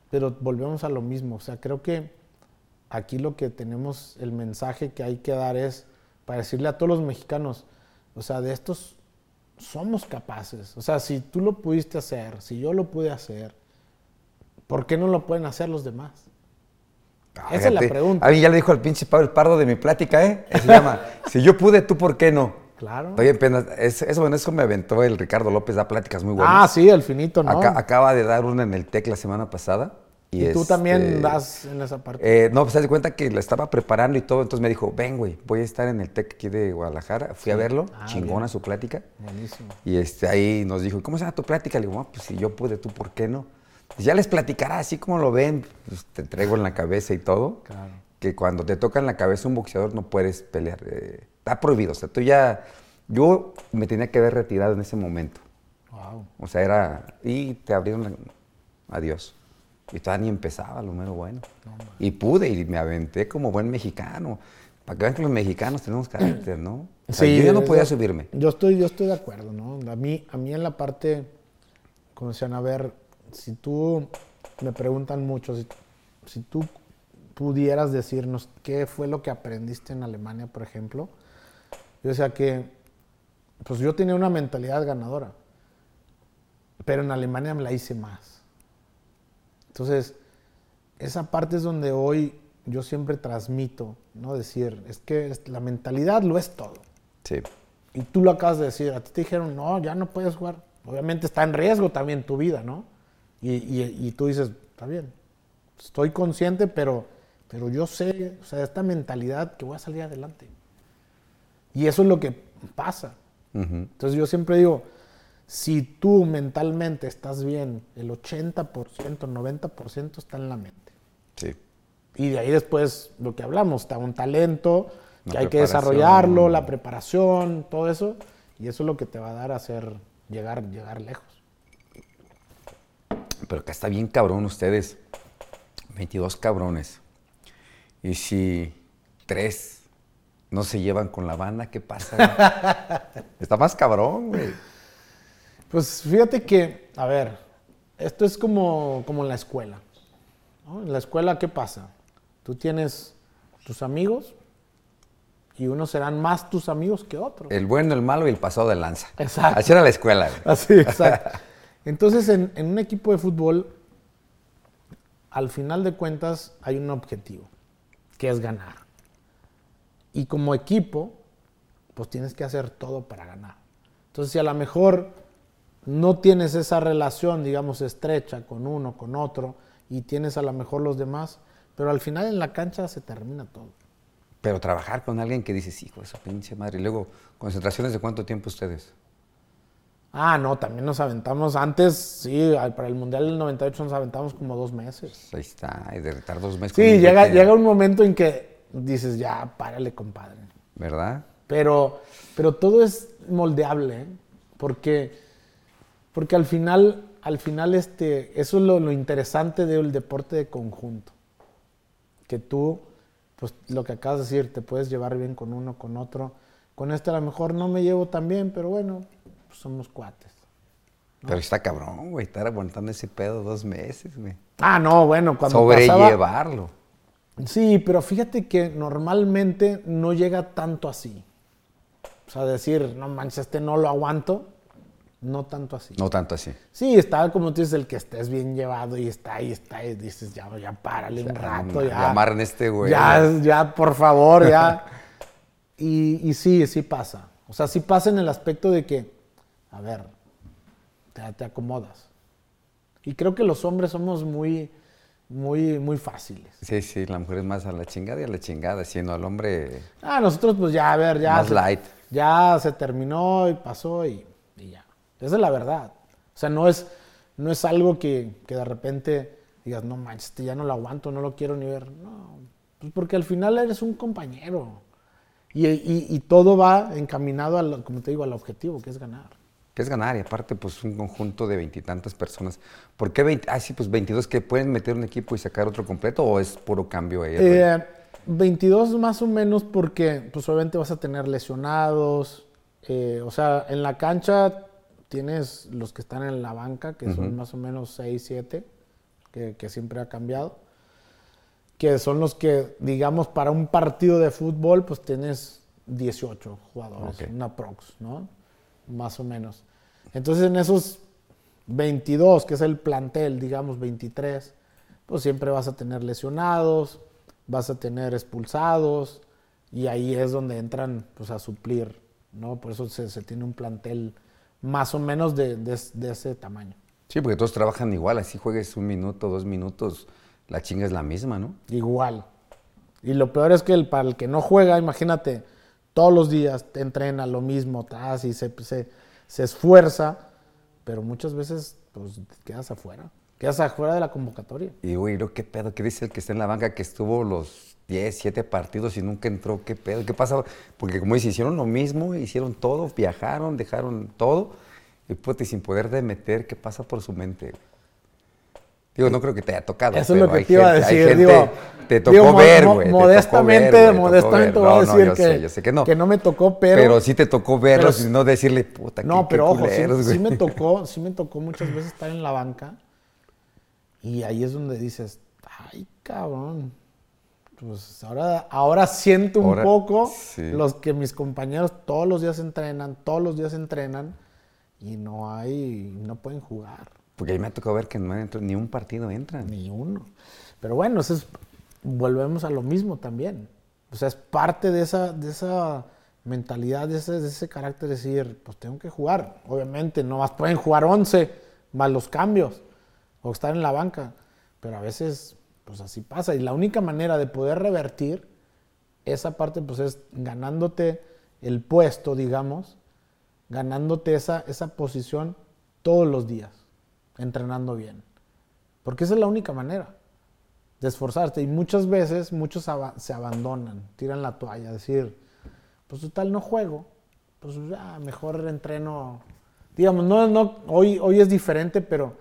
pero volvemos a lo mismo. O sea, creo que aquí lo que tenemos, el mensaje que hay que dar es para decirle a todos los mexicanos, o sea, de estos somos capaces. O sea, si tú lo pudiste hacer, si yo lo pude hacer, ¿por qué no lo pueden hacer los demás? Esa es la pregunta. Alguien ya le dijo al pinche Pablo el Pardo de mi plática, ¿eh? Se llama, si yo pude, ¿tú por qué no? Claro. Estoy en pena. Es- eso, bueno, eso me aventó el Ricardo López, da pláticas muy buenas. Ah, sí, el finito, ¿no? Aca- acaba de dar una en el TEC la semana pasada. Y, y tú este, también das en esa parte. Eh, no, pues se de cuenta que la estaba preparando y todo, entonces me dijo, ven, güey, voy a estar en el TEC aquí de Guadalajara. Fui a verlo, Ah, chingona bien. su plática. Buenísimo. Y este, ahí nos dijo, ¿cómo se llama tu plática? Le digo, "Ah, pues si yo pude, ¿tú por qué no? Pues ya les platicará, así como lo ven, pues, te traigo en la cabeza y todo. Claro. Que cuando te toca en la cabeza un boxeador no puedes pelear. eh, está prohibido. O sea, tú ya. Yo me tenía que haber retirado en ese momento. Wow. O sea, era. Y te abrieron. la- Adiós. Y todavía ni empezaba lo mero bueno. y pude, y me aventé como buen mexicano. Para que vean que los mexicanos tenemos carácter, ¿no? O sea, yo ya no podía subirme. Yo estoy, yo estoy de acuerdo, ¿no? A mí, a mí en la parte, como decían, a ver, si tú, me preguntan mucho, si, si tú pudieras decirnos qué fue lo que aprendiste en Alemania, por ejemplo, yo decía que, pues yo tenía una mentalidad ganadora, pero en Alemania me la hice más. Entonces, esa parte es donde hoy yo siempre transmito, ¿no? Decir, es que la mentalidad lo es todo. Sí. Y tú lo acabas de decir, a ti te dijeron, no, ya no puedes jugar. Obviamente está en riesgo también tu vida, ¿no? Y, y- y tú dices, está bien, estoy consciente, pero, pero yo sé, o sea, esta mentalidad que voy a salir adelante. Y eso es lo que pasa. Entonces yo siempre digo, si tú mentalmente estás bien, el 80%, 90% está en la mente. Sí. Y de ahí después lo que hablamos, está un talento, La que hay que desarrollarlo, la preparación, todo eso. Y eso es lo que te va a dar a hacer llegar, llegar lejos. Pero acá está bien cabrón ustedes. 22 cabrones. Y si tres no se llevan con la banda, ¿qué pasa? está más cabrón, güey. Pues fíjate que, a ver, esto es como, como en la escuela. ¿no? En la escuela, ¿qué pasa? Tú tienes tus amigos y unos serán más tus amigos que otros. El bueno, el malo y el pasado de lanza. Exacto. Así era la escuela, güey. Así, exacto. Entonces, en, en un equipo de fútbol, al final de cuentas, hay un objetivo, que es ganar. Y como equipo, pues tienes que hacer todo para ganar. Entonces, si a lo mejor no tienes esa relación, digamos, estrecha con uno, con otro, y tienes a lo mejor los demás, pero al final en la cancha se termina todo. Pero trabajar con alguien que dices, hijo de su pinche madre. Y luego, concentraciones de cuánto tiempo ustedes. Ah, no, también nos aventamos antes, sí, para el Mundial del 98 nos aventamos como dos meses. Ahí está, y de retar dos meses. Sí, llega, llega un momento en que dices, ya, párale, compadre. ¿Verdad? Pero, pero todo es moldeable, ¿eh? porque, porque al final, al final este, eso es lo, lo interesante del deporte de conjunto. Que tú, pues lo que acabas de decir, te puedes llevar bien con uno, con otro. Con este a lo mejor no me llevo tan bien, pero bueno, pues somos cuates. Pero está cabrón, güey, estar aguantando ese pedo dos meses, güey. Ah, no, bueno, cuando pasaba... Sobrellevarlo. Sí, pero fíjate que normalmente no llega tanto así. O sea, decir, no manches, este no lo aguanto, no tanto así. No tanto así. Sí, está como tú dices, el que estés bien llevado y está ahí, está ahí, dices, ya, ya párale un Ya, rato, ya. ya amarren este güey. Ya, ya, por favor, ya. y, y sí, sí pasa. O sea, sí pasa en el aspecto de que, a ver, te, te acomodas. Y creo que los hombres somos muy, muy, muy fáciles. Sí, sí, la mujer es más a la chingada y a la chingada, siendo al hombre Ah, nosotros pues ya, a ver, ya. más se- light. Ya se terminó y pasó y, y ya. Esa es la verdad. O sea, no es, no es algo que, que de repente digas, no manches, este ya no lo aguanto, no lo quiero ni ver. No, pues porque al final eres un compañero. Y, y- y todo va encaminado, al, como te digo, al objetivo, que es ganar. Que es ganar, y aparte, pues un conjunto de veintitantas personas. ¿Por qué 20? Ah, sí, pues 22 que pueden meter un equipo y sacar otro completo, o es puro cambio ahí? Eh, 22 más o menos porque pues obviamente vas a tener lesionados. eh, o sea, en la cancha tienes los que están en la banca, que son más o menos 6, 7, que, que siempre ha cambiado. Que son los que, digamos, para un partido de fútbol, pues tienes 18 jugadores, Ok. una prox, ¿no? Más o menos. Entonces en esos 22, que es el plantel, digamos 23, pues siempre vas a tener lesionados, vas a tener expulsados y ahí es donde entran pues a suplir, ¿no? Por eso se, se tiene un plantel más o menos de, de es- de ese tamaño. Sí, porque todos trabajan igual, así juegues un minuto, dos minutos, la chinga es la misma, ¿no? Igual. Y lo peor es que el, para el que no juega, imagínate, todos los días te entrena lo mismo, tras y se, se, se esfuerza, pero muchas veces pues quedas afuera. Quedas afuera de la convocatoria. Y güey, ¿lo qué pedo? ¿Qué dice el que está en la banca que estuvo los 10, 7 partidos y nunca entró? ¿Qué pedo? ¿Qué pasa? Porque como dice, hicieron lo mismo, hicieron todo, viajaron, dejaron todo, y puta, y sin poder de meter, ¿qué pasa por su mente? Digo, no creo que te haya tocado. Eso es lo que te iba a gente- hay decir. gente- digo, te tocó digo, ver, güey. Modestamente, ver, modestamente voy a no, decir que, sé, yo sé que no. que no me tocó, pero... Pero, sí te tocó verlos pero- y no decirle, puta, No, qué- pero qué ojo, sí, me tocó, sí me tocó muchas veces estar en la banca y ahí es donde dices, ay, cabrón, pues ahora, ahora siento un Ahora, poco sí. los que mis compañeros todos los días entrenan, todos los días entrenan y no hay, no pueden jugar, Porque a mí me ha tocado ver que no entran, ni un partido entran. ni uno. Pero bueno, eso es, volvemos a lo mismo también. O sea, es parte de esa, de esa mentalidad, de ese, de ese carácter de decir, pues tengo que jugar. Obviamente, no más pueden jugar 11 más los cambios o estar en la banca. Pero a veces, pues así pasa. Y la única manera de poder revertir esa parte, pues es ganándote el puesto, digamos, ganándote esa, esa posición todos los días, entrenando bien. Porque esa es la única manera. de esforzarte. Y muchas veces muchos se abandonan, tiran la toalla, decir, pues total no juego, pues ya mejor entreno. Digamos, no, no, hoy, hoy es diferente, pero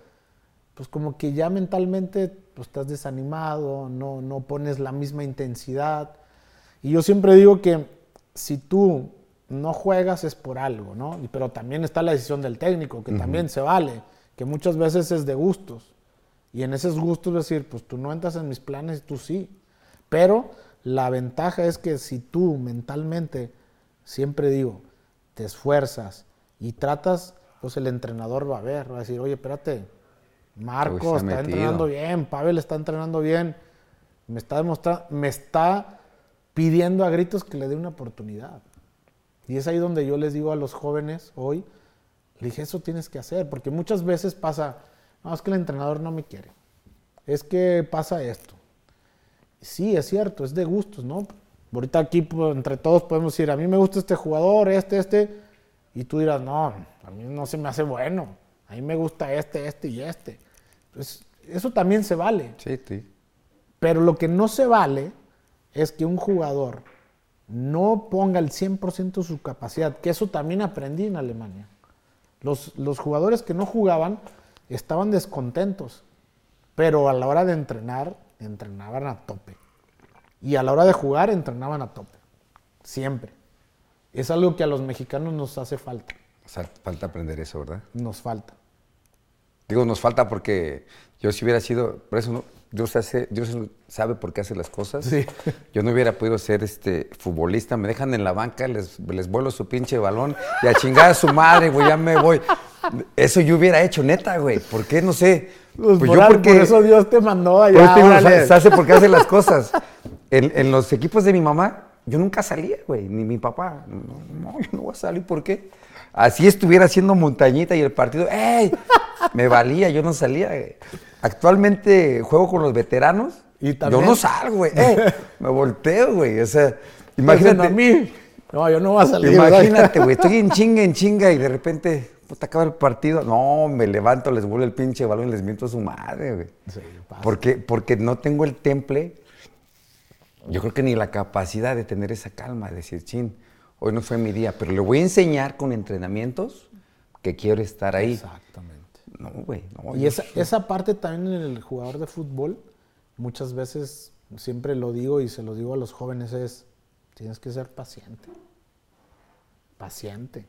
pues como que ya mentalmente pues, estás desanimado, no, no pones la misma intensidad. Y yo siempre digo que si tú no juegas es por algo, ¿no? Pero también está la decisión del técnico, que también se vale, que muchas veces es de gustos. Y en esos gustos decir, pues tú no entras en mis planes tú sí. Pero la ventaja es que si tú mentalmente, siempre digo, te esfuerzas y tratas, pues el entrenador va a ver, va a decir, oye, espérate, Marco está está, metido. entrenando bien, Pavel está entrenando bien, me está demostrando, me está pidiendo a gritos que le dé una oportunidad. Y es ahí donde yo les digo a los jóvenes hoy, le dije, eso tienes que hacer, porque muchas veces pasa, no, es que el entrenador no me quiere, es que pasa esto. Sí, es cierto, es de gustos, ¿no? Ahorita aquí pues, entre todos podemos decir, a mí me gusta este jugador, este, este, y tú dirás, no, a mí no se me hace bueno, a mí me gusta este, este y este. Pues eso también se vale. Sí, sí. Pero lo que no se vale es que un jugador no ponga el 100% de su capacidad, que eso también aprendí en Alemania. Los, los jugadores que no jugaban estaban descontentos, pero a la hora de entrenar, entrenaban a tope. Y a la hora de jugar, entrenaban a tope. Siempre. Es algo que a los mexicanos nos hace falta. O sea, falta aprender eso, ¿verdad? Nos falta. Digo, nos falta porque yo si hubiera sido, por eso no, Dios, hace, Dios sabe por qué hace las cosas. Sí. Yo no hubiera podido ser este futbolista, me dejan en la banca, les, les vuelo su pinche balón y a chingar a su madre, güey, ya me voy. Eso yo hubiera hecho, neta, güey. ¿Por qué? No sé. Pues Pues por, yo porque... por eso Dios te mandó Por allá. órale. se hace porque hace las cosas. En, en los equipos de mi mamá, yo nunca salía, güey, ni mi papá. No, no, yo no voy a salir, ¿por qué? Así estuviera haciendo montañita y el partido, ¡ey! Me valía, yo no salía. Actualmente juego con los veteranos. Y Yo no salgo, güey. ¡eh! Me volteo, güey. O sea, Imagínate a mí. No, yo no voy a salir. Imagínate, güey, estoy en chinga, en chinga y de repente, puta, acaba el partido. No, me levanto, les vuelvo el pinche balón y les miento a su madre, güey. Sí, pasa. Porque, porque no tengo el temple, yo creo que ni la capacidad de tener esa calma, de decir, chin, hoy no fue mi día, pero le voy a enseñar con entrenamientos que quiero estar ahí. Exactamente. No, güey, no. Y yo esa, esa parte también en el jugador de fútbol, muchas veces, siempre lo digo y se lo digo a los jóvenes, es, tienes que ser paciente. Paciente.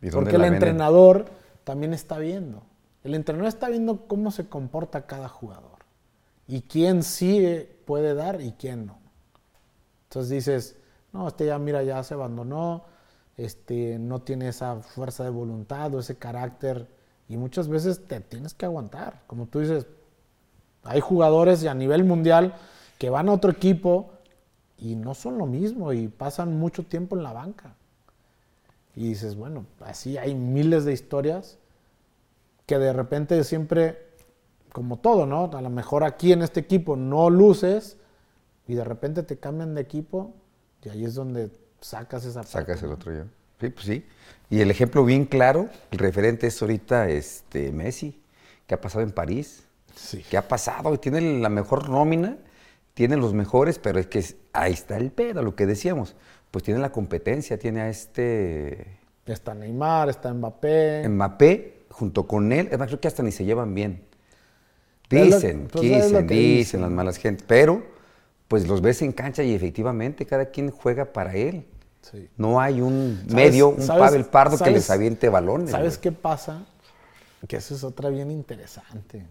¿Y dónde Porque el entrenador también está viendo. El entrenador está viendo cómo se comporta cada jugador. Y quién sí puede dar y quién no. Entonces dices, no, este ya mira, ya se abandonó, este, no tiene esa fuerza de voluntad o ese carácter. Y muchas veces te tienes que aguantar. Como tú dices, hay jugadores a nivel mundial que van a otro equipo y no son lo mismo y pasan mucho tiempo en la banca. Y dices, bueno, así hay miles de historias que de repente siempre, como todo, ¿no? A lo mejor aquí en este equipo no luces y de repente te cambian de equipo y ahí es donde sacas esa parte, Sacas el ¿no? otro yo. Sí, pues sí. Y el ejemplo bien claro, el referente es ahorita este, Messi, que ha pasado en París. Sí. ¿Qué ha pasado? Tiene la mejor nómina, tiene los mejores, pero es que ahí está el pedo, lo que decíamos. Pues tiene la competencia, tiene a este Está Neymar, está Mbappé. Mbappé junto con él. Además, creo que hasta ni se llevan bien. Dicen, pues lo dicen, que dicen dicen. las malas gentes, pero pues los ves en cancha y efectivamente cada quien juega para él. Sí. No hay un ¿Sabes- medio, un Pavel Pardo que les aviente balones. ¿Sabes güey. qué pasa? Que eso es otra bien interesante.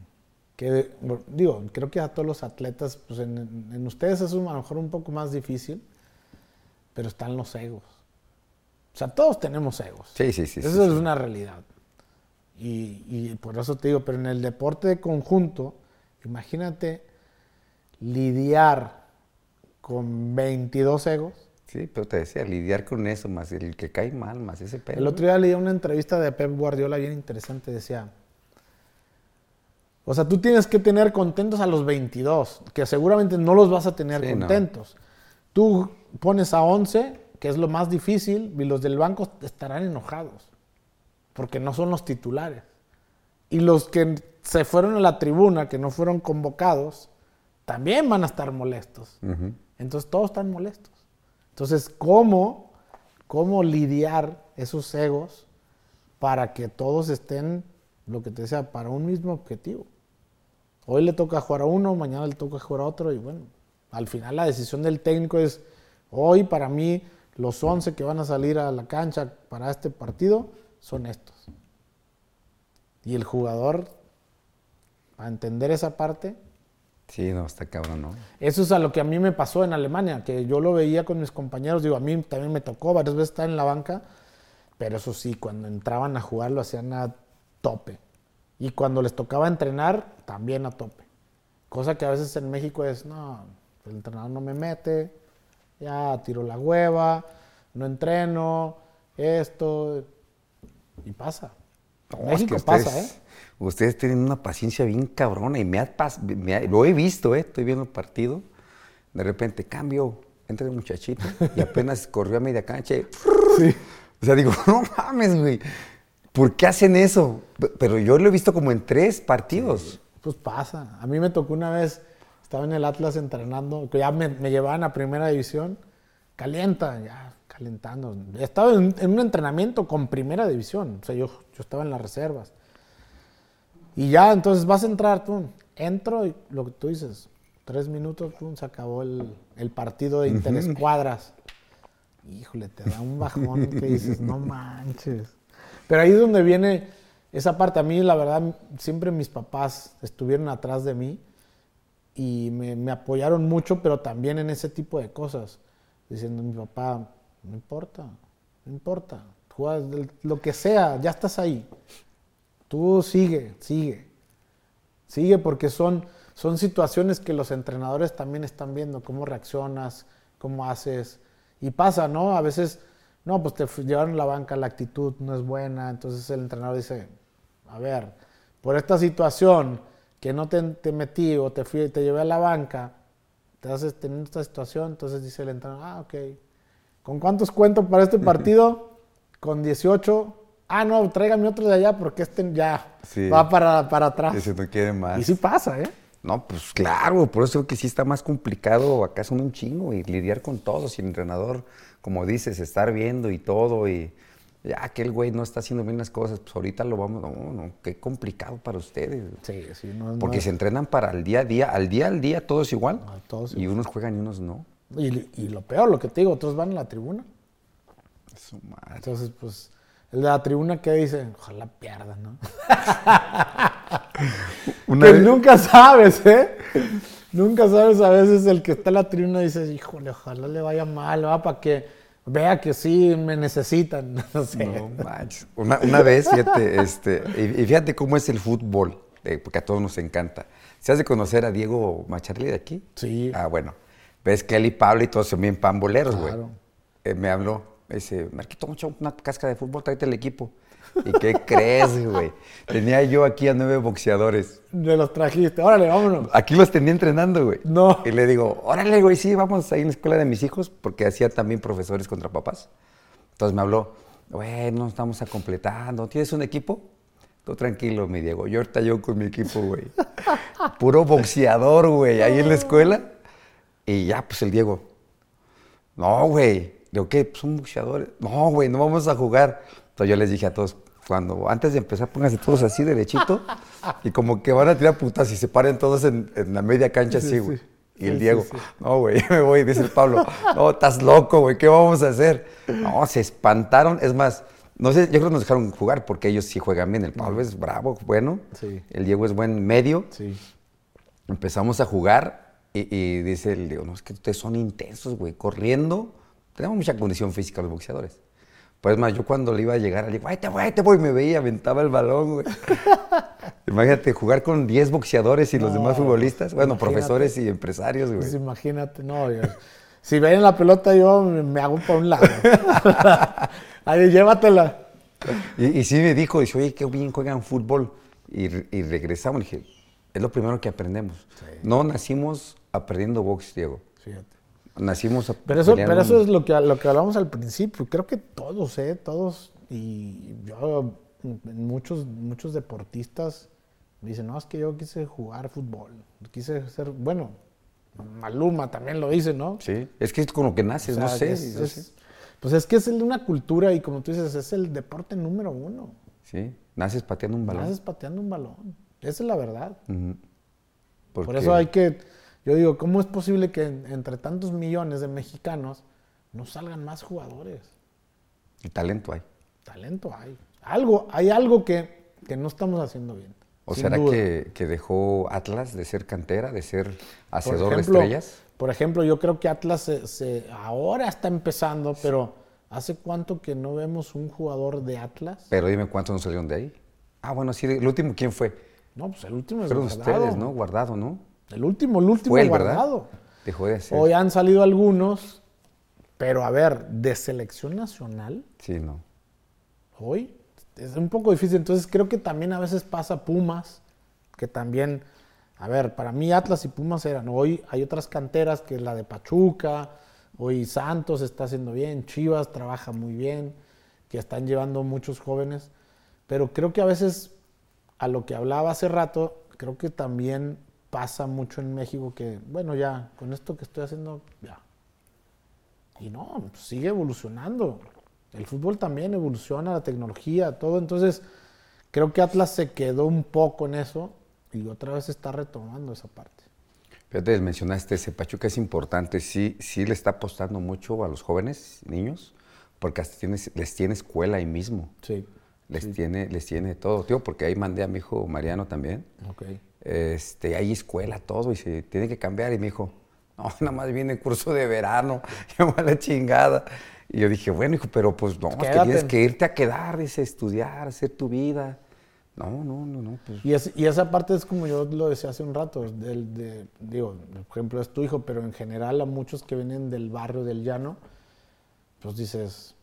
Que, digo, creo que a todos los atletas, pues en, en ustedes es un- a lo mejor un poco más difícil, pero están los egos. O sea, todos tenemos egos. Sí, sí, sí, Eso sí, es sí. una realidad. Y, y por eso te digo, pero en el deporte de conjunto, imagínate lidiar con 22 egos. Sí, pero te decía, lidiar con eso, más el que cae mal, más ese pedo. El otro día leí una entrevista de Pep Guardiola bien interesante, decía, o sea, tú tienes que tener contentos a los 22, que seguramente no los vas a tener Sí, no. contentos. Tú pones a 11, que es lo más difícil, y los del banco estarán enojados, porque no son los titulares. Y los que se fueron a la tribuna, que no fueron convocados, también van a estar molestos. Entonces todos están molestos. Entonces, ¿cómo, ¿cómo lidiar esos egos para que todos estén, lo que te decía, para un mismo objetivo? Hoy le toca jugar a uno, mañana le toca jugar a otro y bueno, al final la decisión del técnico es, hoy para mí los 11 que van a salir a la cancha para este partido son estos. Y el jugador, a entender esa parte, Sí, no, está cabrón, ¿no? eso es a lo que a mí me pasó en Alemania, que yo lo veía con mis compañeros, digo, a mí también me tocó varias veces estar en la banca, pero eso sí, cuando entraban a jugar lo hacían a tope. Y cuando les tocaba entrenar, también a tope. Cosa que a veces en México es, no, el entrenador no me mete, ya tiro la hueva, no entreno, esto, y pasa. No, México es que ustedes, pasa, ¿eh? Ustedes tienen una paciencia bien cabrona y me ha, me ha- lo he visto, ¿eh? Estoy viendo el partido. De repente cambio, entra el muchachito y apenas corrió a media cancha. y O sea, digo, no mames, güey. ¿Por qué hacen eso? Pero yo lo he visto como en tres partidos. Pues pasa. A mí me tocó una vez, estaba en el Atlas entrenando, que ya me, me llevaban a primera división, calienta, ya calentando. Estaba en, en un entrenamiento con primera división, o sea, yo, yo estaba en las reservas. Y ya, entonces vas a entrar tú. Entro y lo que tú dices, tres minutos, pum, se acabó el, el partido de interescuadras. Híjole, te da un bajón que dices, no manches. Pero ahí es donde viene esa parte. A mí, la verdad, siempre mis papás estuvieron atrás de mí y me, me apoyaron mucho, pero también en ese tipo de cosas. Diciendo, mi papá, no importa, no importa, juegas lo que sea, ya estás ahí. Tú sigue, sigue. Sigue porque son, son situaciones que los entrenadores también están viendo, cómo reaccionas, cómo haces. Y pasa, ¿no? A veces, no, pues te llevaron a la banca, la actitud no es buena, entonces el entrenador dice, a ver, por esta situación que no te, metí o te, te llevé a la banca, te haces tener esta situación, entonces dice el entrenador, ah, ok. ¿Con cuántos cuento para este partido? Con 18. Ah, no, tráigame otro de allá porque este ya Sí. va para, para atrás. Ese no quiere más. Y sí pasa, ¿eh? No, pues claro, por eso que sí está más complicado acá son un chingo y lidiar con todos y el entrenador, como dices, estar viendo y todo y ya que el güey no está haciendo bien las cosas, pues ahorita lo vamos, no, no, qué complicado para ustedes. Sí, sí. No, Porque no- se entrenan para el día a día, al día al día todo es igual. Todos y unos juegan y unos no. Y, y lo peor, lo que te digo, otros van a la tribuna. Su madre. Entonces, pues, el de la tribuna que dice, ojalá pierdan, ¿no? Una que vez- nunca sabes, ¿eh? Nunca sabes a veces el que está en la tribuna dice, híjole, ojalá le vaya mal, va para que vea que sí me necesitan. No sé. No manches. Una, una vez, fíjate, este, y, y fíjate cómo es el fútbol, eh, porque a todos nos encanta. ¿Se has de conocer a Diego Macharli de aquí? Sí. Ah, bueno. Ves que él y Pablo y todos son bien pamboleros, güey. Claro. Eh, me habló, me dice, Marquito, mucho una casca de fútbol, tráete el equipo. ¿Y qué crees, güey? Tenía yo aquí a nueve boxeadores. De los trajiste, órale, vámonos. Aquí los tenía entrenando, güey. No. Y le digo, órale, güey, sí, vamos ahí en la escuela de mis hijos, porque hacía también profesores contra papás. Entonces me habló, güey, no estamos a completando. ¿Tienes un equipo? Tú tranquilo, mi Diego. Yo ahorita yo con mi equipo, güey. Puro boxeador, güey, ahí en la escuela. Y ya, pues el Diego. No, güey. Digo, ¿qué? Pues un boxeador. No, güey, no vamos a jugar. Entonces yo les dije a todos, cuando antes de empezar, pónganse todos así derechito. y como que van a tirar putas y se paren todos en, en la media cancha Sí, así, sí. güey. Y el sí, Diego, no, güey, me voy, dice el Pablo. No, estás loco, güey, ¿qué vamos a hacer? No, se espantaron. Es más, no sé, yo creo que nos dejaron jugar porque ellos sí juegan bien. El Pablo es bravo, bueno. Sí. El Diego es buen medio. Sí. Empezamos a jugar y, y dice el Diego, no, es que ustedes son intensos, güey, corriendo. Tenemos mucha condición física los boxeadores. Pues más, yo cuando le iba a llegar, le digo, ay, te voy, ahí te voy, me veía, aventaba el balón, güey. Imagínate, jugar con 10 boxeadores y los demás futbolistas, bueno, imagínate. profesores y empresarios, güey. Pues imagínate, no, yo- si ven la pelota yo me, hago para un lado. Ahí, llévatela. Y, y sí me dijo, dice, oye, qué bien juegan fútbol. Y, re- y regresamos, le dije, es lo primero que aprendemos. No nacimos aprendiendo box, Diego. Fíjate. Nacimos a Pero eso, pero eso es lo que, lo que hablamos al principio. Creo que todos, ¿eh? Todos. Y yo, muchos, muchos deportistas dicen, no, es que yo quise jugar fútbol. Quise ser, bueno, Maluma también lo dice, ¿no? Sí. Es que es con lo que naces, O sea, no sé. es- es-. Pues es que es una cultura y como tú dices, es el deporte número uno. Sí. Naces pateando un balón. Haces pateando un balón. Esa es la verdad. Por eso hay que, yo digo, ¿cómo es posible que en- entre tantos millones de mexicanos no salgan más jugadores? Y talento hay. Talento hay. Algo, hay algo que, que no estamos haciendo bien. ¿O será que, que dejó Atlas de ser cantera, de ser hacedor ejemplo- de estrellas? Por ejemplo, yo creo que Atlas se, se- ahora está empezando, pero ¿hace cuánto que no vemos un jugador de Atlas? Pero dime cuántos no salieron de ahí. Ah, bueno, sí, el último, ¿quién fue? No, pues el último es Fueron guardado. ustedes, ¿no? Guardado, ¿no? El último, el último Fue él, ¿verdad? guardado. Dejó de hacer. Hoy han salido algunos, pero a ver, de selección nacional, Sí, no. hoy es un poco difícil. Entonces creo que también a veces pasa Pumas, que también, a ver, para mí Atlas y Pumas eran. Hoy hay otras canteras que es la de Pachuca, hoy Santos está haciendo bien, Chivas trabaja muy bien, que están llevando muchos jóvenes. Pero creo que a veces, a lo que hablaba hace rato, creo que también pasa mucho en México que, bueno, ya, con esto que estoy haciendo, ya, y no, pues, sigue evolucionando. El fútbol también evoluciona, la tecnología, todo. Entonces, creo que Atlas se quedó un poco en eso y otra vez está retomando esa parte. Fíjate, mencionaste ese Pachuca es importante, sí, sí le está apostando mucho a los jóvenes, niños, porque hasta tienes- les tiene escuela ahí mismo. Sí. Les tiene, les tiene todo, tío, porque ahí mandé a mi hijo Mariano también. Ok. Este, hay escuela, todo, y se tiene que cambiar. Y me dijo, no, nada más viene curso de verano, llama la chingada. Y yo dije, bueno, hijo, pero pues no, es que tienes que irte a quedar, dice, estudiar, hacer tu vida. No, no, no, no, pues. Y, es- y esa parte es como yo lo decía hace un rato, del, de, digo, por ejemplo es tu hijo, pero en general a muchos que vienen del barrio del llano, pues dices,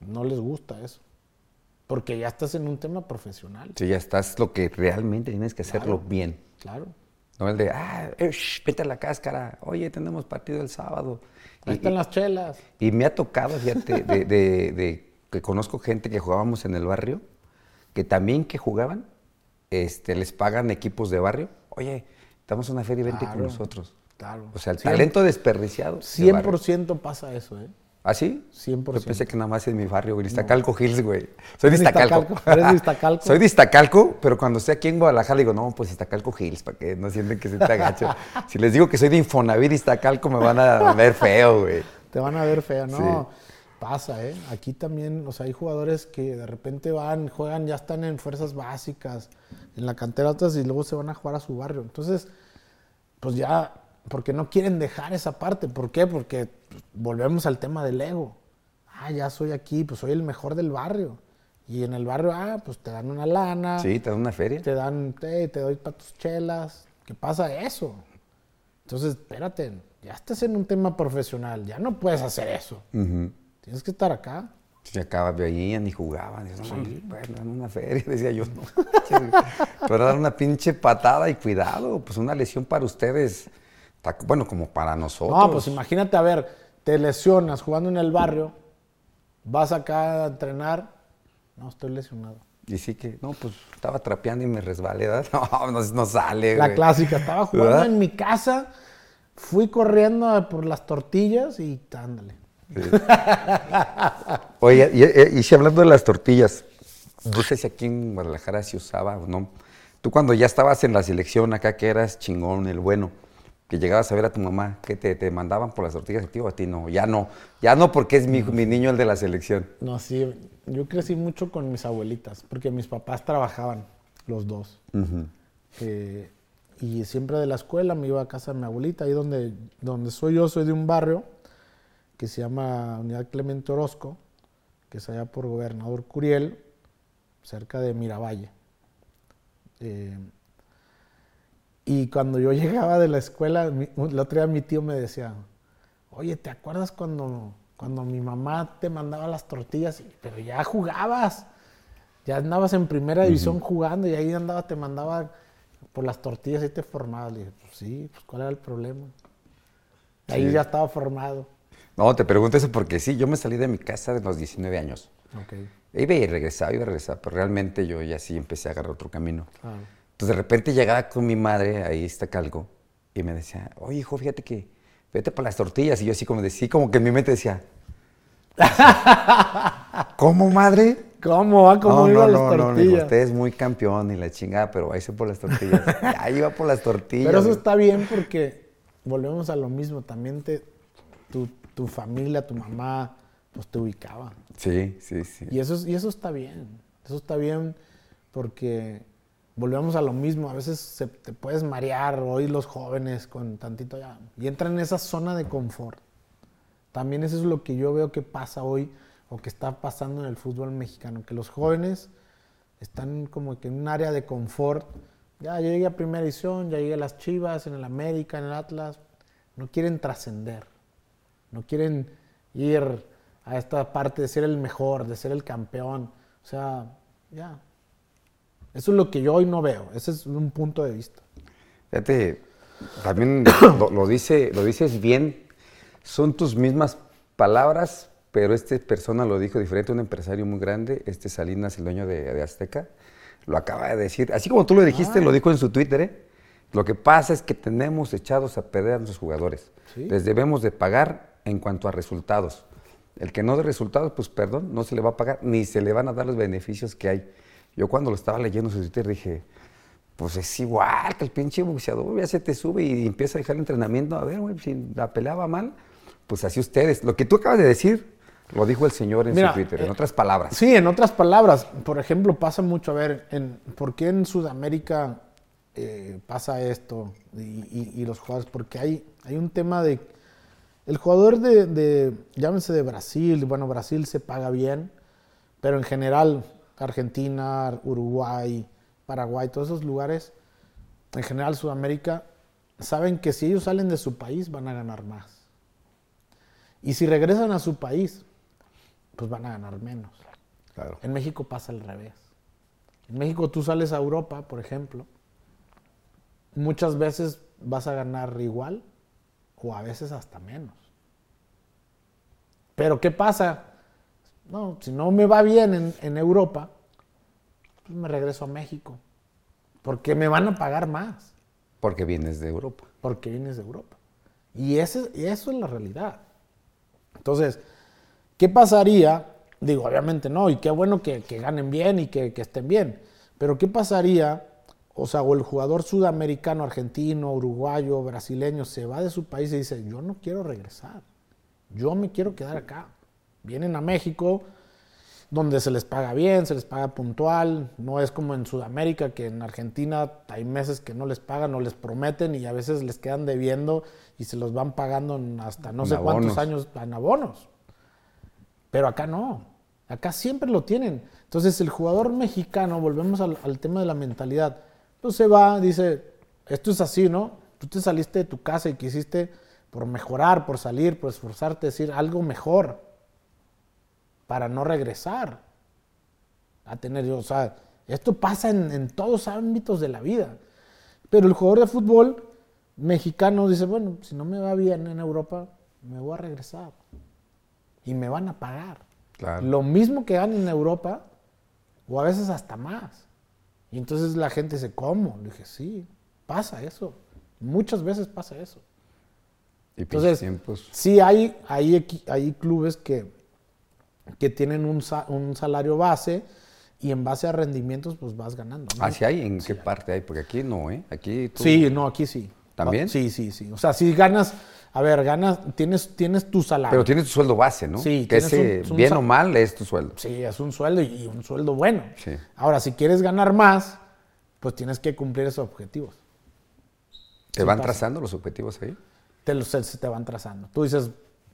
no les gusta eso. Porque ya estás en un tema profesional. Sí, ya estás lo que realmente tienes que hacerlo Claro. bien. Claro. No el de, ah, eh, shh, vete a la cáscara, oye, tenemos partido el sábado. Ahí Y- están las chelas. Y me ha tocado, fíjate, de, de- de que conozco gente que jugábamos en el barrio, que también que jugaban, este, les pagan equipos de barrio. Oye, damos una feria y vente con Claro, nosotros. claro. O sea, el Cien- talento desperdiciado. de barrio. 100% pasa eso, ¿eh? ¿Ah, sí? 100%. Yo pensé que nada más en mi barrio, güey. Iztacalco Hills, güey. Soy de ¿Eres de Iztacalco. Iztacalco? ¿Eres de Iztacalco? Soy de Iztacalco, pero cuando estoy aquí en Guadalajara digo, no, pues Iztacalco Hills, para que no sienten que soy tan gacho. si les digo que soy de Infonavit Iztacalco, me van a ver feo, güey. Te van a ver feo, ¿no? Sí. Pasa, ¿eh? Aquí también, o sea, hay jugadores que de repente van, juegan, ya están en fuerzas básicas, en la cantera otras y luego se van a jugar a su barrio. Entonces, pues ya, porque no quieren dejar esa parte. ¿Por qué? Porque pues, volvemos al tema del ego. Ah, ya soy aquí, pues soy el mejor del barrio. Y en el barrio, ah, pues te dan una lana, Sí, te dan una feria. te dan, te, te doy para tus chelas. ¿Qué pasa eso? Entonces, espérate, ya estás en un tema profesional, ya no puedes hacer eso. Tienes que estar acá. Se acaba, veían y jugaban. Decían, no, mames, bueno, dan una feria, decía yo. No, pero dar una pinche patada y cuidado, pues una lesión para ustedes. Está- Bueno, como para nosotros. No, pues imagínate, a ver, te lesionas jugando en el barrio, vas acá a entrenar, no, estoy lesionado. Y sí que, no, pues estaba trapeando y me resbalé, ¿verdad? No, no, no sale, La güey. clásica, estaba jugando ¿Verdad? en mi casa, fui corriendo por las tortillas y ándale. Oye, y, y- y si hablando de las tortillas, no sé si aquí en Guadalajara se usaba o no. Tú cuando ya estabas en la selección acá, que eras chingón, el bueno, que llegabas a ver a tu mamá, que te, te mandaban por las tortillas o a ti no. Ya no, ya no porque es mi, mi niño el de la selección. No, sí, yo crecí mucho con mis abuelitas, porque mis papás trabajaban, los dos. Eh, y siempre de la escuela me iba a casa de mi abuelita, ahí donde, donde soy yo, soy de un barrio que se llama Unidad Clemente Orozco, que es allá por Gobernador Curiel, cerca de Miravalle. Eh, y cuando yo llegaba de la escuela, mi- el otro día mi tío me decía, oye, ¿te acuerdas cuando, cuando mi mamá te mandaba las tortillas? Pero ya jugabas, ya andabas en primera división jugando y ahí andaba, te mandaba por las tortillas y te formaba. Le dije, pues sí, pues ¿cuál era el problema? Ahí ya estaba formado. No, te pregunto eso porque sí, yo me salí de mi casa de los 19 años. Ok. Iba y regresaba, iba y regresaba, pero realmente yo ya sí empecé a agarrar otro camino. Ah, Entonces de repente llegaba con mi madre, ahí está Calco, Y me decía, oye, hijo, fíjate que vete por las tortillas. Y yo así como decía, como que en mi mente decía, ¿cómo, madre? ¿Cómo va? ¿Cómo no, iba no, las no, no, tortillas? mijo, usted es muy campeón y la chingada, pero váyase por las tortillas. ya iba por las tortillas. Pero eso está bien porque volvemos a lo mismo. También te, tu, tu familia, tu mamá, pues te ubicaba. Sí, sí, sí. Y eso, es- y eso está bien. Eso está bien porque volvemos a lo mismo. A veces se- te puedes marear, hoy los jóvenes con tantito ya. Y entran en esa zona de confort. También eso es lo que yo veo que pasa hoy o que está pasando en el fútbol mexicano. Que los jóvenes están como que en un área de confort. Ya, llegué a primera edición, ya llegué a las Chivas, en el América, en el Atlas. No quieren trascender. No quieren ir a esta parte de ser el mejor, de ser el campeón. O sea, ya. Eso es lo que yo hoy no veo. Ese es un punto de vista. Fíjate, también lo, lo dice, lo dices bien. Son tus mismas palabras, pero esta persona lo dijo diferente, un empresario muy grande, este Salinas, el dueño de, de Azteca, lo acaba de decir. Así como tú lo dijiste, lo dijo en su Twitter, ¿eh? Lo que pasa es que tenemos echados a perder a nuestros jugadores. Sí. Les debemos de pagar en cuanto a resultados. El que no dé resultados, pues perdón, no se le va a pagar, ni se le van a dar los beneficios que hay. Yo cuando lo estaba leyendo en su Twitter dije, pues es igual que el pinche boxeador, ya se te sube y empieza a dejar el entrenamiento. A ver, güey, si la peleaba mal, pues así ustedes. Lo que tú acabas de decir, lo dijo el señor en Mira, su Twitter, en eh, otras palabras. Sí, en otras palabras, por ejemplo, pasa mucho, a ver, en, ¿por qué en Sudamérica eh, pasa esto? Y, y- y los jugadores, porque hay, hay un tema de... El jugador de, de, llámense de Brasil, bueno, Brasil se paga bien, pero en general, Argentina, Uruguay, Paraguay, todos esos lugares, en general Sudamérica, saben que si ellos salen de su país van a ganar más. Y si regresan a su país, pues van a ganar menos. Claro. En México pasa al revés. En México tú sales a Europa, por ejemplo, muchas veces vas a ganar igual o a veces hasta menos. Pero ¿qué pasa? No, si no me va bien en, en Europa, pues me regreso a México. Porque me van a pagar más, Porque vienes de Europa. porque vienes de Europa. Y, ese, y eso es la realidad. Entonces, ¿qué pasaría? Digo, obviamente no, y qué bueno que, que ganen bien y que, que estén bien. Pero ¿qué pasaría? O sea, o el jugador sudamericano, argentino, uruguayo, brasileño se va de su país y dice, yo no quiero regresar, yo me quiero quedar acá. Vienen a México, donde se les paga bien, se les paga puntual, no es como en Sudamérica, que en Argentina hay meses que no les pagan o les prometen y a veces les quedan debiendo y se los van pagando hasta no En sé cuántos abonos. años en abonos. Pero acá no, acá siempre lo tienen. Entonces el jugador mexicano, volvemos al, al tema de la mentalidad, pues se va, dice, esto es así, ¿no? Tú te saliste de tu casa y quisiste por mejorar, por salir, por esforzarte, decir algo mejor para no regresar a tener, o sea, esto pasa en, en todos ámbitos de la vida. Pero el jugador de fútbol mexicano dice, bueno, si no me va bien en Europa, me voy a regresar. Y me van a pagar. Claro. Lo mismo que ganan en Europa, o a veces hasta más. Y entonces la gente dice, ¿cómo? Le dije, sí, pasa eso. Muchas veces pasa eso. Y Entonces, tiempos. sí hay, hay, hay clubes que, que tienen un, un salario base y en base a rendimientos pues vas ganando. ¿no? ¿Ah, sí hay? ¿En qué parte hay? Porque aquí no, ¿eh? Aquí tú... Sí, no, aquí sí. ¿También? Sí, sí, sí. O sea, si ganas, a ver, ganas, tienes, tienes tu salario. Pero tienes tu sueldo base, ¿no? Sí, Que ese, un- un bien o mal, es tu sueldo. Sí, es un sueldo y un sueldo bueno. Sí. Ahora, si quieres ganar más, pues tienes que cumplir esos objetivos. ¿Te Sí van pasa. trazando los objetivos ahí? te, los, se te van trazando. Tú dices,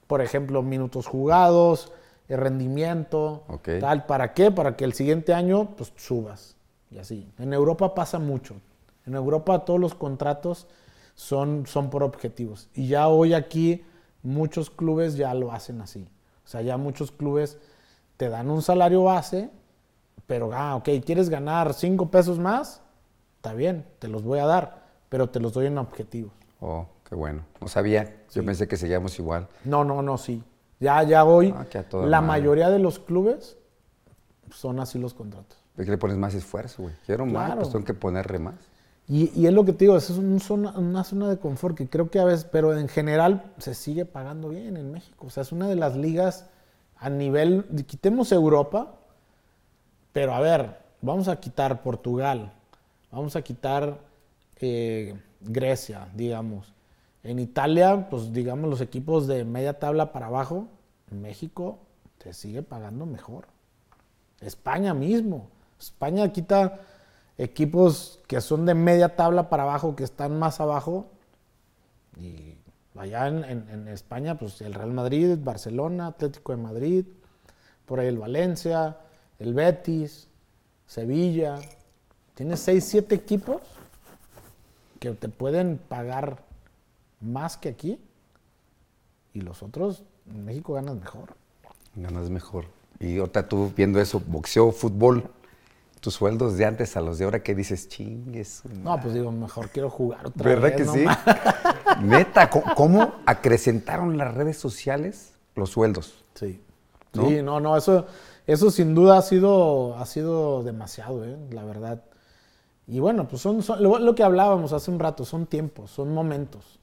por ejemplo, minutos jugados, el rendimiento, tal. ¿Para qué? Para que el siguiente año pues subas. Y así. En Europa pasa mucho. En Europa todos los contratos son, son por objetivos. Y ya hoy aquí muchos clubes ya lo hacen así. O sea, ya muchos clubes te dan un salario base, pero, ah, ok, ¿quieres ganar cinco pesos más? Está bien, te los voy a dar, pero te los doy en objetivos. Oh, qué bueno. No sabía. Yo pensé que seguíamos igual. No, no, no, sí. Ya, ya hoy, Ah, que la madre. mayoría de los clubes son así los contratos. ¿De qué le pones más esfuerzo, güey? Quiero más, pues tengo que ponerle más. Y, y es lo que te digo, es un zona- una zona de confort que creo que a veces, pero en general se sigue pagando bien en México. O sea, es una de las ligas a nivel, quitemos Europa, pero a ver, vamos a quitar Portugal, vamos a quitar eh, Grecia, digamos. En Italia, pues digamos los equipos de media tabla para abajo, en México se sigue pagando mejor. España mismo. España quita equipos que son de media tabla para abajo, que están más abajo. Y allá en, en- en España, pues el Real Madrid, Barcelona, Atlético de Madrid, por ahí el Valencia, el Betis, Sevilla. Tienes 6, 7 equipos que te pueden pagar más que aquí. Y los otros, en México ganas mejor. Ganas mejor. Y ahorita tú viendo eso, boxeo, fútbol, tus sueldos de antes a los de ahora, ¿qué dices? Chingues. No, pues digo, mejor quiero jugar otra ¿Verdad vez. que no sí? Neta, ¿cómo, cómo acrecentaron las redes sociales los sueldos? Sí. ¿No? Sí, no, no, eso, eso sin duda ha sido, ha sido demasiado, ¿eh? la verdad. Y bueno, pues son, son- lo, lo que hablábamos hace un rato, son tiempos, son momentos.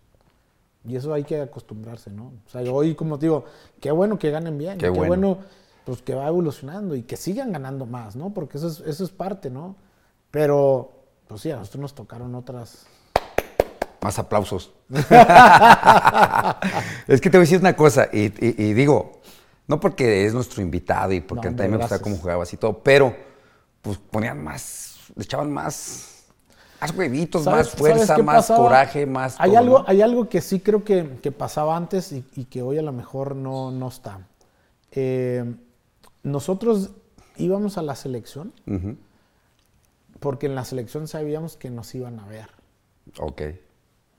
Y eso hay que acostumbrarse, ¿no? O sea, hoy, como te digo, qué bueno que ganen bien, Qué qué, bueno. bueno. pues que va evolucionando y que sigan ganando más, ¿no? Porque eso es, eso es parte, ¿no? Pero, pues sí, a nosotros nos tocaron otras, Más aplausos. es que te voy a decir una cosa, y, y- y digo, no porque es nuestro invitado y porque No, también me gusta gracias. cómo jugabas y todo, pero pues ponían más, le echaban más, más huevitos, ¿Sabes- más fuerza, más pasaba? coraje, más. Hay todo, algo, ¿no? hay algo que sí creo que, que pasaba antes y, y que hoy a lo mejor no, no está. Eh, nosotros íbamos a la selección Ujú. porque en la selección sabíamos que nos iban a ver, Ok.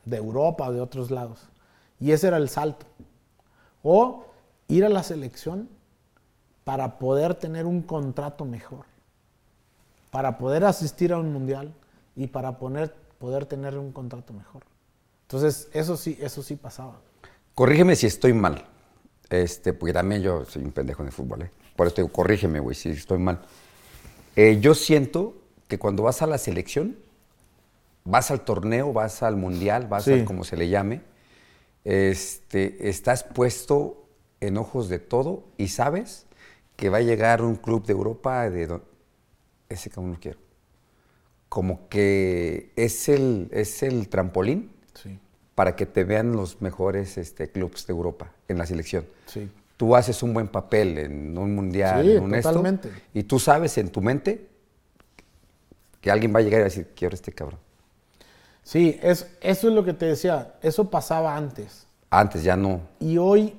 de Europa o de otros lados. Y ese era el salto. O ir a la selección para poder tener un contrato mejor, para poder asistir a un mundial y para poner, poder tener un contrato mejor. Entonces, eso sí, eso sí pasaba. Corrígeme si estoy mal. Este, porque también yo soy un pendejo en el fútbol, ¿eh? Por eso digo, corrígeme, güey, si estoy mal. Eh, yo siento que cuando vas a la selección, vas al torneo, vas al mundial, vas Sí. al como se le llame, este, estás puesto en ojos de todo y sabes que va a llegar un club de Europa de do- ese que aún no quiero. Como que es el, es el trampolín Sí, para que te vean los mejores este, clubes de Europa en la selección. sí. Tú haces un buen papel en un mundial, Sí, en un esto, y tú sabes en tu mente que alguien va a llegar y va a decir, quiero este cabrón. Sí, es, eso es lo que te decía. Eso pasaba antes. Antes ya no. Y hoy,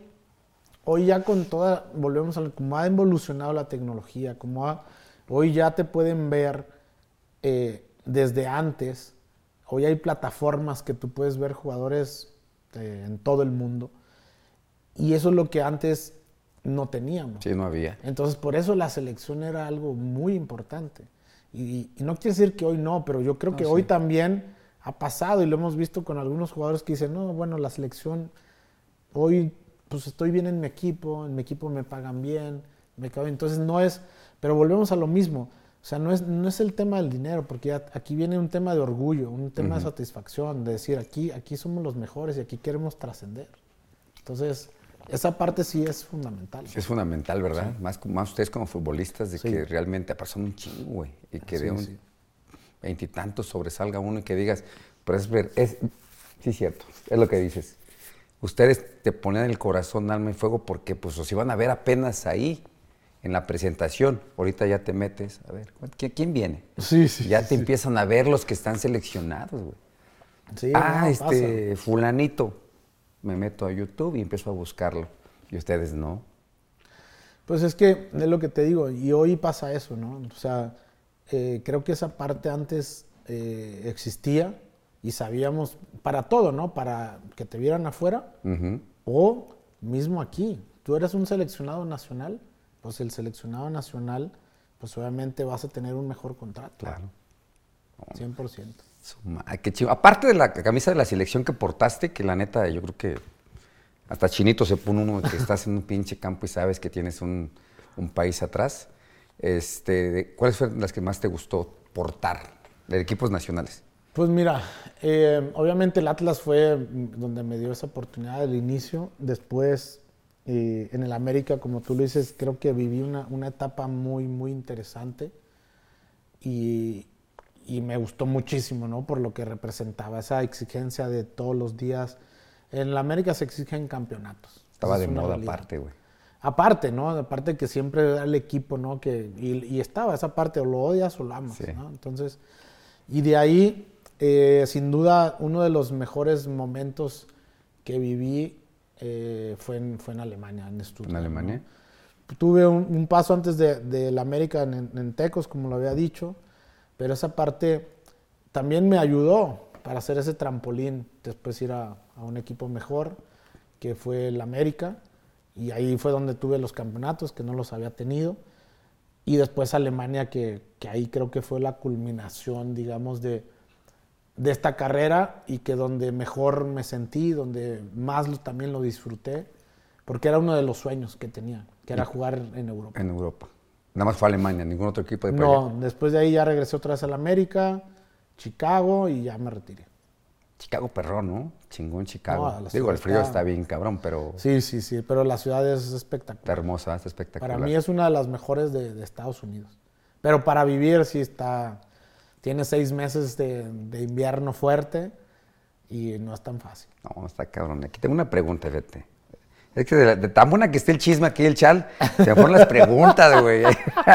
hoy ya con toda, volvemos a como ha evolucionado la tecnología, como ha- hoy ya te pueden ver eh, desde antes. Hoy hay plataformas que tú puedes ver jugadores eh, en todo el mundo. Y eso es lo que antes no teníamos. Sí, no había. Entonces, por eso la selección era algo muy importante. Y, y no quiere decir que hoy no, pero yo creo que hoy también ha pasado y lo hemos visto con algunos jugadores que dicen, no, bueno, la selección, hoy pues estoy bien en mi equipo, en mi equipo me pagan bien, me cabe. Entonces no es, pero volvemos a lo mismo. O sea, no es, no es el tema del dinero, porque ya aquí viene un tema de orgullo, un tema de satisfacción, de decir, aquí, aquí somos los mejores y aquí queremos trascender. Entonces, esa parte sí es fundamental. Es fundamental, ¿verdad? Más, más ustedes como futbolistas, de Sí. que realmente pasan un chingo, güey. Y que de un veintitantos sobresalga uno y que digas, pero es ver, es, sí, cierto, es lo que dices. Ustedes te ponen el corazón, alma y fuego porque pues os iban a ver apenas ahí, en la presentación. Ahorita ya te metes, a ver, ¿quién, viene? Sí, sí. ya te sí. empiezan a ver los que están seleccionados, güey. Sí, ah, no, este, fulanito. Me meto a YouTube y empiezo a buscarlo. Y ustedes no. Pues es que es lo que te digo, y hoy pasa eso, ¿no? O sea, eh, creo que esa parte antes eh, existía y sabíamos para todo, ¿no? Para que te vieran afuera o mismo aquí. Tú eres un seleccionado nacional, pues el seleccionado nacional, pues obviamente vas a tener un mejor contrato. Claro. 100%. Su ma- qué chido. Aparte de la camisa de la selección que portaste, que la neta, yo creo que hasta chinito se pone uno que estás en un pinche campo y sabes que tienes un, un país atrás. Este, ¿Cuáles fueron las que más te gustó portar de equipos nacionales? Pues mira, eh, obviamente el Atlas fue donde me dio esa oportunidad del inicio. Después, eh, en el América, como tú lo dices, creo que viví una, una etapa muy, muy interesante. Y, y me gustó muchísimo, ¿no? Por lo que representaba esa exigencia de todos los días. En la América se exigen campeonatos. Estaba de es moda realidad. aparte, güey. Aparte, ¿no? Aparte que siempre era el equipo, ¿no? Que, y, y estaba esa parte, o lo odias o lo amas, Sí. ¿no? Entonces, y de ahí, eh, sin duda, uno de los mejores momentos que viví eh, fue, en, fue en Alemania, en Stuttgart. En ¿no? Alemania. Tuve un, un paso antes de, de la América en, en Tecos, como lo había dicho, pero esa parte también me ayudó para hacer ese trampolín, después ir a, a un equipo mejor, que fue el América, y ahí fue donde tuve los campeonatos, que no los había tenido, y después Alemania, que, que ahí creo que fue la culminación, digamos, de, de esta carrera y que donde mejor me sentí, donde más lo- también lo disfruté, porque era uno de los sueños que tenía, que era jugar en Europa. En Europa. Nada más fue Alemania, ningún otro equipo de por allá. No, después de ahí ya regresé otra vez a la América, Chicago y ya me retiré. Chicago perrón, ¿no? Chingón Chicago. No, Digo, el frío está- está bien cabrón, pero Sí, sí, sí, pero la ciudad es está espectacular. hermosa, está espectacular. Para mí es una de las mejores de, de Estados Unidos. Pero para vivir sí está, tiene seis meses de, de invierno fuerte y no es tan fácil. No, está cabrón. Aquí tengo una pregunta, fíjate. Es que de, la- de tan buena que esté el chisme aquí, el chal, se me fueron las preguntas, güey.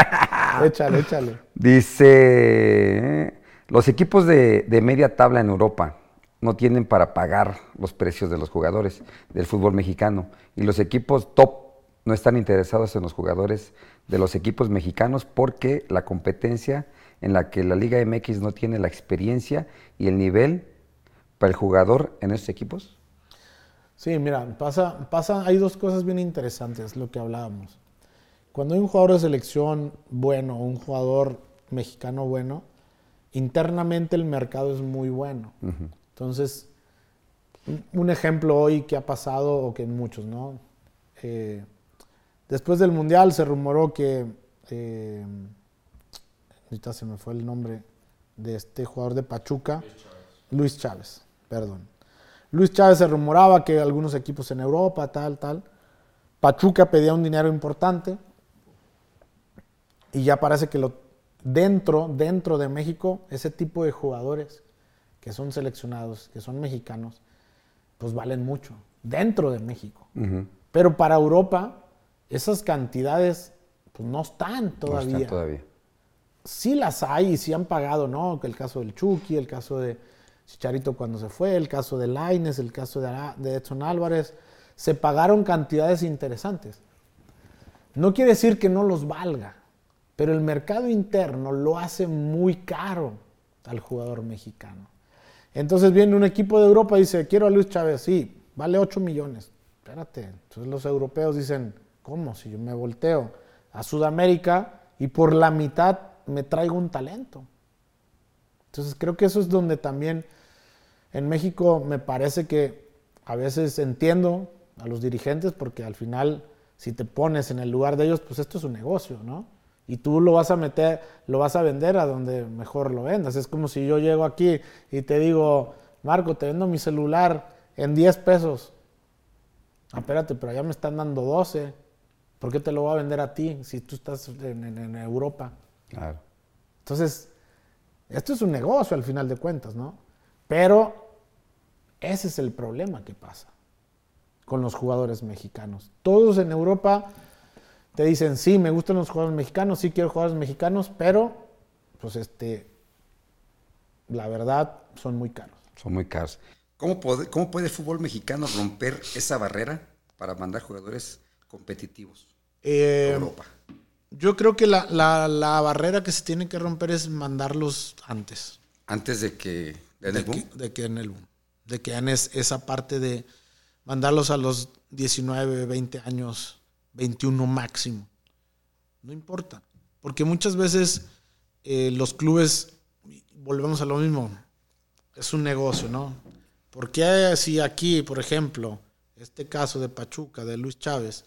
Échale, échale. Dice, los equipos de, de media tabla en Europa no tienen para pagar los precios de los jugadores del fútbol mexicano y los equipos top no están interesados en los jugadores de los equipos mexicanos porque la competencia en la que la Liga MX no tiene la experiencia y el nivel para el jugador en estos equipos. Sí, mira, pasa, pasa, hay dos cosas bien interesantes, lo que hablábamos. Cuando hay un jugador de selección bueno, un jugador mexicano bueno, internamente el mercado es muy bueno. Entonces, un- un ejemplo hoy que ha pasado, o que en muchos, ¿no? Eh, después del Mundial se rumoró que, eh, ahorita se me fue el nombre de este jugador de Pachuca, Luis Chávez, perdón. Luis Chávez se rumoraba que algunos equipos en Europa, tal, tal. Pachuca pedía un dinero importante y ya parece que lo, dentro, dentro de México, ese tipo de jugadores que son seleccionados, que son mexicanos, pues valen mucho, dentro de México. Pero para Europa, esas cantidades pues, no están No todavía están todavía. Sí las hay y sí han pagado, ¿no? El caso del Chucky, el caso de Chicharito cuando se fue, el caso de Laines, el caso de, Ara- de Edson Álvarez. Se pagaron cantidades interesantes. No quiere decir que no los valga, pero el mercado interno lo hace muy caro al jugador mexicano. Entonces viene un equipo de Europa y dice, quiero a Luis Chávez, sí, vale 8 millones. Espérate. Entonces los europeos dicen, ¿cómo? Si yo me volteo a Sudamérica y por la mitad me traigo un talento. Entonces creo que eso es donde también en México me parece que a veces entiendo a los dirigentes porque al final si te pones en el lugar de ellos, pues esto es un negocio, ¿no? Y tú lo vas a meter, lo vas a vender a donde mejor lo vendas. Es como si yo llego aquí y te digo, Marco, te vendo mi celular en 10 pesos. Ah, espérate, pero ya me están dando 12. ¿Por qué te lo voy a vender a ti si tú estás en Europa? Claro. Entonces, esto es un negocio al final de cuentas, ¿no? Pero ese es el problema que pasa con los jugadores mexicanos. Todos en Europa te dicen, sí, me gustan los jugadores mexicanos, sí quiero jugadores mexicanos, pero, pues, este, la verdad, son muy caros. Son muy caros. ¿Cómo puede, ¿Cómo puede el fútbol mexicano romper esa barrera para mandar jugadores competitivos a Eh, Europa? Yo creo que la, la- la barrera que se tiene que romper es mandarlos antes. Antes de que den el de, boom. que, de que en el boom. De que en es- esa parte de mandarlos a los 19, 20 años, 21 máximo. No importa. Porque muchas veces eh, los clubes, volvemos a lo mismo, es un negocio, ¿no? ¿Por qué si aquí, por ejemplo, este caso de Pachuca, de Luis Chávez,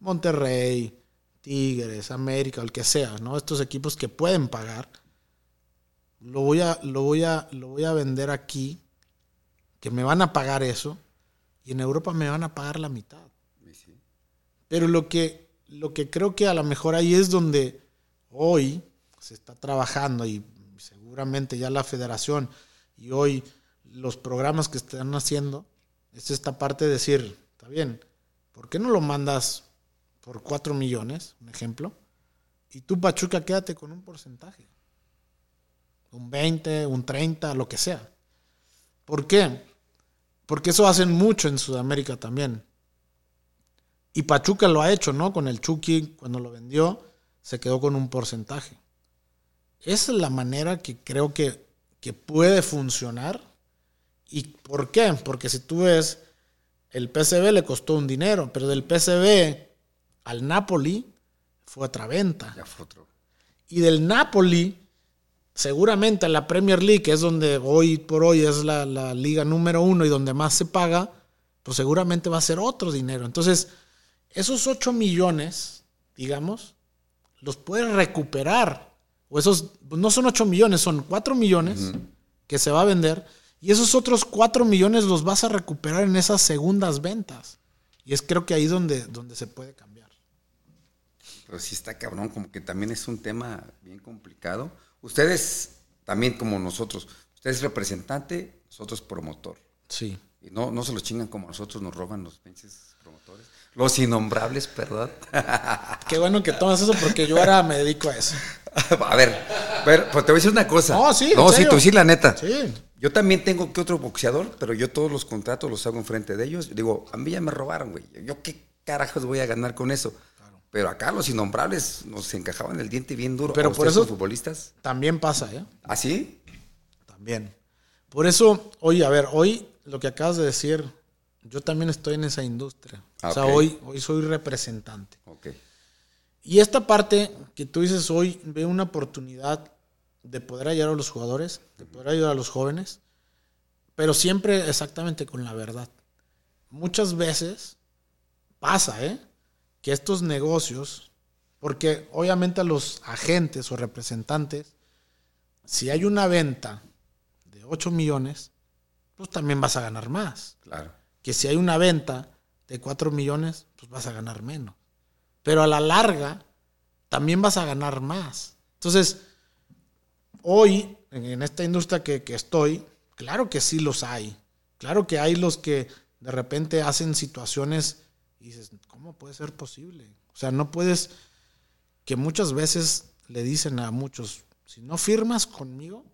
Monterrey, Tigres, América, o el que sea, ¿no? Estos equipos que pueden pagar, lo voy a, lo voy a, lo voy a vender aquí, que me van a pagar eso, y en Europa me van a pagar la mitad. Pero lo que, lo que creo que a lo mejor ahí es donde hoy se está trabajando y seguramente ya la federación y hoy los programas que están haciendo es esta parte de decir, está bien, ¿por qué no lo mandas por 4 millones, un ejemplo? Y tú, Pachuca, quédate con un porcentaje. Un 20, un 30, lo que sea. ¿Por qué? Porque eso hacen mucho en Sudamérica también. Y Pachuca lo ha hecho, ¿no? Con el Chucky, cuando lo vendió, se quedó con un porcentaje. Esa es la manera que creo que, que puede funcionar. ¿Y por qué? Porque si tú ves, el PCB le costó un dinero, pero del PCB al Napoli fue otra venta. Ya fue otro. Y del Napoli, seguramente a la Premier League, que es donde hoy por hoy es la, la liga número uno y donde más se paga, pues seguramente va a ser otro dinero. Entonces, esos 8 millones, digamos, los puedes recuperar. O esos, no son 8 millones, son 4 millones que se va a vender. Y esos otros 4 millones los vas a recuperar en esas segundas ventas. Y es creo que ahí donde, donde se puede cambiar. Pero sí está cabrón, como que también es un tema bien complicado. Ustedes, también como nosotros, usted es representante, nosotros promotor. Sí. Y no, no se los chingan como nosotros nos roban los pinches promotores. Los innombrables, perdón. Qué bueno que tomas eso porque yo ahora me dedico a eso. a ver, a ver, pues te voy a decir una cosa. No, sí, No, sí, a decir la neta. Sí. Yo también tengo que otro boxeador, pero yo todos los contratos los hago enfrente de ellos. Digo, a mí ya me robaron, güey. Yo qué carajos voy a ganar con eso. Pero acá los innombrables nos encajaban el diente bien duro. Pero ¿A por eso- futbolistas? También pasa, ¿eh? ¿Así? También. Por eso, oye, a ver, hoy lo que acabas de decir, yo también estoy en esa industria. Ah, o sea, hoy, hoy soy representante. Ok. Y esta parte que tú dices hoy, veo una oportunidad de poder ayudar a los jugadores, de poder ayudar a los jóvenes, pero siempre exactamente con la verdad. Muchas veces pasa, ¿eh? Que estos negocios, porque obviamente a los agentes o representantes, si hay una venta de 8 millones, pues también vas a ganar más Claro. que si hay una venta de 4 millones, pues vas a ganar menos. Pero a la larga, también vas a ganar más. Entonces, hoy, en esta industria que, que estoy, claro que sí los hay. Claro que hay los que de repente hacen situaciones y dices, ¿cómo puede ser posible? O sea, no puedes, que muchas veces le dicen a muchos, si no firmas conmigo,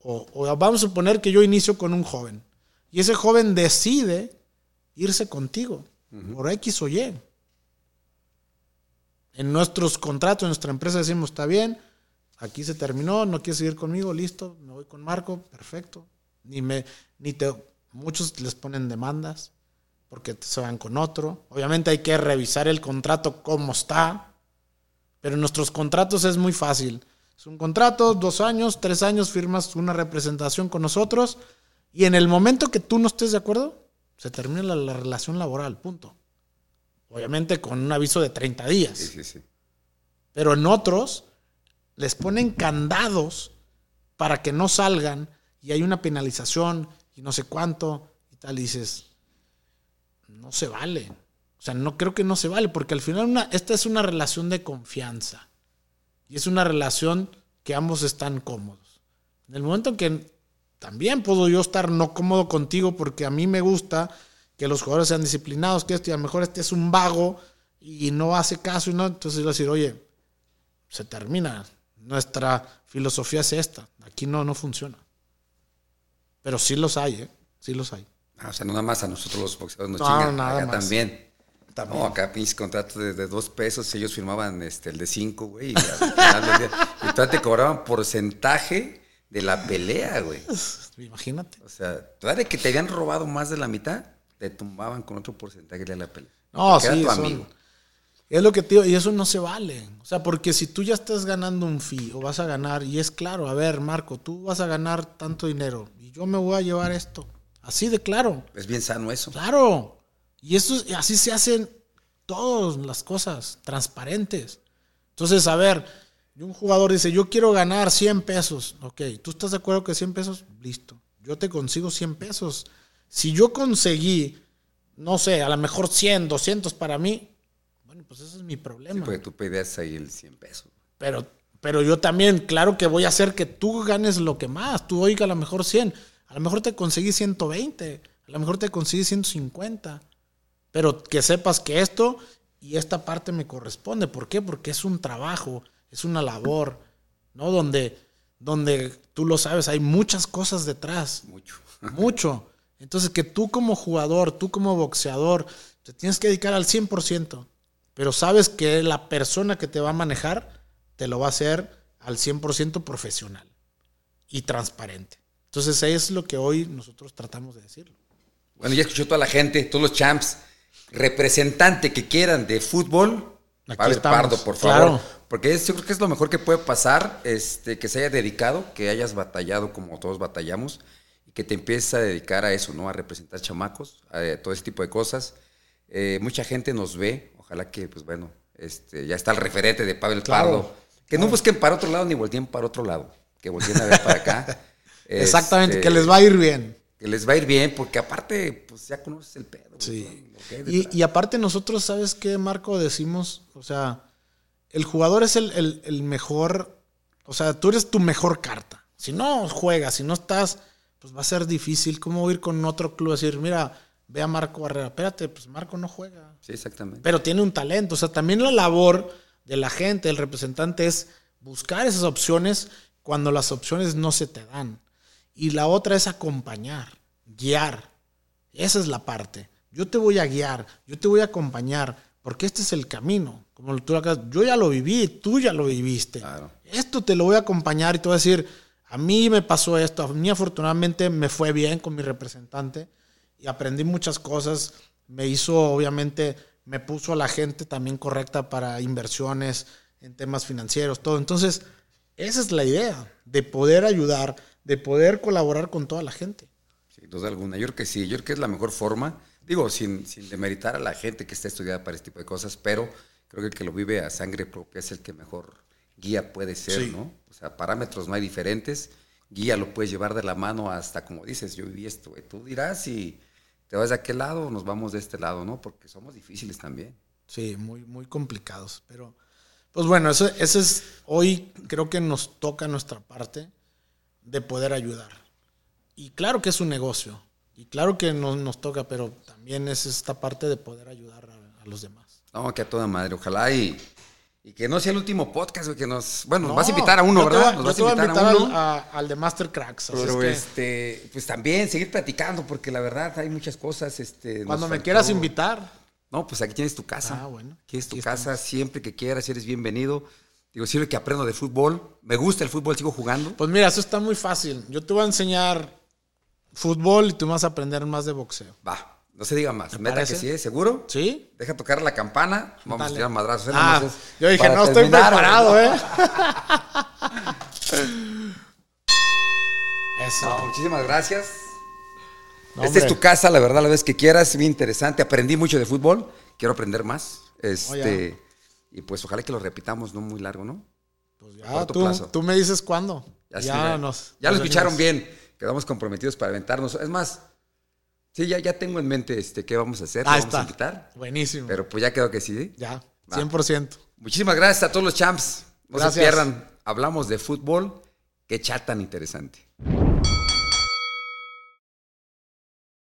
o, o vamos a suponer que yo inicio con un joven, y ese joven decide irse contigo por X o Y. En nuestros contratos, en nuestra empresa decimos, está bien, aquí se terminó, no quieres seguir conmigo, listo, me voy con Marco, perfecto. Ni me, ni te, muchos les ponen demandas porque se van con otro. Obviamente hay que revisar el contrato cómo está, pero en nuestros contratos es muy fácil. Es un contrato, dos años, tres años, firmas una representación con nosotros y en el momento que tú no estés de acuerdo, se termina la, la relación laboral, punto. Obviamente con un aviso de 30 días. Sí, sí, sí. Pero en otros les ponen candados para que no salgan y hay una penalización y no sé cuánto y tal. Y dices, no se vale. O sea, no creo que no se vale porque al final una, esta es una relación de confianza y es una relación que ambos están cómodos. En el momento en que también puedo yo estar no cómodo contigo porque a mí me gusta que los jugadores sean disciplinados, que esto y a lo mejor este es un vago y no hace caso y no, entonces yo decir, oye, se termina. Nuestra filosofía es esta. Aquí no, no funciona. Pero sí los hay, ¿eh? Sí los hay. Ah, o sea, no nada más a nosotros los boxeadores nos No, chingan. nada acá más. también. También. No, acá pinches contratos de, de dos pesos, ellos firmaban este, el de cinco, güey. Y, y todavía te cobraban porcentaje de la pelea, güey. Imagínate. O sea, todavía de que te habían robado más de la mitad, te tumbaban con otro porcentaje de la pelea. No, sí, era tu amigo. Es lo que te digo, y eso no se vale. O sea, porque si tú ya estás ganando un fee o vas a ganar, y es claro, a ver, Marco, tú vas a ganar tanto dinero y yo me voy a llevar esto. Así de claro. Es bien sano eso. Claro. Y eso es- así se hacen todas las cosas, transparentes. Entonces, a ver, un jugador dice, yo quiero ganar 100 pesos. Ok, ¿tú estás de acuerdo que 100 pesos? Listo. Yo te consigo 100 pesos. Si yo conseguí, no sé, a lo mejor 100, 200 para mí, bueno, pues ese es mi Sí, problema. porque tú pedías ahí el 100 pesos. Pero, pero yo también, claro que voy a hacer que tú ganes lo que más. Tú oiga a lo mejor 100. A lo mejor te conseguí 120. A lo mejor te conseguí 150. Pero que sepas que esto y esta parte me corresponde. ¿Por qué? Porque es un trabajo, es una labor, ¿no? Donde, donde tú lo sabes, hay muchas cosas detrás. Mucho. Mucho. Entonces, que tú como jugador, tú como boxeador, te tienes que dedicar al 100%, pero sabes que la persona que te va a manejar te lo va a hacer al 100% profesional y transparente. Entonces, es lo que hoy nosotros tratamos de decirlo. Bueno, ya escuchó toda la gente, todos los champs. Representante que quieran de fútbol, Aquí Pavel estamos, Pardo, por favor. claro. Porque es- yo creo que es lo mejor que puede pasar, este, que se haya dedicado, que hayas batallado como todos batallamos, y que te empieces a dedicar a eso, ¿no? A representar chamacos, a eh, todo ese tipo de cosas. Eh, mucha gente nos ve, ojalá que, pues bueno, este, ya está el referente de Pavel Claro, Pardo. Que no busquen para otro lado ni volteen para otro lado, que volteen a ver para acá. Exactamente, Este, que les va a ir bien. que les va a ir bien, porque aparte, pues ya conoces el pedo. Sí. Y, y aparte nosotros, ¿sabes qué, Marco? Decimos, o sea, el jugador es el, el- el mejor, o sea, tú eres tu mejor carta. Si no juegas, si no estás, pues va a ser difícil. ¿Cómo ir con otro club a decir, mira, ve a Marco Barrera? Espérate, pues Marco no juega. Sí, exactamente. Pero tiene un talento. O sea, también la labor de la gente, del representante, es buscar esas opciones cuando las opciones no se te dan. Y la otra es acompañar, guiar. Esa es la parte. Yo te voy a guiar, yo te voy a acompañar, porque este es el camino. Como tú acá, yo ya lo viví, tú ya lo viviste. Claro. Esto te lo voy a acompañar y te voy a decir, a mí me pasó esto, a mí afortunadamente me fue bien con mi representante y aprendí muchas cosas. Me hizo, obviamente, me puso a la gente también correcta para inversiones en temas financieros, todo. Entonces, esa es la idea, de poder ayudar, de poder colaborar con toda la gente. Sin duda alguna. Yo creo que sí. Yo creo que es la mejor forma. Digo, sin, sin demeritar a la gente que está estudiada para este tipo de cosas, pero creo que el que lo vive a sangre propia es el que mejor guía puede ser, Sí. ¿no? O sea, parámetros no hay diferentes. Guía lo puedes llevar de la mano hasta, como dices, yo viví esto, güey. Tú dirás si te vas de aquel lado o nos vamos de este lado, ¿no? Porque somos difíciles también. Sí, muy, muy complicados. Pero, pues bueno, eso, es, hoy creo que nos toca nuestra parte de poder ayudar. Y claro que es un negocio, y claro que nos, nos toca, pero también es esta parte de poder ayudar a, a los demás. No, que a toda madre. Ojalá y, y que no sea el último podcast, que nos... Bueno, nos No, vas a invitar a uno, yo te ¿verdad? voy- Nos yo vas te a voy invitar a uno. al, a- al de Master Cracks. Pero es que este, pues también seguir platicando, porque la verdad hay muchas cosas. Este, nos cuando me faltó- quieras invitar, No, pues aquí tienes tu casa. Ah, bueno. Aquí es tu Aquí casa, siempre que quieras, eres bienvenido. Digo, sirve que aprendo de fútbol. Me gusta el fútbol, sigo jugando. pues mira, eso está muy fácil. Yo te voy a enseñar fútbol y tú me vas a aprender más de boxeo. Va, no se diga más. ¿Te Meta que parece? sí, ¿eh? ¿seguro? ¿Sí? Deja tocar la campana. Vamos Dale. a tirar madrazos. ¿eh? Ah, Nomás es yo dije, para no estoy terminar, preparado. ¿eh? Eso. No, muchísimas gracias. No, Esta es tu casa, la verdad, la vez que quieras. Bien interesante. Aprendí mucho de fútbol. Quiero aprender más. Este, y pues ojalá que lo repitamos, no muy largo, ¿no? Pues a ya, corto tú, plazo. tú me dices cuándo. Ya, Ya, sí, ya- nos. ya lo nos escucharon bien. Quedamos comprometidos para aventarnos. Es más, sí, ya, ya tengo en mente este, qué vamos a hacer. Lo vamos a invitar. Buenísimo. Pero pues ya quedó que sí. ya, Va. 100%. Muchísimas gracias a todos los champs. No Gracias. se pierdan. Hablamos de fútbol. Qué chat tan interesante.